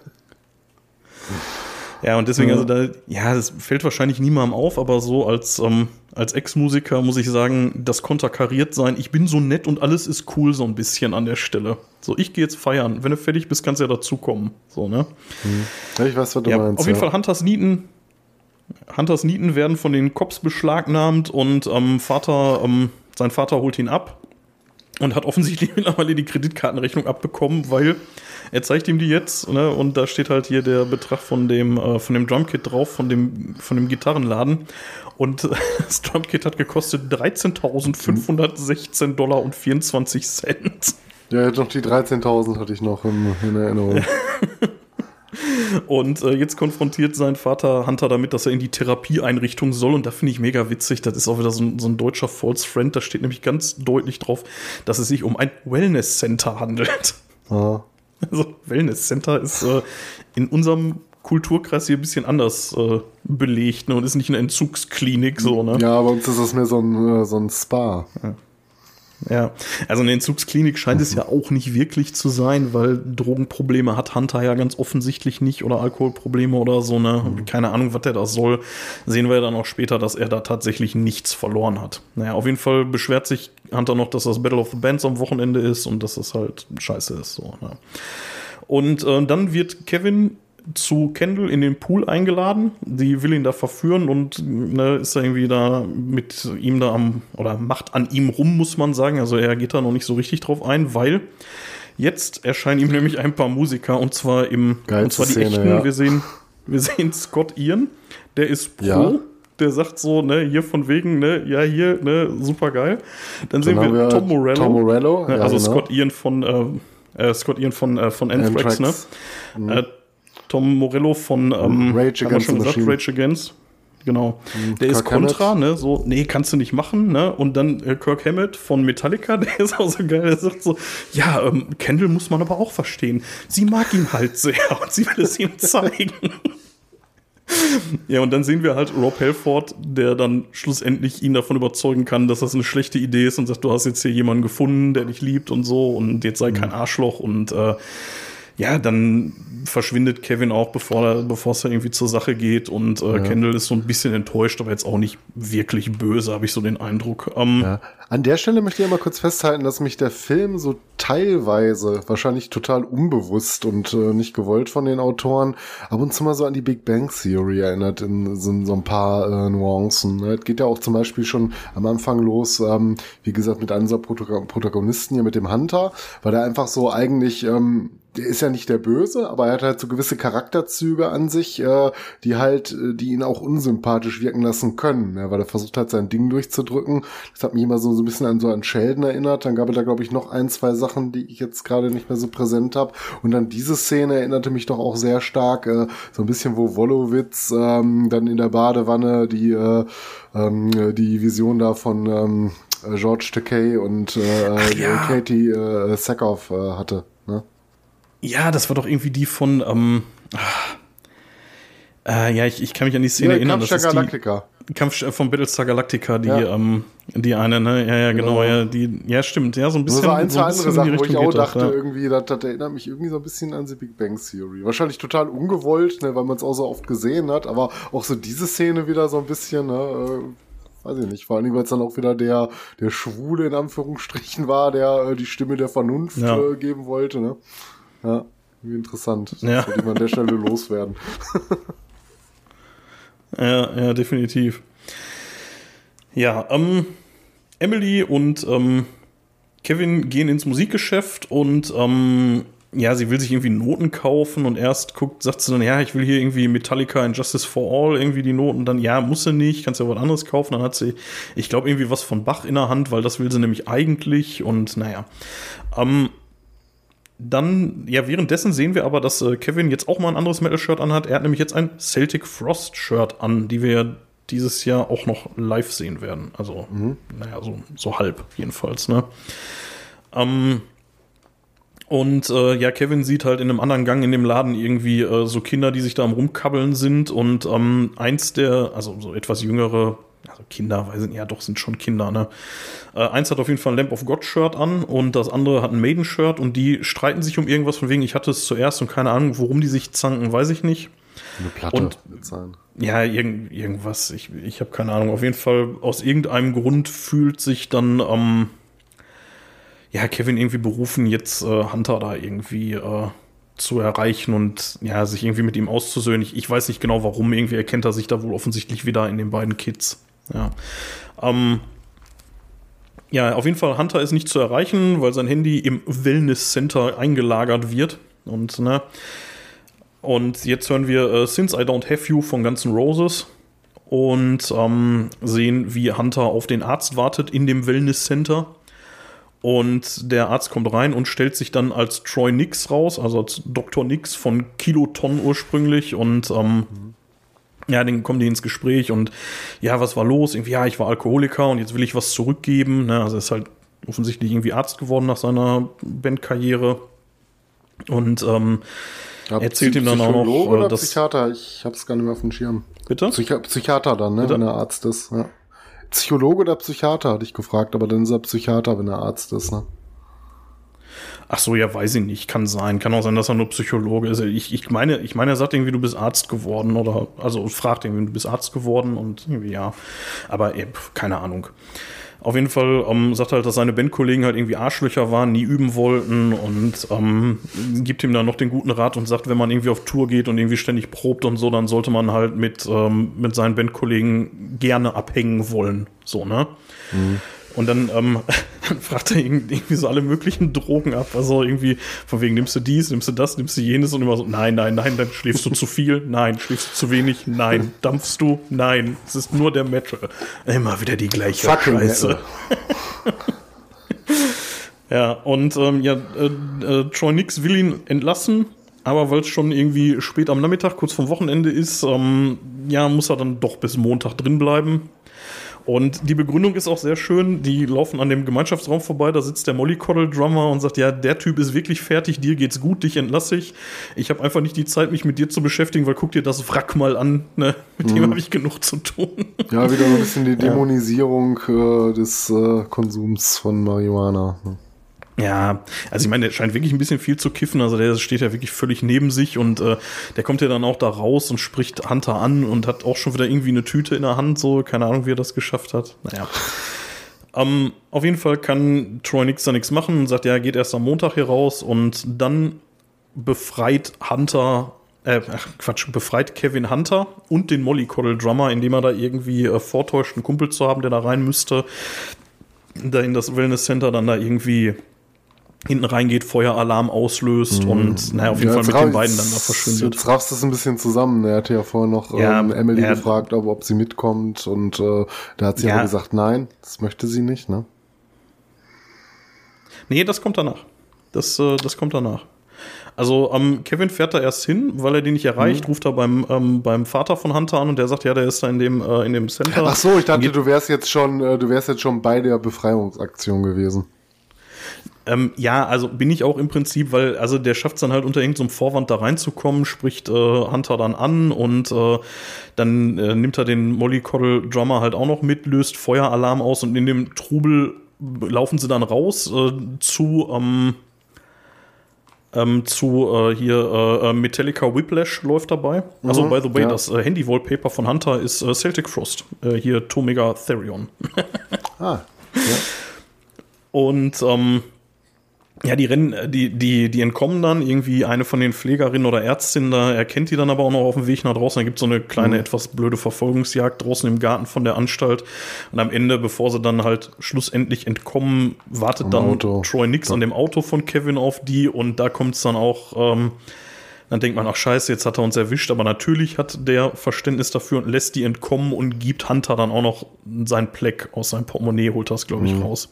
Ja, und deswegen, ja. also da, ja, das fällt wahrscheinlich niemandem auf, aber so als, ähm, als Ex-Musiker muss ich sagen, das konterkariert sein. Ich bin so nett und alles ist cool so ein bisschen an der Stelle. So, ich gehe jetzt feiern. Wenn du fertig bist, kannst du ja dazukommen. So, ne? Hm. Ich weiß, was du ja, meinst. Auf jeden ja. Fall Hunters Nieten. Hunters Nieten werden von den Cops beschlagnahmt und ähm, Vater, ähm, sein Vater holt ihn ab und hat offensichtlich [LAUGHS] mittlerweile die Kreditkartenrechnung abbekommen, weil er zeigt ihm die jetzt, ne, und da steht halt hier der Betrag von dem, äh, von dem Drumkit drauf, von dem, von dem Gitarrenladen. Und [LAUGHS] das Drumkit hat gekostet 13.516 Dollar und 24 Cent. Ja, doch die 13.000 hatte ich noch in, in Erinnerung. [LAUGHS] Und äh, jetzt konfrontiert sein Vater Hunter damit, dass er in die Therapieeinrichtung soll. Und da finde ich mega witzig. Das ist auch wieder so ein, so ein, deutscher False Friend. Da steht nämlich ganz deutlich drauf, dass es sich um ein Wellness Center handelt. Ah. [LAUGHS] Also Wellness Center ist äh, in unserem Kulturkreis hier ein bisschen anders äh, belegt ne? und ist nicht eine Entzugsklinik so, ne? Ja, bei uns ist das mehr so ein, äh, so ein Spa. Ja. Ja, also eine Entzugsklinik scheint mhm. es ja auch nicht wirklich zu sein, weil Drogenprobleme hat Hunter ja ganz offensichtlich nicht oder Alkoholprobleme oder so, ne? Mhm. Keine Ahnung, was der da soll. Sehen wir ja dann auch später, dass er da tatsächlich nichts verloren hat. Naja, auf jeden Fall beschwert sich Hunter noch, dass das Battle of the Bands am Wochenende ist und dass das halt scheiße ist, so, ne? Und äh, dann wird Kevin zu Kendall in den Pool eingeladen. Die will ihn da verführen und ne, ist da irgendwie da mit ihm da am, oder macht an ihm rum, muss man sagen. Also er geht da noch nicht so richtig drauf ein, weil jetzt erscheinen ihm nämlich ein paar Musiker und zwar im, Geilste und zwar die Szene, echten. Ja. Wir sehen, wir sehen Scott Ian, der ist Pro. Ja. Der sagt so, ne, hier von wegen, ne, ja, hier, ne, super geil. Dann, Dann sehen wir, wir Tom Morello. Tom Morello, ja, also genau. Scott Ian von, äh, äh, Scott Ian von, äh, von Anthrax, Anthrax. ne? Mhm. Tom Morello von ähm, Rage Against schon gesagt, Rage Against. Genau. Mhm, der Kirk ist Contra, ne? So, nee, kannst du nicht machen, ne? Und dann äh, Kirk Hammett von Metallica, [LAUGHS] der ist auch so geil, der sagt so, ja, ähm, Kendall muss man aber auch verstehen. Sie mag ihn halt sehr [LAUGHS] und sie will es ihm zeigen. ja, und dann sehen wir halt Rob Halford, der dann schlussendlich ihn davon überzeugen kann, dass das eine schlechte Idee ist und sagt, du hast jetzt hier jemanden gefunden, der dich liebt und so und jetzt sei mhm. kein Arschloch und äh, ja, dann verschwindet Kevin auch, bevor, bevor es irgendwie zur Sache geht. Und äh, ja. Kendall ist so ein bisschen enttäuscht, aber jetzt auch nicht wirklich böse, habe ich so den Eindruck. Ähm, ja. An der Stelle möchte ich mal kurz festhalten, dass mich der Film so teilweise, wahrscheinlich total unbewusst und äh, nicht gewollt von den Autoren, ab und zu mal so an die Big Bang Theory erinnert in, in so ein paar äh, Nuancen. Ne? Es geht ja auch zum Beispiel schon am Anfang los, ähm, wie gesagt, mit einem unserer Protagonisten hier, mit dem Hunter, weil er einfach so eigentlich ähm, der ist ja nicht der Böse, aber er hat halt so gewisse Charakterzüge an sich, äh, die halt, äh, die ihn auch unsympathisch wirken lassen können, ja, weil er versucht hat, sein Ding durchzudrücken. Das hat mich immer so, so ein bisschen an so an Sheldon erinnert. Dann gab es da, glaube ich, noch ein, zwei Sachen, die ich jetzt gerade nicht mehr so präsent habe. Und dann diese Szene erinnerte mich doch auch sehr stark, äh, so ein bisschen, wo Wolowitz ähm, dann in der Badewanne die, äh, ähm, die Vision da von ähm, George Takei und äh, ja. Katie äh, Sackhoff äh, hatte. Ne? Ja, das war doch irgendwie die von, ähm, äh, ja, ich, ich kann mich an die Szene ja, erinnern. Das ist. Die Kampf von Battlestar Galactica, die, ja. ähm, die eine, ne, ja, ja, genau, genau, ja, die, ja, stimmt, ja, so ein bisschen. Nur so ein, zwei so ein andere Sachen, wo ich auch dachte, ja. irgendwie, das, das erinnert mich irgendwie so ein bisschen an die Big Bang Theory. Wahrscheinlich total ungewollt, ne, weil man es auch so oft gesehen hat, aber auch so diese Szene wieder so ein bisschen, ne, äh, weiß ich nicht, vor allem, weil es dann auch wieder der, der Schwule in Anführungsstrichen war, der äh, die Stimme der Vernunft ja. äh, geben wollte, ne. Ja. Wie interessant. Ja. Das sollte man an der Stelle [LAUGHS] loswerden. Ja, definitiv. Ja, ähm, Emily und ähm, Kevin gehen ins Musikgeschäft und ähm, ja, sie will sich irgendwie Noten kaufen und erst guckt, sagt sie dann, ja, ich will hier irgendwie Metallica and Justice for All irgendwie die Noten, dann ja, muss sie nicht, kannst ja was anderes kaufen, dann hat sie, ich glaube, irgendwie was von Bach in der Hand, weil das will sie nämlich eigentlich und naja. Ähm, dann, ja, währenddessen sehen wir aber, dass äh, Kevin jetzt auch mal ein anderes Metal-Shirt anhat. Er hat nämlich jetzt ein Celtic Frost-Shirt an, die wir dieses Jahr auch noch live sehen werden. Also, mhm. naja, so, so halb jedenfalls, ne? Ähm, und äh, ja, Kevin sieht halt in einem anderen Gang in dem Laden irgendwie äh, so Kinder, die sich da am Rumkabbeln sind. Und ähm, eins der, also so etwas jüngere, also Kinder, weiß nicht, ja doch, sind schon Kinder, ne? Äh, eins hat auf jeden Fall ein Lamp of God Shirt an und das andere hat ein Maiden Shirt und die streiten sich um irgendwas von wegen, ich hatte es zuerst und keine Ahnung, worum die sich zanken, weiß ich nicht. Eine Platte und, sein. Ja, irgend, irgendwas, ich, ich habe keine Ahnung. Auf jeden Fall, aus irgendeinem Grund fühlt sich dann, ähm, ja, Kevin irgendwie berufen, jetzt äh, Hunter da irgendwie äh, zu erreichen und ja, sich irgendwie mit ihm auszusöhnen. Ich, ich weiß nicht genau warum, irgendwie erkennt er sich da wohl offensichtlich wieder in den beiden Kids. Ja. Ähm, ja, auf jeden Fall, Hunter ist nicht zu erreichen, weil sein Handy im Wellness Center eingelagert wird. Und, ne, und jetzt hören wir äh, Since I Don't Have You von Guns N' Roses und ähm, sehen, wie Hunter auf den Arzt wartet in dem Wellness Center. Und der Arzt kommt rein und stellt sich dann als Troy Nix raus, also als Dr. Nix von Kiloton ursprünglich. Und ähm, ja, dann kommen die ins Gespräch und ja, was war los? Irgendwie, ja, ich war Alkoholiker und jetzt will ich was zurückgeben. Ne? Also er ist halt offensichtlich irgendwie Arzt geworden nach seiner Bandkarriere. Und ähm, erzählt ihm dann auch noch. Oder dass Psychiater, ich hab's gar nicht mehr auf dem Schirm. Bitte? Psychi Psychiater dann, ne? Bitte? Wenn er Arzt ist, ja. Psychologe oder Psychiater, hatte ich gefragt, aber dann ist er Psychiater, wenn er Arzt ist, ne? Ach so, ja, weiß ich nicht. Kann sein. Kann auch sein, dass er nur Psychologe ist. Ich, ich meine, ich meine, er sagt irgendwie, du bist Arzt geworden oder, also fragt irgendwie, du bist Arzt geworden und irgendwie, ja. Aber ey, keine Ahnung. Auf jeden Fall ähm, sagt halt, dass seine Bandkollegen halt irgendwie Arschlöcher waren, nie üben wollten und ähm, gibt ihm dann noch den guten Rat und sagt, wenn man irgendwie auf Tour geht und irgendwie ständig probt und so, dann sollte man halt mit, ähm, mit seinen Bandkollegen gerne abhängen wollen. So, ne? Mhm. Und dann, ähm, [LAUGHS] dann fragt er irgendwie so alle möglichen Drogen ab. Also irgendwie, von wegen, nimmst du dies, nimmst du das, nimmst du jenes und immer so, nein, nein, nein, dann schläfst du zu viel, nein, schläfst du zu wenig, nein, dampfst du, nein, es ist nur der Metal. Immer wieder die gleiche Fucking Scheiße. [LAUGHS] ja, und ähm, ja, äh, äh, Troy Nix will ihn entlassen, aber weil es schon irgendwie spät am Nachmittag, kurz vom Wochenende ist, ähm, ja, muss er dann doch bis Montag drin bleiben. Und die Begründung ist auch sehr schön. Die laufen an dem Gemeinschaftsraum vorbei, da sitzt der Mollycoddle-Drummer und sagt, ja, der Typ ist wirklich fertig, dir geht's gut, dich entlasse ich. Ich habe einfach nicht die Zeit, mich mit dir zu beschäftigen, weil guck dir das Wrack mal an. Ne? Mit mhm. dem habe ich genug zu tun. Ja, wieder so ein bisschen die [LAUGHS] Dämonisierung ja. äh, des äh, Konsums von Marihuana. Ne? Ja, also ich meine, der scheint wirklich ein bisschen viel zu kiffen. Also der steht ja wirklich völlig neben sich und äh, der kommt ja dann auch da raus und spricht Hunter an und hat auch schon wieder irgendwie eine Tüte in der Hand. So, keine Ahnung, wie er das geschafft hat. Naja. ähm, auf jeden Fall kann Troy Nix da nichts machen und sagt, ja, geht erst am Montag hier raus und dann befreit Hunter äh, Quatsch, befreit Kevin Hunter und den Mollycoddle Drummer, indem er da irgendwie äh, vortäuscht, einen Kumpel zu haben, der da rein müsste, da in das Wellness Center dann da irgendwie hinten reingeht, Feueralarm auslöst mhm. und naja, auf jeden ja, Fall mit den beiden dann da verschwindet. Jetzt raffst du es ein bisschen zusammen. Er hatte ja vorher noch ja, ähm, Emily er, gefragt, ob, ob sie mitkommt und äh, da hat sie ja. aber gesagt, nein, das möchte sie nicht, ne? Nee, das kommt danach. Das, äh, das kommt danach. Also ähm, Kevin fährt da erst hin, weil er den nicht erreicht, mhm. ruft er beim, ähm, beim Vater von Hunter an und der sagt, ja, der ist da in dem, äh, in dem Center. Ach so, ich dachte, du wärst jetzt schon, äh, du wärst jetzt schon bei der Befreiungsaktion gewesen. Ähm, ja, also bin ich auch im Prinzip, weil also der schafft es dann halt unter irgendeinem so Vorwand da reinzukommen, spricht äh, Hunter dann an und äh, dann äh, nimmt er den Mollycoddle Drummer halt auch noch mit, löst Feueralarm aus und in dem Trubel laufen sie dann raus äh, zu ähm, ähm, zu äh, hier äh, Metallica Whiplash läuft dabei. Mhm, also by the way, ja. das Handy-Wallpaper von Hunter ist Celtic Frost. Hier Tomega Therion. [LAUGHS] ah, ja. Und ähm, ja, die rennen, die, die, die entkommen dann irgendwie eine von den Pflegerinnen oder Ärztinnen, da erkennt die dann aber auch noch auf dem Weg nach draußen. Da gibt es so eine kleine, mhm. etwas blöde Verfolgungsjagd draußen im Garten von der Anstalt. Und am Ende, bevor sie dann halt schlussendlich entkommen, wartet Am dann Auto. Troy Nix ja. an dem Auto von Kevin auf die und da kommt es dann auch, ähm, dann denkt man, ach scheiße, jetzt hat er uns erwischt, aber natürlich hat der Verständnis dafür und lässt die entkommen und gibt Hunter dann auch noch sein Pleck aus seinem Portemonnaie, holt das, glaube ich, mhm. raus.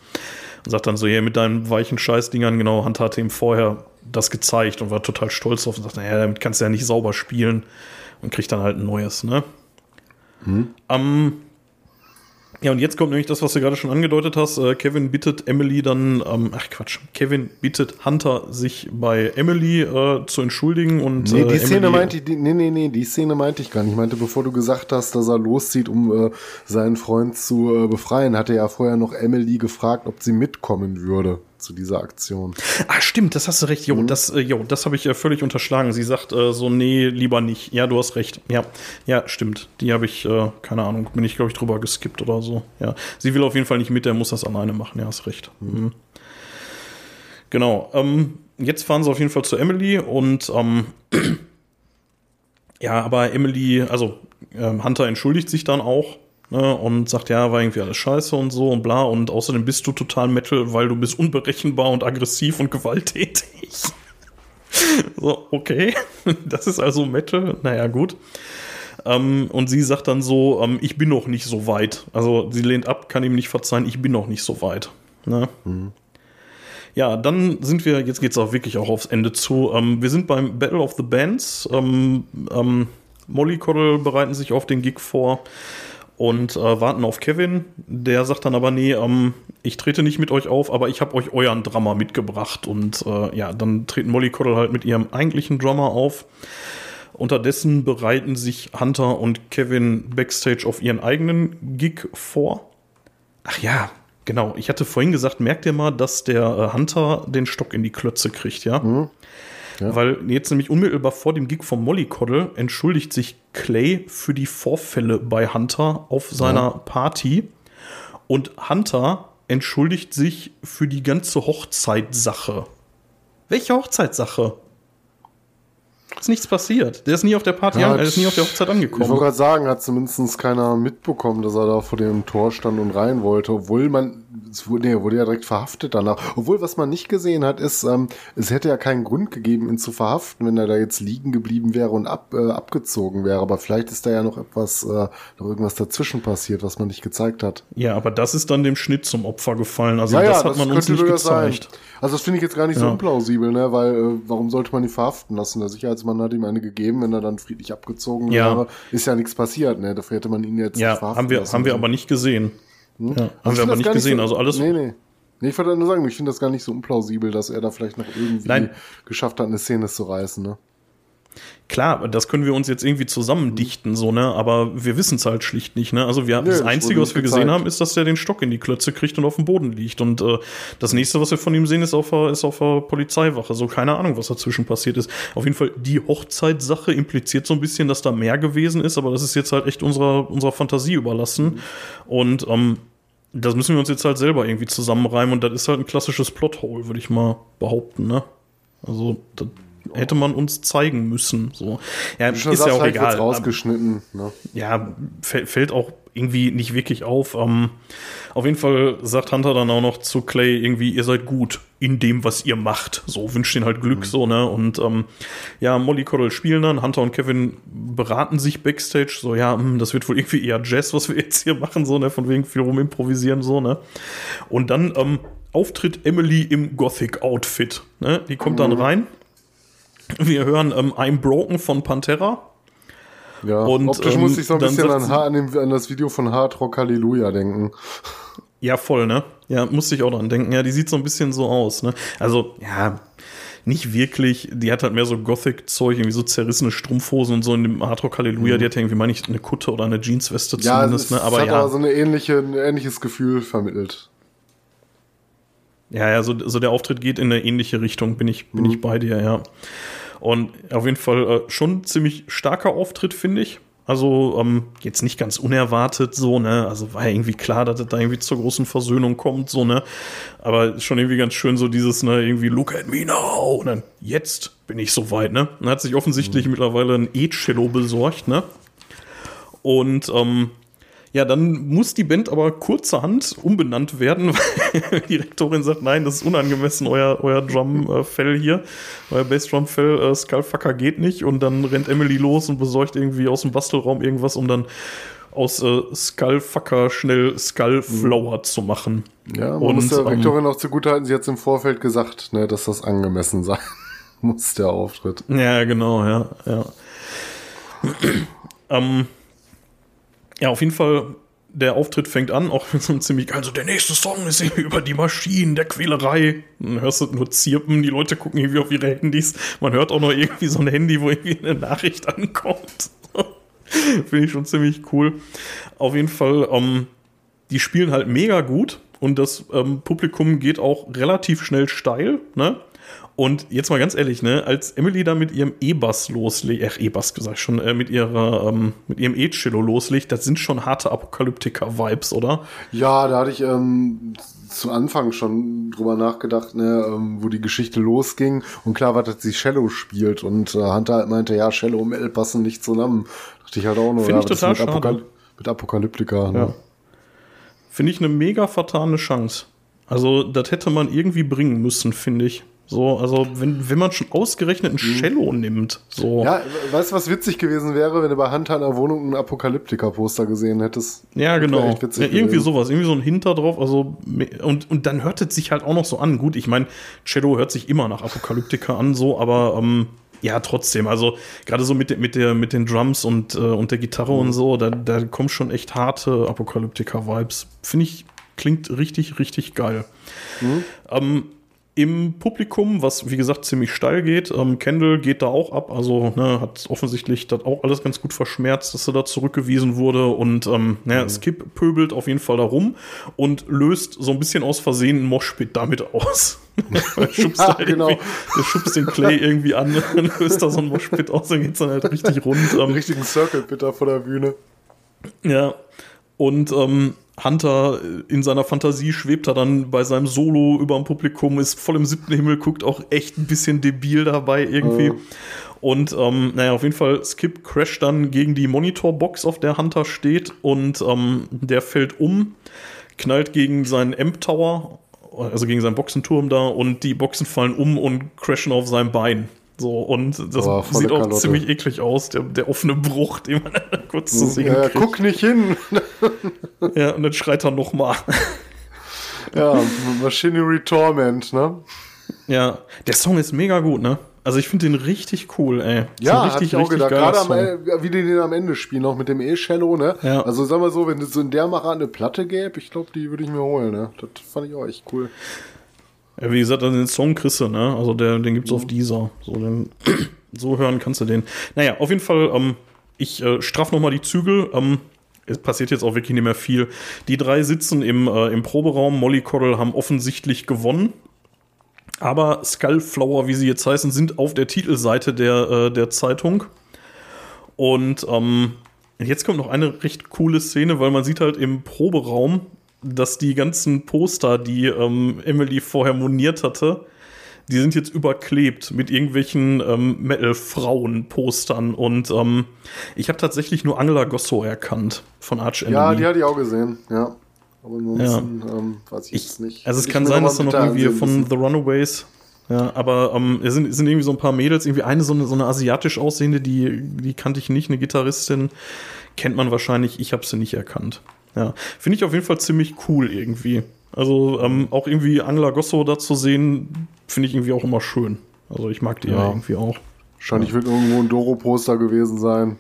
Und sagt dann so, ja, mit deinen weichen Scheißdingern, genau, Hunter hatte ihm vorher das gezeigt und war total stolz drauf und sagt, naja, damit kannst du ja nicht sauber spielen und kriegt dann halt ein neues, ne? Mhm. Ähm, ja, und jetzt kommt nämlich das, was du gerade schon angedeutet hast. Äh, Kevin bittet Emily dann, ähm, ach Quatsch, Kevin bittet Hunter, sich bei Emily äh, zu entschuldigen und. Nee, die äh, Szene meinte ich, die, nee, nee, nee, die Szene meinte ich gar nicht. Ich meinte, bevor du gesagt hast, dass er loszieht, um äh, seinen Freund zu äh, befreien, hatte er ja vorher noch Emily gefragt, ob sie mitkommen würde zu dieser Aktion. Ah, stimmt, das hast du recht. Jo, mhm. das, äh, jo, das habe ich äh, völlig unterschlagen. Sie sagt äh, so, nee, lieber nicht. Ja, du hast recht. Ja, ja, stimmt. Die habe ich, äh, keine Ahnung, bin ich, glaube ich, drüber geskippt oder so. Ja, sie will auf jeden Fall nicht mit, der muss das alleine machen. Ja, hast recht. Mhm. Mhm. Genau. Ähm, jetzt fahren sie auf jeden Fall zu Emily und ähm, [CLEARS THROAT] ja, aber Emily, also ähm, Hunter entschuldigt sich dann auch ne, und sagt, ja, war irgendwie alles scheiße und so und bla. Und außerdem bist du total Metal, weil du bist unberechenbar und aggressiv und [LAUGHS] gewalttätig. so, okay. [LAUGHS] Das ist also Metal. Naja, gut. Ähm, und sie sagt dann so, ähm, ich bin noch nicht so weit. Also sie lehnt ab, kann ihm nicht verzeihen, ich bin noch nicht so weit. Ne? Mhm. Ja, dann sind wir, jetzt geht es auch wirklich auch aufs Ende zu. Ähm, wir sind beim Battle of the Bands. Ähm, ähm, Molly Coddle bereiten sich auf den Gig vor und äh, warten auf Kevin. Der sagt dann aber, nee, ähm, ich trete nicht mit euch auf, aber ich habe euch euren Drummer mitgebracht. Und äh, ja, dann treten Molly Coddle halt mit ihrem eigentlichen Drummer auf. Unterdessen bereiten sich Hunter und Kevin backstage auf ihren eigenen Gig vor. Ach ja, genau. Ich hatte vorhin gesagt, merkt ihr mal, dass der äh, Hunter den Stock in die Klötze kriegt, ja? Mhm. Ja. Weil jetzt nämlich unmittelbar vor dem Gig von Mollycoddle entschuldigt sich Clay für die Vorfälle bei Hunter auf seiner ja. Party. Und Hunter entschuldigt sich für die ganze Hochzeitssache. Welche Hochzeitssache? Ist nichts passiert. Der ist nie auf der Party, ja, an, er ist nie auf der Hochzeit angekommen. Ich wollte gerade sagen, hat zumindest keiner mitbekommen, dass er da vor dem Tor stand und rein wollte, obwohl man es wurde, nee, wurde ja direkt verhaftet danach. Obwohl, was man nicht gesehen hat, ist, ähm, es hätte ja keinen Grund gegeben, ihn zu verhaften, wenn er da jetzt liegen geblieben wäre und ab, äh, abgezogen wäre. Aber vielleicht ist da ja noch etwas, äh, noch irgendwas dazwischen passiert, was man nicht gezeigt hat. Ja, aber das ist dann dem Schnitt zum Opfer gefallen. Also ja, das hat das man uns nicht gezeigt. Sein. Also das finde ich jetzt gar nicht ja. so unplausibel, ne? Weil äh, warum sollte man ihn verhaften lassen? Der Sicherheitsmann hat ihm eine gegeben, wenn er dann friedlich abgezogen ja. wäre, ist ja nichts passiert, ne? Dafür hätte man ihn jetzt ja, verhaften haben wir, lassen. Haben wir aber nicht gesehen. Hm? Ja, haben wir aber nicht gesehen, so, also alles. Nee, nee. Nee, ich wollte nur sagen, ich finde das gar nicht so unplausibel, dass er da vielleicht noch irgendwie Nein. geschafft hat, eine Szene zu reißen, ne? Klar, das können wir uns jetzt irgendwie zusammendichten, so, ne? Aber wir wissen es halt schlicht nicht, ne? Also wir, nee, das Einzige, was wir gezeigt. gesehen haben, ist, dass der den Stock in die Klötze kriegt und auf dem Boden liegt. Und äh, das nächste, was wir von ihm sehen, ist auf, ist auf der Polizeiwache. So, keine Ahnung, was dazwischen passiert ist. Auf jeden Fall, die Hochzeitssache impliziert so ein bisschen, dass da mehr gewesen ist, aber das ist jetzt halt echt unserer, unserer Fantasie überlassen. Mhm. Und ähm, das müssen wir uns jetzt halt selber irgendwie zusammenreimen und das ist halt ein klassisches Plothole, würde ich mal behaupten, ne? Also, das hätte man uns zeigen müssen. So. Ja, ist ja auch halt egal. Rausgeschnitten, ne? Ja, fällt auch irgendwie nicht wirklich auf. Ähm, auf jeden Fall sagt Hunter dann auch noch zu Clay irgendwie, ihr seid gut in dem, was ihr macht. So wünscht ihn halt Glück, mhm. so, ne? Und ähm, ja, Molly Coddle spielen dann, Hunter und Kevin beraten sich backstage, so, ja, mh, hm, das wird wohl irgendwie eher Jazz, was wir jetzt hier machen, so, ne? Von wegen viel rum improvisieren, so, ne? Und dann ähm, auftritt Emily im Gothic-Outfit. Ne? Die kommt mhm. dann rein. Wir hören ähm, I'm Broken von Pantera. Ja, und, optisch ähm, muss ich so ein bisschen an, an, dem, an, das Video von Hard Rock Hallelujah denken. Ja, voll, ne? Ja, musste ich auch dran denken. Ja, die sieht so ein bisschen so aus, ne? Also, ja, nicht wirklich. Die hat halt mehr so Gothic-Zeug, irgendwie so zerrissene Strumpfhosen und so in dem Hard Rock Hallelujah. Mhm. Die hat irgendwie, meine ich, eine Kutte oder eine Jeansweste ja, zumindest, ne? Aber hat ja. aber so eine ähnliche, ein ähnliches Gefühl vermittelt. Ja, ja, so, so der Auftritt geht in eine ähnliche Richtung, bin ich, bin mhm. ich bei dir, ja. Und auf jeden Fall äh, schon ziemlich starker Auftritt, finde ich. Also ähm, jetzt nicht ganz unerwartet so, ne? Also war ja irgendwie klar, dass es da irgendwie zur großen Versöhnung kommt, so, ne? Aber schon irgendwie ganz schön so dieses, ne, irgendwie look at me now. Und dann, jetzt bin ich soweit, ne? Und hat sich offensichtlich mhm. mittlerweile ein E-Cello besorgt, ne? Und ähm, ja, dann muss die Band aber kurzerhand umbenannt werden, [LAUGHS] weil die Rektorin sagt, nein, das ist unangemessen, euer, euer Drum-Fell hier, euer Bass-Drum-Fell, äh, Skullfucker geht nicht. Und dann rennt Emily los und besorgt irgendwie aus dem Bastelraum irgendwas, um dann aus äh, Skullfucker schnell Skullflower mhm. zu machen. Ja, man und, muss der Rektorin ähm, auch zugutehalten, sie hat im Vorfeld gesagt, ne, dass das angemessen [LAUGHS] sein muss, der Auftritt. Ja, genau, ja, ja. [CLEARS THROAT] ähm, ja, auf jeden Fall, der Auftritt fängt an, auch mit so einem ziemlich, also der nächste Song ist irgendwie über die Maschinen der Quälerei. Dann hörst du nur Zirpen, die Leute gucken irgendwie auf ihre Handys. Man hört auch noch irgendwie so ein Handy, wo irgendwie eine Nachricht ankommt. [LAUGHS] Finde ich schon ziemlich cool. Auf jeden Fall, ähm, die spielen halt mega gut und das ähm, Publikum geht auch relativ schnell steil, ne? Und jetzt mal ganz ehrlich, ne, als Emily da mit ihrem E-Bass loslegt, äh, E-Bass gesagt schon, äh, mit ihrer, ähm, mit ihrem E-Cello loslegt, das sind schon harte Apokalyptiker-Vibes, oder? Ja, da hatte ich ähm, zu Anfang schon drüber nachgedacht, ne, ähm, wo die Geschichte losging. Und klar war, dass sie Cello spielt und äh, Hunter halt meinte, ja, Cello und Metal passen nicht zusammen. Dachte ich halt auch nur, Finde ja, ich total mit. Apokal mit Apokalyptika. Ne? Ja. Finde ich eine mega vertane Chance. Also, das hätte man irgendwie bringen müssen, finde ich. So, also wenn, wenn man schon ausgerechnet ein mhm. Cello nimmt. So. Ja, weißt du, was witzig gewesen wäre, wenn du bei Hunter in der Wohnung ein Apokalyptika-Poster gesehen hättest? Ja, genau. Ja, irgendwie sowas, irgendwie so ein Hinter drauf. Also, und, und dann hört es sich halt auch noch so an. Gut, ich meine, Cello hört sich immer nach Apokalyptika an, so, aber ähm, ja, trotzdem. Also gerade so mit, mit, der, mit den Drums und, äh, und der Gitarre mhm. und so, da, da kommen schon echt harte Apokalyptika-Vibes. Finde ich, klingt richtig, richtig geil. Mhm. Ähm, im Publikum, was wie gesagt ziemlich steil geht. Ähm, Kendall geht da auch ab, also ne, hat offensichtlich das auch alles ganz gut verschmerzt, dass er da zurückgewiesen wurde und ähm, naja, mhm. Skip pöbelt auf jeden Fall da rum und löst so ein bisschen aus Versehen ein Moshpit damit aus. [LAUGHS] schubst ja, genau. Der schubst den Clay irgendwie an [LAUGHS] und löst da so ein Moshpit aus, dann geht's dann halt richtig rund. [LAUGHS] Ähm, richtigen Circle bitter vor der Bühne. Ja. Und ähm, Hunter in seiner Fantasie schwebt er dann bei seinem Solo über dem Publikum, ist voll im siebten Himmel, guckt auch echt ein bisschen debil dabei irgendwie. Oh. Und ähm, naja, auf jeden Fall, Skip crasht dann gegen die Monitorbox, auf der Hunter steht, und ähm, der fällt um, knallt gegen seinen Amp-Tower, also gegen seinen Boxenturm da, und die Boxen fallen um und crashen auf sein Bein. So, und das oh, sieht auch Kalotte. ziemlich eklig aus, der, der offene Bruch, [LAUGHS] den man kurz zu sehen ja, kriegt. Guck nicht hin. [LAUGHS] ja, und dann schreit er nochmal. [LAUGHS] ja, Machinery Torment, ne? Ja, der Song ist mega gut, ne? Also ich finde den richtig cool, ey. Ja, richtig, ich auch gedacht. Gerade am, wie die den am Ende spielen, auch mit dem E-Cello, ne? Ja. Also sag mal so, wenn es so in der Macher eine Platte gäbe, ich glaube, die würde ich mir holen, ne? Das fand ich auch echt cool. Ja, wie gesagt, also den Song kriegst du, ne? Also der, den gibt's mhm. auf dieser. So, den, [CLEARS THROAT] so hören kannst du den. Naja, auf jeden Fall, ähm, ich äh, straff nochmal die Zügel. Ähm, es passiert jetzt auch wirklich nicht mehr viel. Die drei sitzen im, äh, im Proberaum. Molly Coddle haben offensichtlich gewonnen. Aber Skullflower, wie sie jetzt heißen, sind auf der Titelseite der, äh, der Zeitung. Und ähm, jetzt kommt noch eine recht coole Szene, weil man sieht halt im Proberaum, dass die ganzen Poster, die ähm, Emily vorher moniert hatte, die sind jetzt überklebt mit irgendwelchen ähm, Metal-Frauen-Postern. Und ähm, ich habe tatsächlich nur Angela Gosso erkannt von Arch Enemy. Ja, die hatte ich auch gesehen, ja. Aber ansonsten ja. ähm, weiß ich, ich jetzt nicht. Also es kann sein, dass da noch irgendwie von The Runaways ja, aber ähm, es, sind, es sind irgendwie so ein paar Mädels, irgendwie eine so eine, so eine asiatisch aussehende, die, die kannte ich nicht, eine Gitarristin, kennt man wahrscheinlich, ich habe sie nicht erkannt. Ja, finde ich auf jeden Fall ziemlich cool irgendwie. Also ähm, auch irgendwie Angela Gosso da zu sehen, finde ich irgendwie auch immer schön. Also ich mag die ja, ja irgendwie auch. Wahrscheinlich ja. wird irgendwo ein Doro-Poster gewesen sein.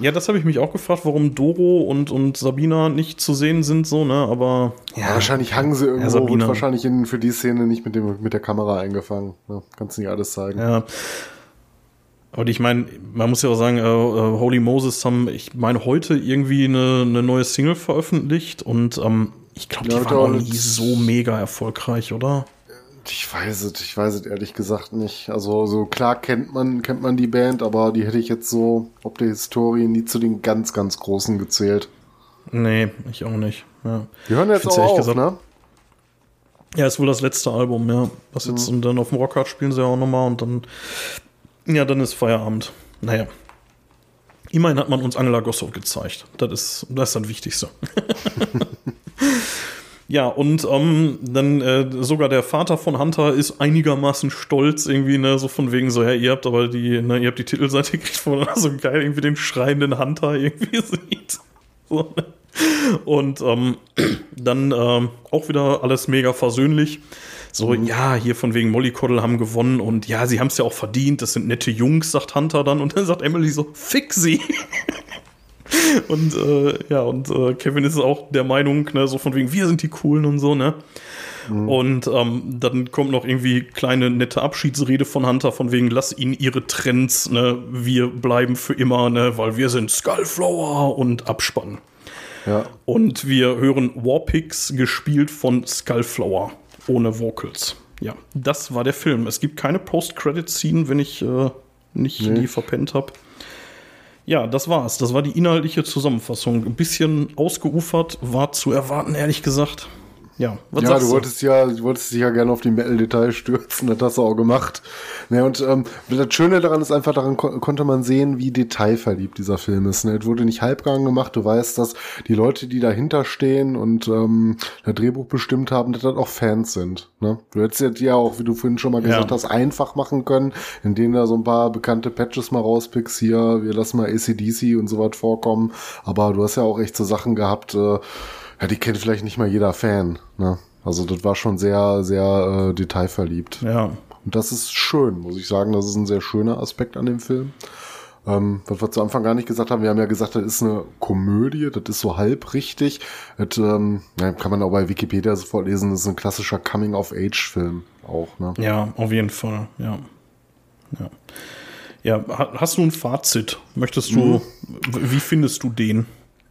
Ja, das habe ich mich auch gefragt, warum Doro und, und Sabina nicht zu sehen sind, so, ne? Aber. Ja, wahrscheinlich hangen sie irgendwo ja, und wahrscheinlich in, für die Szene nicht mit, dem, mit der Kamera eingefangen. Ne? Kannst nicht alles zeigen. Ja. Und ich meine, man muss ja auch sagen, äh, äh, Holy Moses haben, ich meine, heute irgendwie eine, eine neue Single veröffentlicht und ähm, ich glaube, die ja, war auch nie so mega erfolgreich, oder? Ich weiß es, ich weiß es ehrlich gesagt nicht. Also so klar kennt man kennt man die Band, aber die hätte ich jetzt so ob der Historie nie zu den ganz ganz großen gezählt. Nee, ich auch nicht. Ja. Die hören jetzt auch auf, gesagt, ne? Ja, ist wohl das letzte Album, ja. Was jetzt mhm. und dann auf dem Rockhard spielen sie ja auch nochmal und dann ja, dann ist Feierabend. Naja. Immerhin hat man uns Angela Gossow gezeigt. Das ist das, ist das Wichtigste. [LAUGHS] Ja, und ähm, dann äh, sogar der Vater von Hunter ist einigermaßen stolz irgendwie, ne, so von wegen so, ja, ihr habt aber die, ne, ihr habt die Titelseite [LAUGHS] gekriegt, wo man so geil irgendwie den schreienden Hunter irgendwie [LAUGHS] sieht. So, ne? Und ähm, [CLEARS THROAT] dann ähm, auch wieder alles mega versöhnlich. So, mhm. ja, hier von wegen Mollycoddle haben gewonnen und ja, sie haben es ja auch verdient, das sind nette Jungs, sagt Hunter dann. Und dann sagt Emily so, fick sie. [LAUGHS] und äh, ja, und äh, Kevin ist auch der Meinung, ne, so von wegen, wir sind die Coolen und so, ne? Mhm. Und ähm, dann kommt noch irgendwie kleine nette Abschiedsrede von Hunter, von wegen, lass ihnen ihre Trends, ne? Wir bleiben für immer, ne? Weil wir sind Skullflower und Abspann. Ja. Und wir hören Warpix, gespielt von Skullflower, ohne Vocals. Ja, das war der Film. Es gibt keine Post-Credit-Scene, wenn ich äh, nicht nee. die verpennt habe. Ja, das war's. Das war die inhaltliche Zusammenfassung. Ein bisschen ausgeufert, war zu erwarten, ehrlich gesagt. Ja, was ja, du wolltest ja, du wolltest dich ja gerne auf die Metal-Details stürzen, das hast du auch gemacht. Ne, und ähm, das Schöne daran ist einfach, daran ko konnte man sehen, wie detailverliebt dieser Film ist. Ne? Es wurde nicht halbgang gemacht, du weißt, dass die Leute, die dahinter stehen und ähm, das Drehbuch bestimmt haben, dass das auch Fans sind. Ne? Du hättest ja auch, wie du vorhin schon mal gesagt ja. hast, einfach machen können, indem da so ein paar bekannte Patches mal rauspickst, hier, wir lassen mal ACDC und so was vorkommen. Aber du hast ja auch echt so Sachen gehabt, äh, ja, die kennt vielleicht nicht mal jeder Fan. Ne? Also das war schon sehr, sehr äh, detailverliebt. Ja. Und das ist schön, muss ich sagen. Das ist ein sehr schöner Aspekt an dem Film. Ähm, was wir zu Anfang gar nicht gesagt haben, wir haben ja gesagt, das ist eine Komödie, das ist so halb richtig. Das ähm, kann man auch bei Wikipedia sofort lesen, das ist ein klassischer Coming-of-Age-Film auch. Ne? Ja, auf jeden Fall, ja. Ja. Ja, hast du ein Fazit? Möchtest du, mhm. wie findest du den?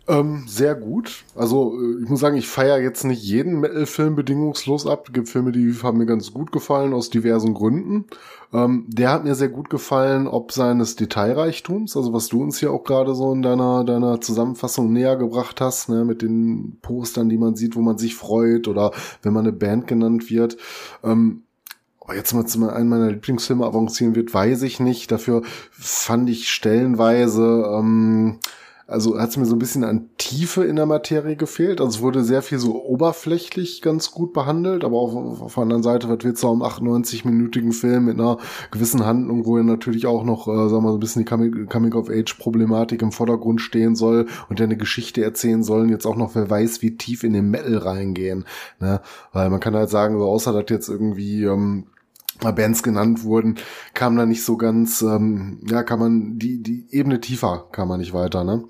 Ähm, sehr gut. Also äh, ich muss sagen, ich feiere jetzt nicht jeden Metal-Film bedingungslos ab. Es gibt Filme, die haben mir ganz gut gefallen aus diversen Gründen. Ähm, der hat mir sehr gut gefallen, ob seines Detailreichtums, also was du uns hier auch gerade so in deiner deiner Zusammenfassung näher gebracht hast, ne, mit den Postern, die man sieht, wo man sich freut oder wenn man eine Band genannt wird. Ähm, aber jetzt mal zu einem meiner Lieblingsfilme avancieren wird, weiß ich nicht. Dafür fand ich stellenweise ähm, also hat es mir so ein bisschen an Tiefe in der Materie gefehlt. Also es wurde sehr viel so oberflächlich ganz gut behandelt, aber auf, auf der anderen Seite, wird so einem 98-minütigen Film mit einer gewissen Handlung, wo ja natürlich auch noch, äh, sagen wir mal, so ein bisschen die Coming-of-Age-Problematik im Vordergrund stehen soll und der eine Geschichte erzählen sollen, jetzt auch noch, wer weiß, wie tief in den Metal reingehen. Ne? Weil man kann halt sagen, so außer dass jetzt irgendwie ähm, Bands genannt wurden, kam da nicht so ganz, ähm, ja, kann man, die, die Ebene tiefer kam man nicht weiter, ne?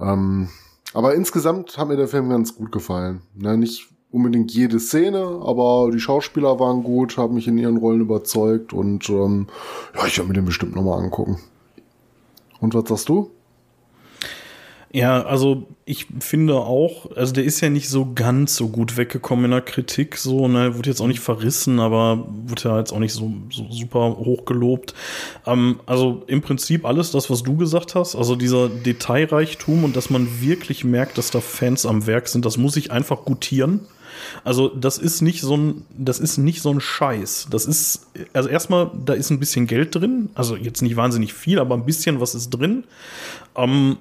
Ähm, aber insgesamt hat mir der Film ganz gut gefallen. Ne? Nicht unbedingt jede Szene, aber die Schauspieler waren gut, haben mich in ihren Rollen überzeugt und ähm, ja, ich werde mir den bestimmt nochmal angucken. Und was sagst du? Ja, also ich finde auch, also der ist ja nicht so ganz so gut weggekommen in der Kritik, so, ne, wurde jetzt auch nicht verrissen, aber wurde ja jetzt auch nicht so, so super hoch gelobt. Ähm, also im Prinzip alles das, was du gesagt hast, also dieser Detailreichtum und dass man wirklich merkt, dass da Fans am Werk sind, das muss ich einfach gutieren. Also das ist nicht so ein, das ist nicht so ein Scheiß. Das ist, also erstmal, da ist ein bisschen Geld drin, also jetzt nicht wahnsinnig viel, aber ein bisschen was ist drin. Ähm,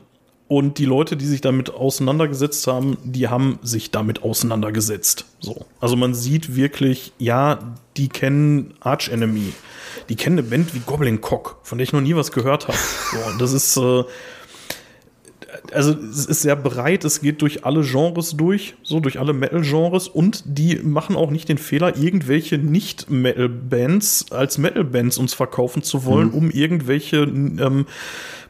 und die Leute, die sich damit auseinandergesetzt haben, die haben sich damit auseinandergesetzt. So. Also man sieht wirklich, ja, die kennen Arch Enemy. Die kennen eine Band wie Goblin Cock, von der ich noch nie was gehört habe. So, das ist, äh, also es ist sehr breit, es geht durch alle Genres durch, so durch alle Metal-Genres und die machen auch nicht den Fehler, irgendwelche Nicht-Metal-Bands als Metal-Bands uns verkaufen zu wollen, mhm. um irgendwelche ähm,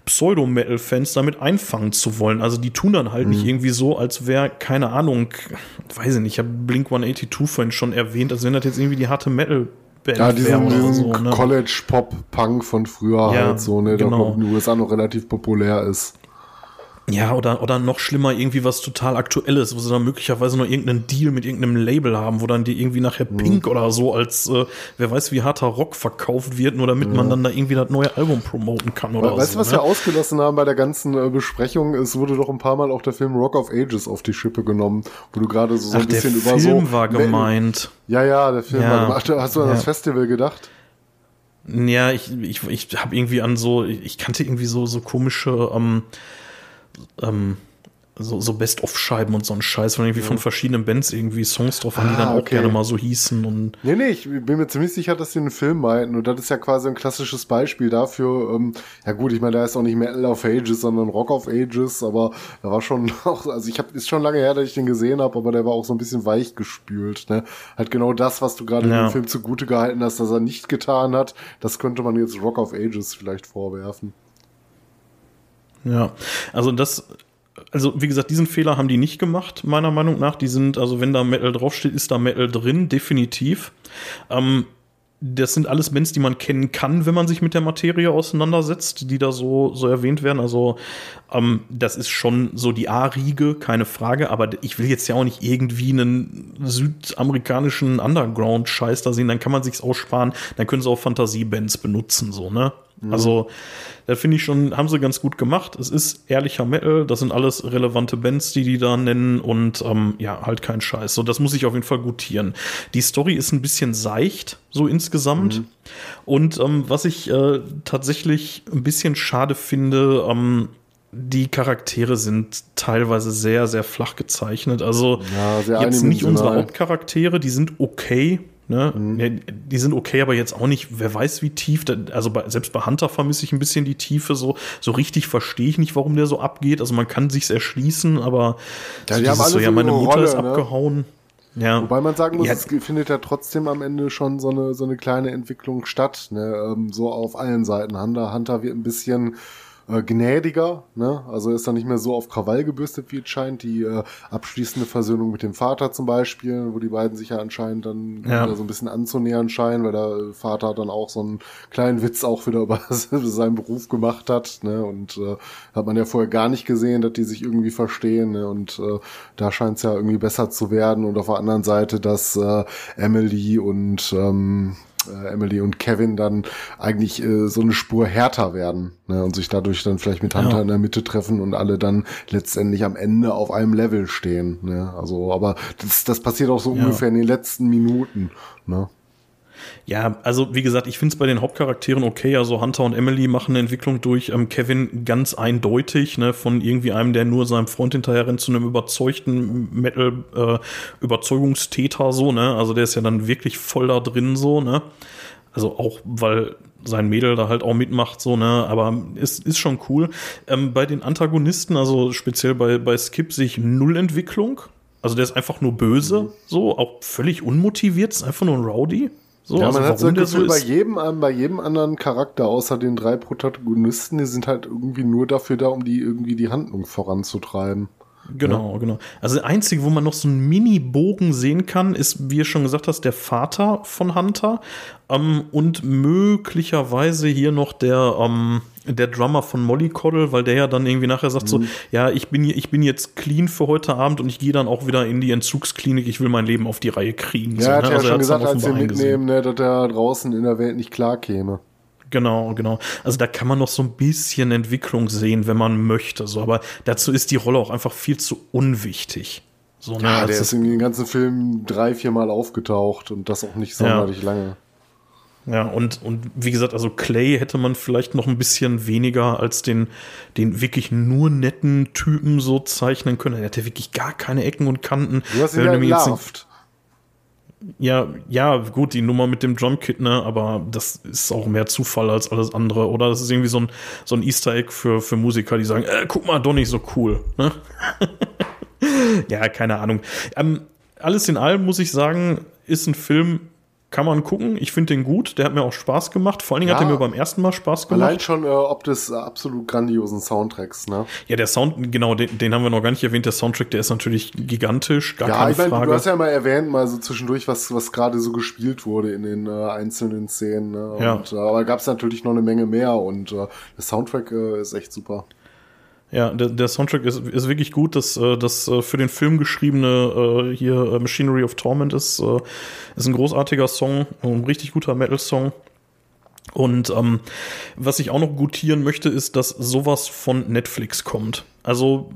Pseudo-Metal-Fans damit einfangen zu wollen. Also die tun dann halt mhm. nicht irgendwie so, als wäre, keine Ahnung, weiß ich nicht, ich habe Blink 182 vorhin schon erwähnt, als wenn das jetzt irgendwie die harte Metal Band ja, diesen, diesen so, ne? College-Pop-Punk von früher ja, halt so, ne, der genau. in den USA noch relativ populär ist. Ja, oder, oder noch schlimmer, irgendwie was total Aktuelles, wo sie dann möglicherweise noch irgendeinen Deal mit irgendeinem Label haben, wo dann die irgendwie nachher mhm. Pink oder so als, äh, wer weiß, wie harter Rock verkauft wird, nur damit ja. man dann da irgendwie das neue Album promoten kann oder weißt so. Weißt du, was ne? wir ausgelassen haben bei der ganzen äh, Besprechung? Es wurde doch ein paar Mal auch der Film Rock of Ages auf die Schippe genommen, wo du gerade so, so Ach, ein bisschen über so. Der Film war gemeint. Ja, ja, der Film ja. war gemacht. Hast du an ja. das Festival gedacht? Ja, ich, ich, ich habe irgendwie an so, ich kannte irgendwie so, so komische, ähm, ähm, so, so Best-of-Scheiben und so ein Scheiß, von irgendwie ja. von verschiedenen Bands irgendwie Songs drauf haben, ah, die dann auch okay. gerne mal so hießen. Und nee, nee, ich bin mir ziemlich sicher, dass sie einen Film meinten. Und das ist ja quasi ein klassisches Beispiel dafür. Ähm, ja gut, ich meine, da ist auch nicht Metal of Ages, sondern Rock of Ages, aber da war schon [LAUGHS] auch, also ich habe, ist schon lange her, dass ich den gesehen habe, aber der war auch so ein bisschen weich gespült. Ne? Halt genau das, was du gerade ja. dem Film zugute gehalten hast, dass er nicht getan hat, das könnte man jetzt Rock of Ages vielleicht vorwerfen. Ja, also das, also wie gesagt, diesen Fehler haben die nicht gemacht, meiner Meinung nach. Die sind, also wenn da Metal draufsteht, ist da Metal drin, definitiv. Ähm, das sind alles Bands, die man kennen kann, wenn man sich mit der Materie auseinandersetzt, die da so, so erwähnt werden. Also ähm, das ist schon so die A-Riege, keine Frage. Aber ich will jetzt ja auch nicht irgendwie einen südamerikanischen Underground-Scheiß da sehen. Dann kann man sich's aussparen. Dann können sie auch Fantasiebands benutzen, so, ne? Mhm. Also da finde ich schon, haben sie ganz gut gemacht. Es ist ehrlicher Metal, das sind alles relevante Bands, die die da nennen und ähm, ja, halt kein Scheiß. So, das muss ich auf jeden Fall gutieren. Die Story ist ein bisschen seicht, so insgesamt. Mhm. Und ähm, was ich äh, tatsächlich ein bisschen schade finde, ähm, die Charaktere sind teilweise sehr, sehr flach gezeichnet. Also ja, jetzt nicht unsere Hauptcharaktere, die sind okay, Ne? Mhm. Die sind okay, aber jetzt auch nicht, wer weiß wie tief. also bei, selbst bei Hunter vermisse ich ein bisschen die Tiefe. So, so richtig verstehe ich nicht, warum der so abgeht. Also man kann sich's erschließen, aber ja, so dieses, so, ja, meine Mutter Rolle, ist ne? abgehauen. Ja. Wobei man sagen muss, ja. es findet ja trotzdem am Ende schon so eine, so eine kleine Entwicklung statt. Ne? Ähm, so auf allen Seiten. Hunter, Hunter wird ein bisschen äh, gnädiger, ne? Also ist er nicht mehr so auf Krawall gebürstet, wie es scheint. Die äh, abschließende Versöhnung mit dem Vater zum Beispiel, wo die beiden sich ja anscheinend dann ja. so ein bisschen anzunähern scheinen, weil der Vater dann auch so einen kleinen Witz auch wieder [LAUGHS] über seinen Beruf gemacht hat, ne? Und äh, hat man ja vorher gar nicht gesehen, dass die sich irgendwie verstehen, ne? Und äh, da scheint es ja irgendwie besser zu werden. Und auf der anderen Seite, dass äh, Emily und ähm, äh, Emily und Kevin dann eigentlich äh, so eine Spur härter werden ne, und sich dadurch dann vielleicht mit Hunter ja. in der Mitte treffen und alle dann letztendlich am Ende auf einem Level stehen. Ne? Also, aber das, das passiert auch so ja. ungefähr in den letzten Minuten. Ne? Ja, also wie gesagt, ich finde es bei den Hauptcharakteren okay. Also Hunter und Emily machen eine Entwicklung durch. Ähm, Kevin ganz eindeutig, ne, von irgendwie einem, der nur seinem Freund hinterher rennt, zu einem überzeugten Metal-Überzeugungstäter, äh, so, ne? Also der ist ja dann wirklich voll da drin, so, ne? Also auch, weil sein Mädel da halt auch mitmacht, so, ne, aber es ist schon cool. Ähm, bei den Antagonisten, also speziell bei, bei Skip, sehe ich null Entwicklung. Also der ist einfach nur böse, mhm. so, auch völlig unmotiviert, ist einfach nur ein Rowdy. So, ja, also man hat so das Gefühl, so bei jedem, ähm, bei jedem anderen Charakter, außer den drei Protagonisten, die sind halt irgendwie nur dafür da, um die irgendwie die Handlung voranzutreiben. Genau, ja. genau. Also der einzige, wo man noch so einen Mini-Bogen sehen kann, ist, wie ihr schon gesagt hast, der Vater von Hunter ähm, und möglicherweise hier noch der, ähm, der Drummer von Molly Coddle, weil der ja dann irgendwie nachher sagt mhm. so, ja, ich bin, ich bin jetzt clean für heute Abend und ich gehe dann auch wieder in die Entzugsklinik, ich will mein Leben auf die Reihe kriegen. Ja, so, hat ne? ja also schon gesagt, als sie mitnehmen, ne, dass er draußen in der Welt nicht klar käme. Genau, genau. Also da kann man noch so ein bisschen Entwicklung sehen, wenn man möchte. So, aber dazu ist die Rolle auch einfach viel zu unwichtig. So, ne? Ja, der ist in den ganzen Film drei, vier Mal aufgetaucht und das auch nicht sonderlich ja. lange. Ja, und, und wie gesagt, also Clay hätte man vielleicht noch ein bisschen weniger als den, den wirklich nur netten Typen so zeichnen können. Er hätte wirklich gar keine Ecken und Kanten. Du hast ihn ja entlarvt. Ja, ja, gut, die Nummer mit dem Drumkit, ne, aber das ist auch mehr Zufall als alles andere. Oder das ist irgendwie so ein, so ein Easter Egg für, für Musiker, die sagen, äh, guck mal, doch nicht so cool. Ne? [LAUGHS] ja, keine Ahnung. Ähm, alles in allem muss ich sagen, ist ein Film, kann man gucken. Ich finde den gut. Der hat mir auch Spaß gemacht. Vor allen Dingen ja, hat er mir beim ersten Mal Spaß gemacht. Allein schon äh, ob des äh, absolut grandiosen Soundtracks, ne? Ja, der Sound, genau, den, den, haben wir noch gar nicht erwähnt. Der Soundtrack, der ist natürlich gigantisch, gar ja, keine ich mein, Frage. Du hast ja mal erwähnt, mal so zwischendurch, was, was gerade so gespielt wurde in den äh, einzelnen Szenen. Ne? Und, ja. Äh, aber gab es natürlich noch eine Menge mehr und äh, der Soundtrack äh, ist echt super. Ja, der, der Soundtrack ist, ist wirklich gut. Das, äh, das äh, für den Film geschriebene äh, hier Machinery of Torment ist, ist ein großartiger Song, ein richtig guter Metal-Song. Und ähm, was ich auch noch gutieren möchte, ist, dass sowas von Netflix kommt. Also,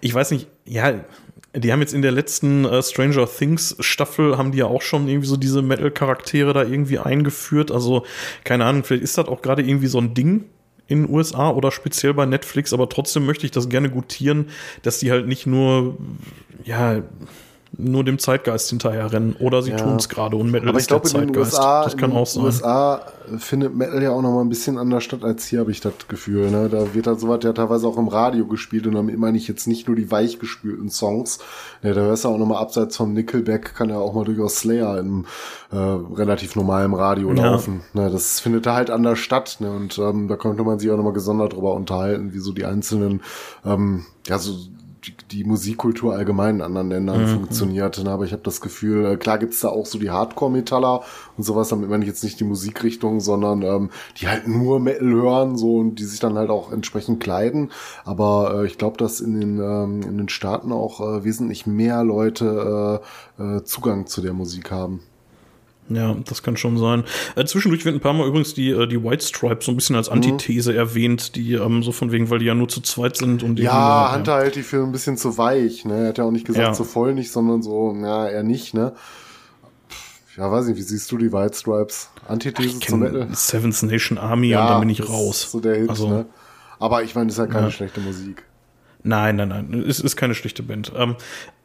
ich weiß nicht, ja, die haben jetzt in der letzten äh, Stranger Things Staffel haben die ja auch schon irgendwie so diese Metal-Charaktere da irgendwie eingeführt. Also, keine Ahnung, vielleicht ist das auch gerade irgendwie so ein Ding in den USA oder speziell bei Netflix, aber trotzdem möchte ich das gerne gutieren, dass die halt nicht nur, ja, nur dem Zeitgeist hinterherrennen oder sie ja. tun es gerade und Metal Aber ist glaub, der Zeitgeist. USA, das kann auch sein. In den USA findet Metal ja auch noch mal ein bisschen anders statt als hier, habe ich das Gefühl. Ne? Da wird halt sowas ja teilweise auch im Radio gespielt und damit meine ich jetzt nicht nur die weichgespülten Songs. Ne, da hörst du auch noch mal abseits vom Nickelback kann ja auch mal durchaus Slayer im äh, relativ normalen Radio ja. laufen. Ne, das findet da halt anders statt. Ne? Und ähm, da könnte man sich auch noch mal gesondert drüber unterhalten, wie so die einzelnen ähm, ja, so die, die Musikkultur allgemein in anderen Ländern mhm. funktioniert. Ne? Aber ich habe das Gefühl, äh, klar gibt's da auch so die Hardcore-Metaller und sowas, damit meine ich jetzt nicht die Musikrichtung, sondern ähm, die halt nur Metal hören so und die sich dann halt auch entsprechend kleiden. Aber äh, ich glaube, dass in den, ähm, in den Staaten auch äh, wesentlich mehr Leute äh, äh, Zugang zu der Musik haben. Ja, das kann schon sein. Äh, zwischendurch wird ein paar Mal übrigens die, äh, die White Stripes so ein bisschen als mhm. Antithese mhm. erwähnt, die ähm, so von wegen, weil die ja nur zu zweit sind und die. Ja, äh, Hunter ja. hält die für ein bisschen zu weich, ne? Er hat ja auch nicht gesagt, ja. so voll nicht, sondern so, ja, eher nicht, ne? Ja, weiß nicht, wie siehst du die White Stripes? Antithese zum Metal? Seventh Nation Army ja, und dann bin ich raus. so der Hit, also, ne? Aber ich meine, das ist ja keine ja. schlechte Musik. Nein, nein, nein. Es ist keine schlechte Band. Ähm,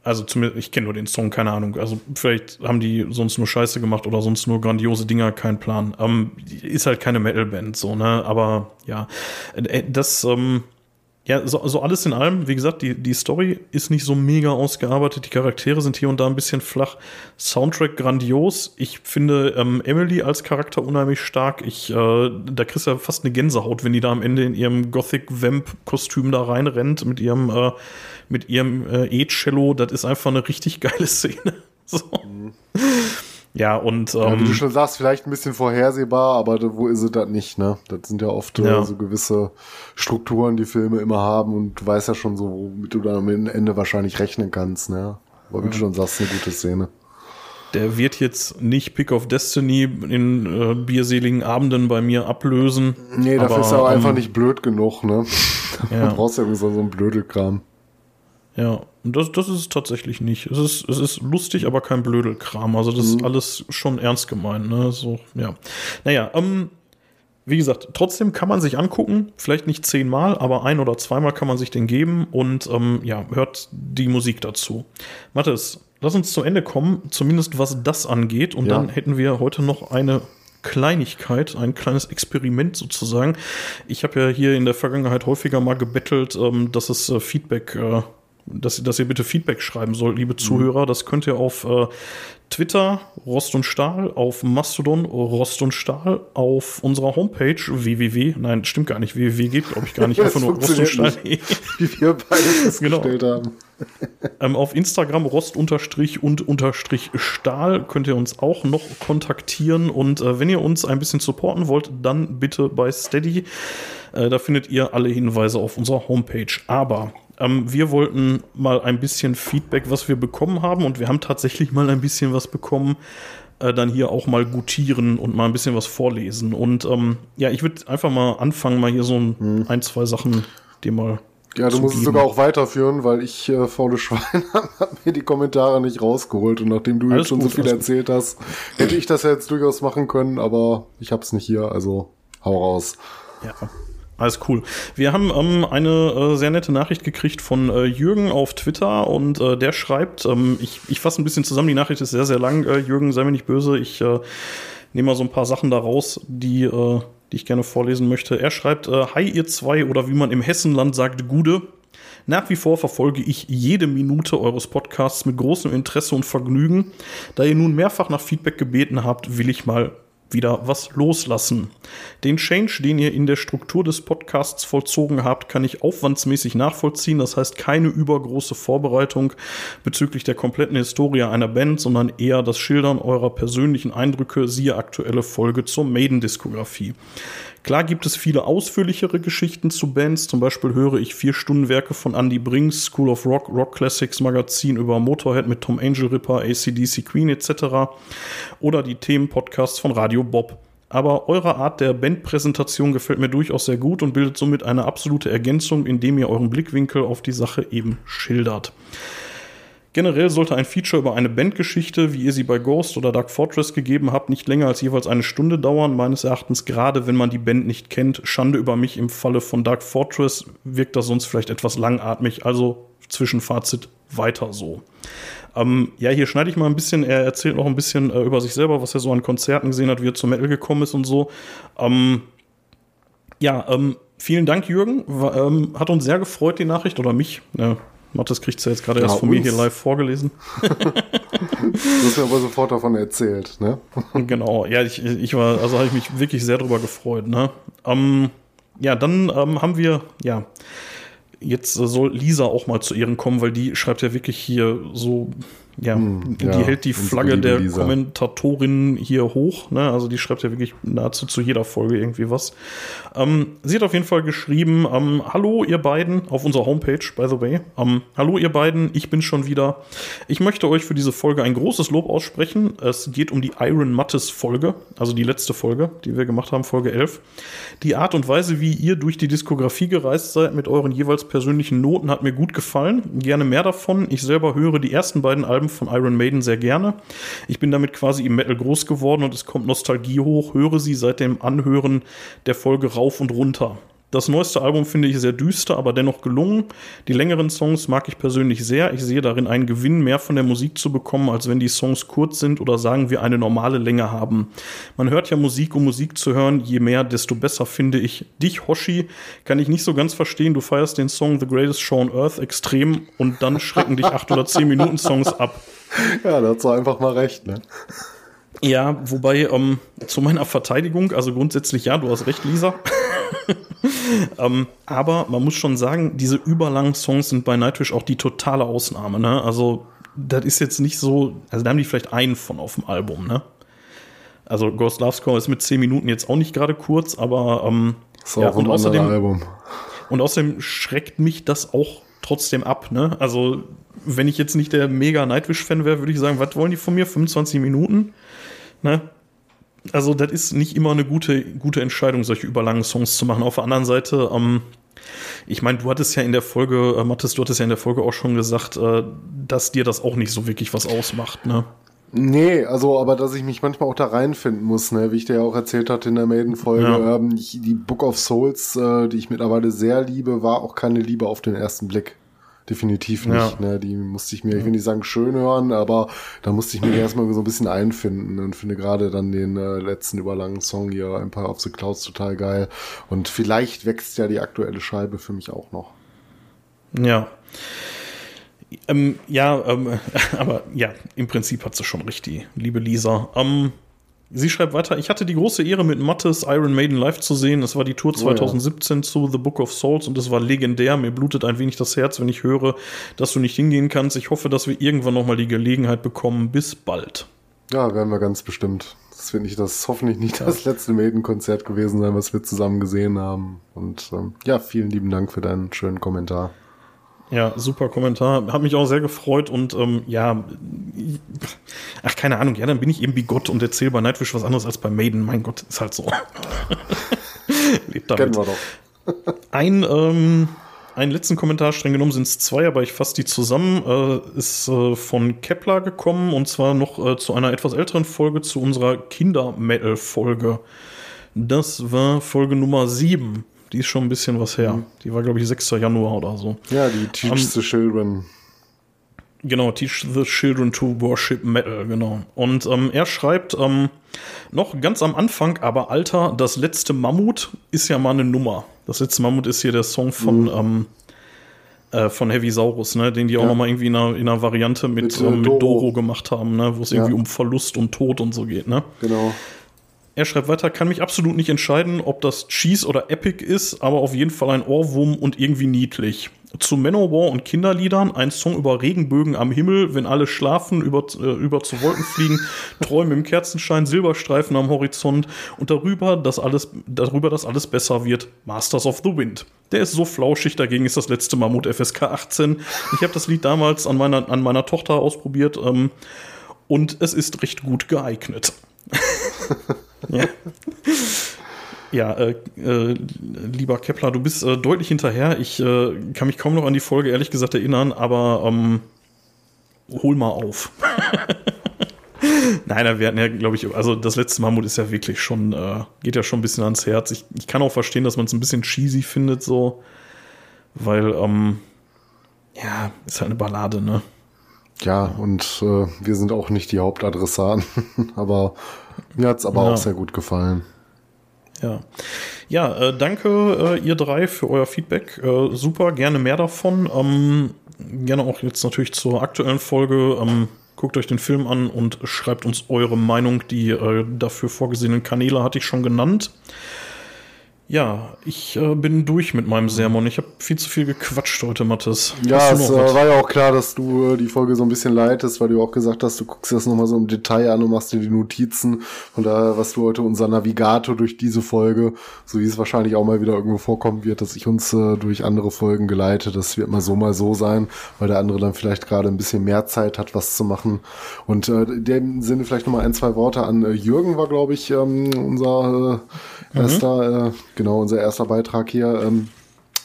also zumindest, ich kenne nur den Song, keine Ahnung. Also vielleicht haben die sonst nur Scheiße gemacht oder sonst nur grandiose Dinger, kein Plan. Ähm, ist halt keine Metal-Band, so, ne? Aber ja, äh, das, ähm, ja, so, so alles in allem, wie gesagt, die, die Story ist nicht so mega ausgearbeitet, die Charaktere sind hier und da ein bisschen flach. Soundtrack grandios. Ich finde ähm, Emily als Charakter unheimlich stark. Ich, äh, da kriegst du ja fast eine Gänsehaut, wenn die da am Ende in ihrem Gothic-Vamp-Kostüm da reinrennt mit ihrem äh, mit ihrem äh, E-Cello, das ist einfach eine richtig geile Szene. [LAUGHS] so. Mhm. Ja, und. Ähm, ja, wie du schon sagst, vielleicht ein bisschen vorhersehbar, aber wo ist es das nicht, ne? Das sind ja oft äh, ja. so gewisse Strukturen, die Filme immer haben und du weißt ja schon so, womit du dann am Ende wahrscheinlich rechnen kannst, ne? Aber wie ja. du schon sagst, eine gute Szene. Der wird jetzt nicht Pick of Destiny in äh, bierseligen Abenden bei mir ablösen. Nee, dafür aber, ist er auch ähm, einfach nicht blöd genug, ne? Ja. [LAUGHS] du brauchst ja irgendwie so, so einen Blödelkram. Ja, und das, das ist es tatsächlich nicht. Es ist, es ist lustig, aber kein Blödelkram. Also das mhm. ist alles schon ernst gemeint, ne? So, ja. Naja, ähm, wie gesagt, trotzdem kann man sich angucken, vielleicht nicht zehnmal, aber ein oder zweimal kann man sich den geben und ähm, ja, hört die Musik dazu. Mathis, lass uns zum Ende kommen, zumindest was das angeht. Und ja. dann hätten wir heute noch eine Kleinigkeit, ein kleines Experiment sozusagen. Ich habe ja hier in der Vergangenheit häufiger mal gebettelt, ähm, dass es äh, Feedback äh, dass, dass ihr bitte Feedback schreiben sollt, liebe Zuhörer. Das könnt ihr auf äh, Twitter Rost und Stahl, auf Mastodon Rost und Stahl, auf unserer Homepage www, nein, stimmt gar nicht, www geht glaube ich gar nicht, [LAUGHS] einfach nur Rost und Stahl. wie wir beide festgestellt [LAUGHS] genau. haben. [LAUGHS] ähm, auf Instagram Rost unterstrich und unterstrich Stahl könnt ihr uns auch noch kontaktieren und äh, wenn ihr uns ein bisschen supporten wollt, dann bitte bei Steady. Äh, da findet ihr alle Hinweise auf unserer Homepage. Aber ähm, wir wollten mal ein bisschen Feedback, was wir bekommen haben, und wir haben tatsächlich mal ein bisschen was bekommen, äh, dann hier auch mal gutieren und mal ein bisschen was vorlesen. Und ähm, ja, ich würde einfach mal anfangen, mal hier so ein, hm. ein zwei Sachen dir mal. Ja, du musst es sogar auch weiterführen, weil ich, äh, faule Schwein, [LAUGHS] habe mir die Kommentare nicht rausgeholt. Und nachdem du alles jetzt schon gut, so viel erzählt hast, hätte ich das ja jetzt durchaus machen können, aber ich habe es nicht hier, also hau raus. Ja. Alles cool. Wir haben ähm, eine äh, sehr nette Nachricht gekriegt von äh, Jürgen auf Twitter und äh, der schreibt, ähm, ich, ich fasse ein bisschen zusammen, die Nachricht ist sehr, sehr lang. Äh, Jürgen, sei mir nicht böse, ich äh, nehme mal so ein paar Sachen da raus, die, äh, die ich gerne vorlesen möchte. Er schreibt, Hi ihr zwei oder wie man im Hessenland sagt, Gude. Nach wie vor verfolge ich jede Minute eures Podcasts mit großem Interesse und Vergnügen. Da ihr nun mehrfach nach Feedback gebeten habt, will ich mal wieder was loslassen. Den Change, den ihr in der Struktur des Podcasts vollzogen habt, kann ich aufwandsmäßig nachvollziehen. Das heißt keine übergroße Vorbereitung bezüglich der kompletten Historie einer Band, sondern eher das Schildern eurer persönlichen Eindrücke, siehe aktuelle Folge zur Maiden-Diskografie. Klar gibt es viele ausführlichere Geschichten zu Bands. Zum Beispiel höre ich vier Stunden Werke von Andy Brinks, School of Rock, Rock Classics Magazin über Motorhead mit Tom Angel Ripper, ACDC Queen etc. Oder die Themenpodcasts von Radio Bob. Aber eure Art der Bandpräsentation gefällt mir durchaus sehr gut und bildet somit eine absolute Ergänzung, indem ihr euren Blickwinkel auf die Sache eben schildert. Generell sollte ein Feature über eine Bandgeschichte, wie ihr sie bei Ghost oder Dark Fortress gegeben habt, nicht länger als jeweils eine Stunde dauern. Meines Erachtens, gerade wenn man die Band nicht kennt, Schande über mich im Falle von Dark Fortress, wirkt das sonst vielleicht etwas langatmig. Also Zwischenfazit weiter so. Ähm, ja, hier schneide ich mal ein bisschen. Er erzählt noch ein bisschen äh, über sich selber, was er so an Konzerten gesehen hat, wie er zum Metal gekommen ist und so. Ähm, ja, ähm, vielen Dank, Jürgen. War, ähm, hat uns sehr gefreut, die Nachricht, oder mich. Äh, Mathis kriegt es ja jetzt gerade ja, erst von uns. mir hier live vorgelesen. du hast mir aber sofort davon erzählt, ne? [LAUGHS] genau, ja, ich, ich war, also habe ich mich wirklich sehr drüber gefreut, ne? Ähm, ja, dann ähm, haben wir, ja, jetzt soll Lisa auch mal zu Ehren kommen, weil die schreibt ja wirklich hier so ja, hm, die ja, hält die Flagge der Lisa. Kommentatorin hier hoch. Ne? Also die schreibt ja wirklich nahezu zu jeder Folge irgendwie was. Ähm, sie hat auf jeden Fall geschrieben, ähm, hallo ihr beiden, auf unserer Homepage, by the way. Ähm, hallo ihr beiden, ich bin schon wieder. Ich möchte euch für diese Folge ein großes Lob aussprechen. Es geht um die Iron Mattes Folge, also die letzte Folge, die wir gemacht haben, Folge 11. Die Art und Weise, wie ihr durch die Diskografie gereist seid mit euren jeweils persönlichen Noten, hat mir gut gefallen. Gerne mehr davon. Ich selber höre die ersten beiden Alben Alben von Iron Maiden sehr gerne. Ich bin damit quasi im Metal groß geworden und es kommt Nostalgie hoch, höre sie seit dem Anhören der Folge rauf und runter. Das neueste Album finde ich sehr düster, aber dennoch gelungen. Die längeren Songs mag ich persönlich sehr. Ich sehe darin einen Gewinn, mehr von der Musik zu bekommen, als wenn die Songs kurz sind oder sagen wir eine normale Länge haben. Man hört ja Musik, um Musik zu hören. Je mehr, desto besser finde ich. Dich, Hoshi, kann ich nicht so ganz verstehen. Du feierst den Song The Greatest Show on Earth extrem und dann schrecken dich acht oder zehn Minuten Songs ab. Ja, da hast du einfach mal recht, ne? Ja, wobei ähm, zu meiner Verteidigung, also grundsätzlich ja, du hast recht, Lisa. [LAUGHS] ähm, aber man muss schon sagen, diese überlangen Songs sind bei Nightwish auch die totale Ausnahme. Ne? Also, das ist jetzt nicht so, also da haben die vielleicht einen von auf dem Album. Ne? Also, Ghost Love Score ist mit 10 Minuten jetzt auch nicht gerade kurz, aber ähm, so, ja, und außerdem, Album. und außerdem schreckt mich das auch trotzdem ab. Ne? Also, wenn ich jetzt nicht der mega Nightwish-Fan wäre, würde ich sagen, was wollen die von mir? 25 Minuten? Ne? Also das ist nicht immer eine gute, gute Entscheidung, solche überlangen Songs zu machen. Auf der anderen Seite, ähm, ich meine, du hattest ja in der Folge, äh, Mathis, du hattest ja in der Folge auch schon gesagt, äh, dass dir das auch nicht so wirklich was ausmacht, ne? Nee, also, aber dass ich mich manchmal auch da reinfinden muss, ne, wie ich dir ja auch erzählt hatte in der Maiden-Folge, ja. ähm, die Book of Souls, äh, die ich mittlerweile sehr liebe, war auch keine Liebe auf den ersten Blick definitiv nicht. Ja. Ne? Die musste ich mir, ich will nicht sagen schön hören, aber da musste ich mir [CLEARS THROAT] erstmal so ein bisschen einfinden und finde gerade dann den äh, letzten überlangen Song hier, Empire of the Clouds, total geil. Und vielleicht wächst ja die aktuelle Scheibe für mich auch noch. Ja. Ähm, ja, ähm, [LAUGHS] aber ja, im Prinzip hat sie schon recht, die liebe Lisa. Ähm, Sie schreibt weiter, ich hatte die große Ehre, mit Mattes Iron Maiden live zu sehen. Es war die Tour 2017 oh, ja. zu The Book of Souls und es war legendär. Mir blutet ein wenig das Herz, wenn ich höre, dass du nicht hingehen kannst. Ich hoffe, dass wir irgendwann nochmal die Gelegenheit bekommen. Bis bald. Ja, werden wir ganz bestimmt. Das wird nicht das, hoffentlich nicht ja. das letzte Maiden-Konzert gewesen sein, was wir zusammen gesehen haben. Und ähm, ja, vielen lieben Dank für deinen schönen Kommentar. Ja, super Kommentar. Hat mich auch sehr gefreut und ähm, ja, ach, keine Ahnung, ja, dann bin ich eben bigott und erzähle bei Nightwish was anderes als bei Maiden. Mein Gott, ist halt so. [LAUGHS] Lebt damit. Kennen wir doch. [LAUGHS] Ein, ähm, einen letzten Kommentar, streng genommen sind es zwei, aber ich fasse die zusammen, äh, ist äh, von Kepler gekommen und zwar noch äh, zu einer etwas älteren Folge, zu unserer Kinder-Metal-Folge. Das war Folge Nummer 7 die ist schon ein bisschen was her. Mhm. Die war, glaube ich, 6. Januar oder so. Ja, die Teach um, the Children. Genau, Teach the Children to Worship Metal, genau. Und ähm, er schreibt ähm, noch ganz am Anfang, aber Alter, das letzte Mammut ist ja mal eine Nummer. Das letzte Mammut ist hier der Song von, mhm. ähm, äh, von Heavy Saurus, ne, den die ja. auch noch mal irgendwie in einer, in einer Variante mit, mit, äh, mit Doro. Doro. gemacht haben, ne, wo es ja. irgendwie um Verlust und Tod und so geht, ne? Genau. Er schreibt weiter, kann mich absolut nicht entscheiden, ob das Cheese oder Epic ist, aber auf jeden Fall ein Ohrwurm und irgendwie niedlich. zu Manowar und Kinderliedern, ein Song über Regenbögen am Himmel, wenn alle schlafen, über, äh, über zu Wolken fliegen, [LAUGHS] Träume im Kerzenschein, Silberstreifen am Horizont und darüber, dass alles, darüber, dass alles besser wird, Masters of the Wind. Der ist so flauschig, dagegen ist das letzte Mammut FSK 18. Ich habe das Lied damals an meiner, an meiner Tochter ausprobiert ähm, und es ist recht gut geeignet. [LAUGHS] ja. Ja, äh, äh, lieber Kepler, du bist äh, deutlich hinterher. Ich äh, kann mich kaum noch an die Folge ehrlich gesagt erinnern, aber ähm, hol mal auf. [LAUGHS] Nein, wir hatten ja, glaube ich, also das letzte Mammut ist ja wirklich schon, äh, geht ja schon ein bisschen ans Herz. Ich, ich kann auch verstehen, dass man es ein bisschen cheesy findet, so, weil, ähm, ja, ist halt eine Ballade, ne? Ja, und äh, wir sind auch nicht die Hauptadressaten, [LAUGHS] aber mir hat es aber ja. auch sehr gut gefallen. Ja, ja äh, danke äh, ihr drei für euer Feedback. Äh, super, gerne mehr davon. Ähm, gerne auch jetzt natürlich zur aktuellen Folge. Ähm, guckt euch den Film an und schreibt uns eure Meinung. Die äh, dafür vorgesehenen Kanäle hatte ich schon genannt. Ja, ich äh, bin durch mit meinem Sermon. Ich habe viel zu viel gequatscht heute, Mathis. Ja, es äh, war ja auch klar, dass du äh, die Folge so ein bisschen leitest, weil du auch gesagt hast, du guckst das nochmal so im Detail an und machst dir die Notizen. Von daher warst du heute unser Navigator durch diese Folge, so wie es wahrscheinlich auch mal wieder irgendwo vorkommen wird, dass ich uns äh, durch andere Folgen geleite. Das wird mal so, mal so sein, weil der andere dann vielleicht gerade ein bisschen mehr Zeit hat, was zu machen. Und äh, in dem Sinne vielleicht nochmal ein, zwei Worte an äh, Jürgen war, glaube ich, ähm, unser äh, erster, mhm. Genau, unser erster Beitrag hier, ähm,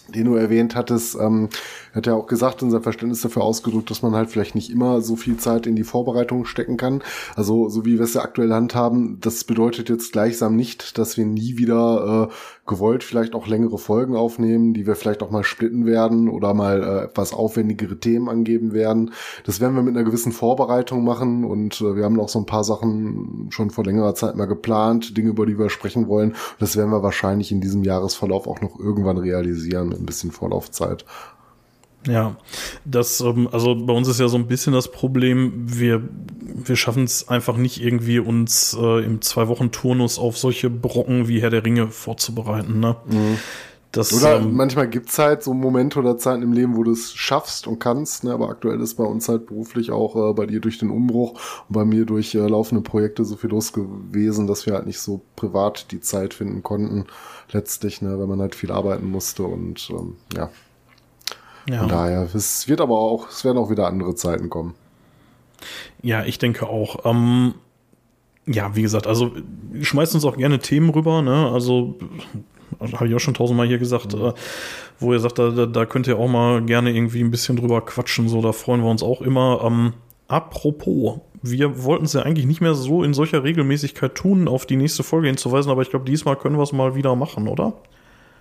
den du erwähnt hattest. Ähm, hat ja auch gesagt und sein Verständnis dafür ausgedrückt, dass man halt vielleicht nicht immer so viel Zeit in die Vorbereitung stecken kann. Also so wie wir es ja aktuell handhaben, das bedeutet jetzt gleichsam nicht, dass wir nie wieder äh, gewollt vielleicht auch längere Folgen aufnehmen, die wir vielleicht auch mal splitten werden oder mal äh, etwas aufwendigere Themen angeben werden. Das werden wir mit einer gewissen Vorbereitung machen und äh, wir haben auch so ein paar Sachen schon vor längerer Zeit mal geplant, Dinge, über die wir sprechen wollen. Das werden wir wahrscheinlich in diesem Jahresverlauf auch noch irgendwann realisieren, mit ein bisschen Vorlaufzeit. Ja, das, ähm, also bei uns ist ja so ein bisschen das Problem, wir, wir schaffen es einfach nicht irgendwie uns äh, im Zwei-Wochen-Turnus auf solche Brocken wie Herr der Ringe vorzubereiten. Ne? Mhm. Das, oder ähm, manchmal gibt's halt so Momente oder Zeiten im Leben, wo du es schaffst und kannst, ne? aber aktuell ist bei uns halt beruflich auch äh, bei dir durch den Umbruch und bei mir durch äh, laufende Projekte so viel los gewesen, dass wir halt nicht so privat die Zeit finden konnten, letztlich, ne? wenn man halt viel arbeiten musste und ähm, ja. Ja. Von daher, es wird aber auch, es werden auch wieder andere Zeiten kommen. Ja, ich denke auch. Ähm, ja, wie gesagt, also schmeißt uns auch gerne Themen rüber, ne? Also habe ich auch schon tausendmal hier gesagt, mhm. äh, wo ihr sagt, da, da könnt ihr auch mal gerne irgendwie ein bisschen drüber quatschen, so, da freuen wir uns auch immer. Ähm, apropos, wir wollten es ja eigentlich nicht mehr so in solcher Regelmäßigkeit tun, auf die nächste Folge hinzuweisen, aber ich glaube, diesmal können wir es mal wieder machen, oder?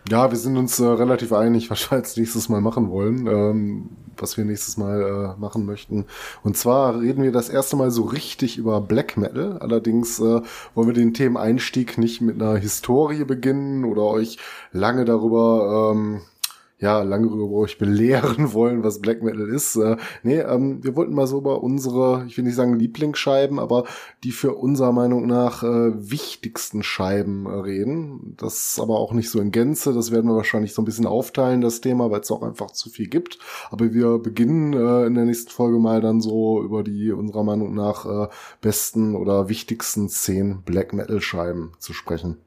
Ja, wir sind uns äh, relativ einig, was wir als nächstes Mal machen wollen, ähm, was wir nächstes Mal äh, machen möchten. Und zwar reden wir das erste Mal so richtig über Black Metal. Allerdings äh, wollen wir den Themeneinstieg nicht mit einer Historie beginnen oder euch lange darüber ähm, ja, lange euch belehren [LAUGHS] wollen, was Black Metal ist. Äh, nee, ähm, wir wollten mal so über unsere, ich will nicht sagen Lieblingsscheiben, aber die für unserer Meinung nach äh, wichtigsten Scheiben äh, reden. Das aber auch nicht so in Gänze, das werden wir wahrscheinlich so ein bisschen aufteilen, das Thema, weil es auch einfach zu viel gibt. Aber wir beginnen äh, in der nächsten Folge mal dann so über die unserer Meinung nach äh, besten oder wichtigsten zehn Black Metal Scheiben zu sprechen.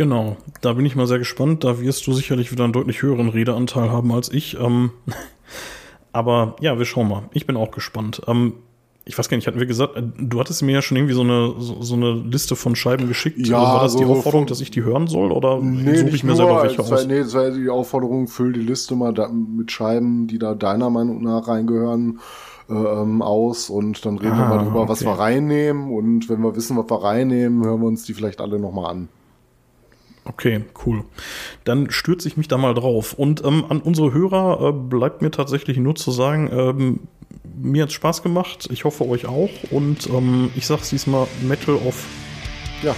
Genau, da bin ich mal sehr gespannt. Da wirst du sicherlich wieder einen deutlich höheren Redeanteil haben als ich. Ähm, [LAUGHS] aber ja, wir schauen mal. Ich bin auch gespannt. Ähm, ich weiß gar nicht, hatten wir gesagt, äh, du hattest mir ja schon irgendwie so eine, so, so eine Liste von Scheiben geschickt. Ja, war das so die Aufforderung, dass ich die hören soll? Oder nee, suche ich mir nur, selber welche aus? Nee, das war die Aufforderung, füll die Liste mal da, mit Scheiben, die da deiner Meinung nach reingehören, äh, ähm, aus. Und dann reden ah, wir mal drüber, okay. was wir reinnehmen. Und wenn wir wissen, was wir reinnehmen, hören wir uns die vielleicht alle nochmal an. Okay, cool. Dann stürze ich mich da mal drauf. Und ähm, an unsere Hörer äh, bleibt mir tatsächlich nur zu sagen, ähm, mir hat Spaß gemacht. Ich hoffe euch auch. Und ähm, ich sag's diesmal Metal of ja,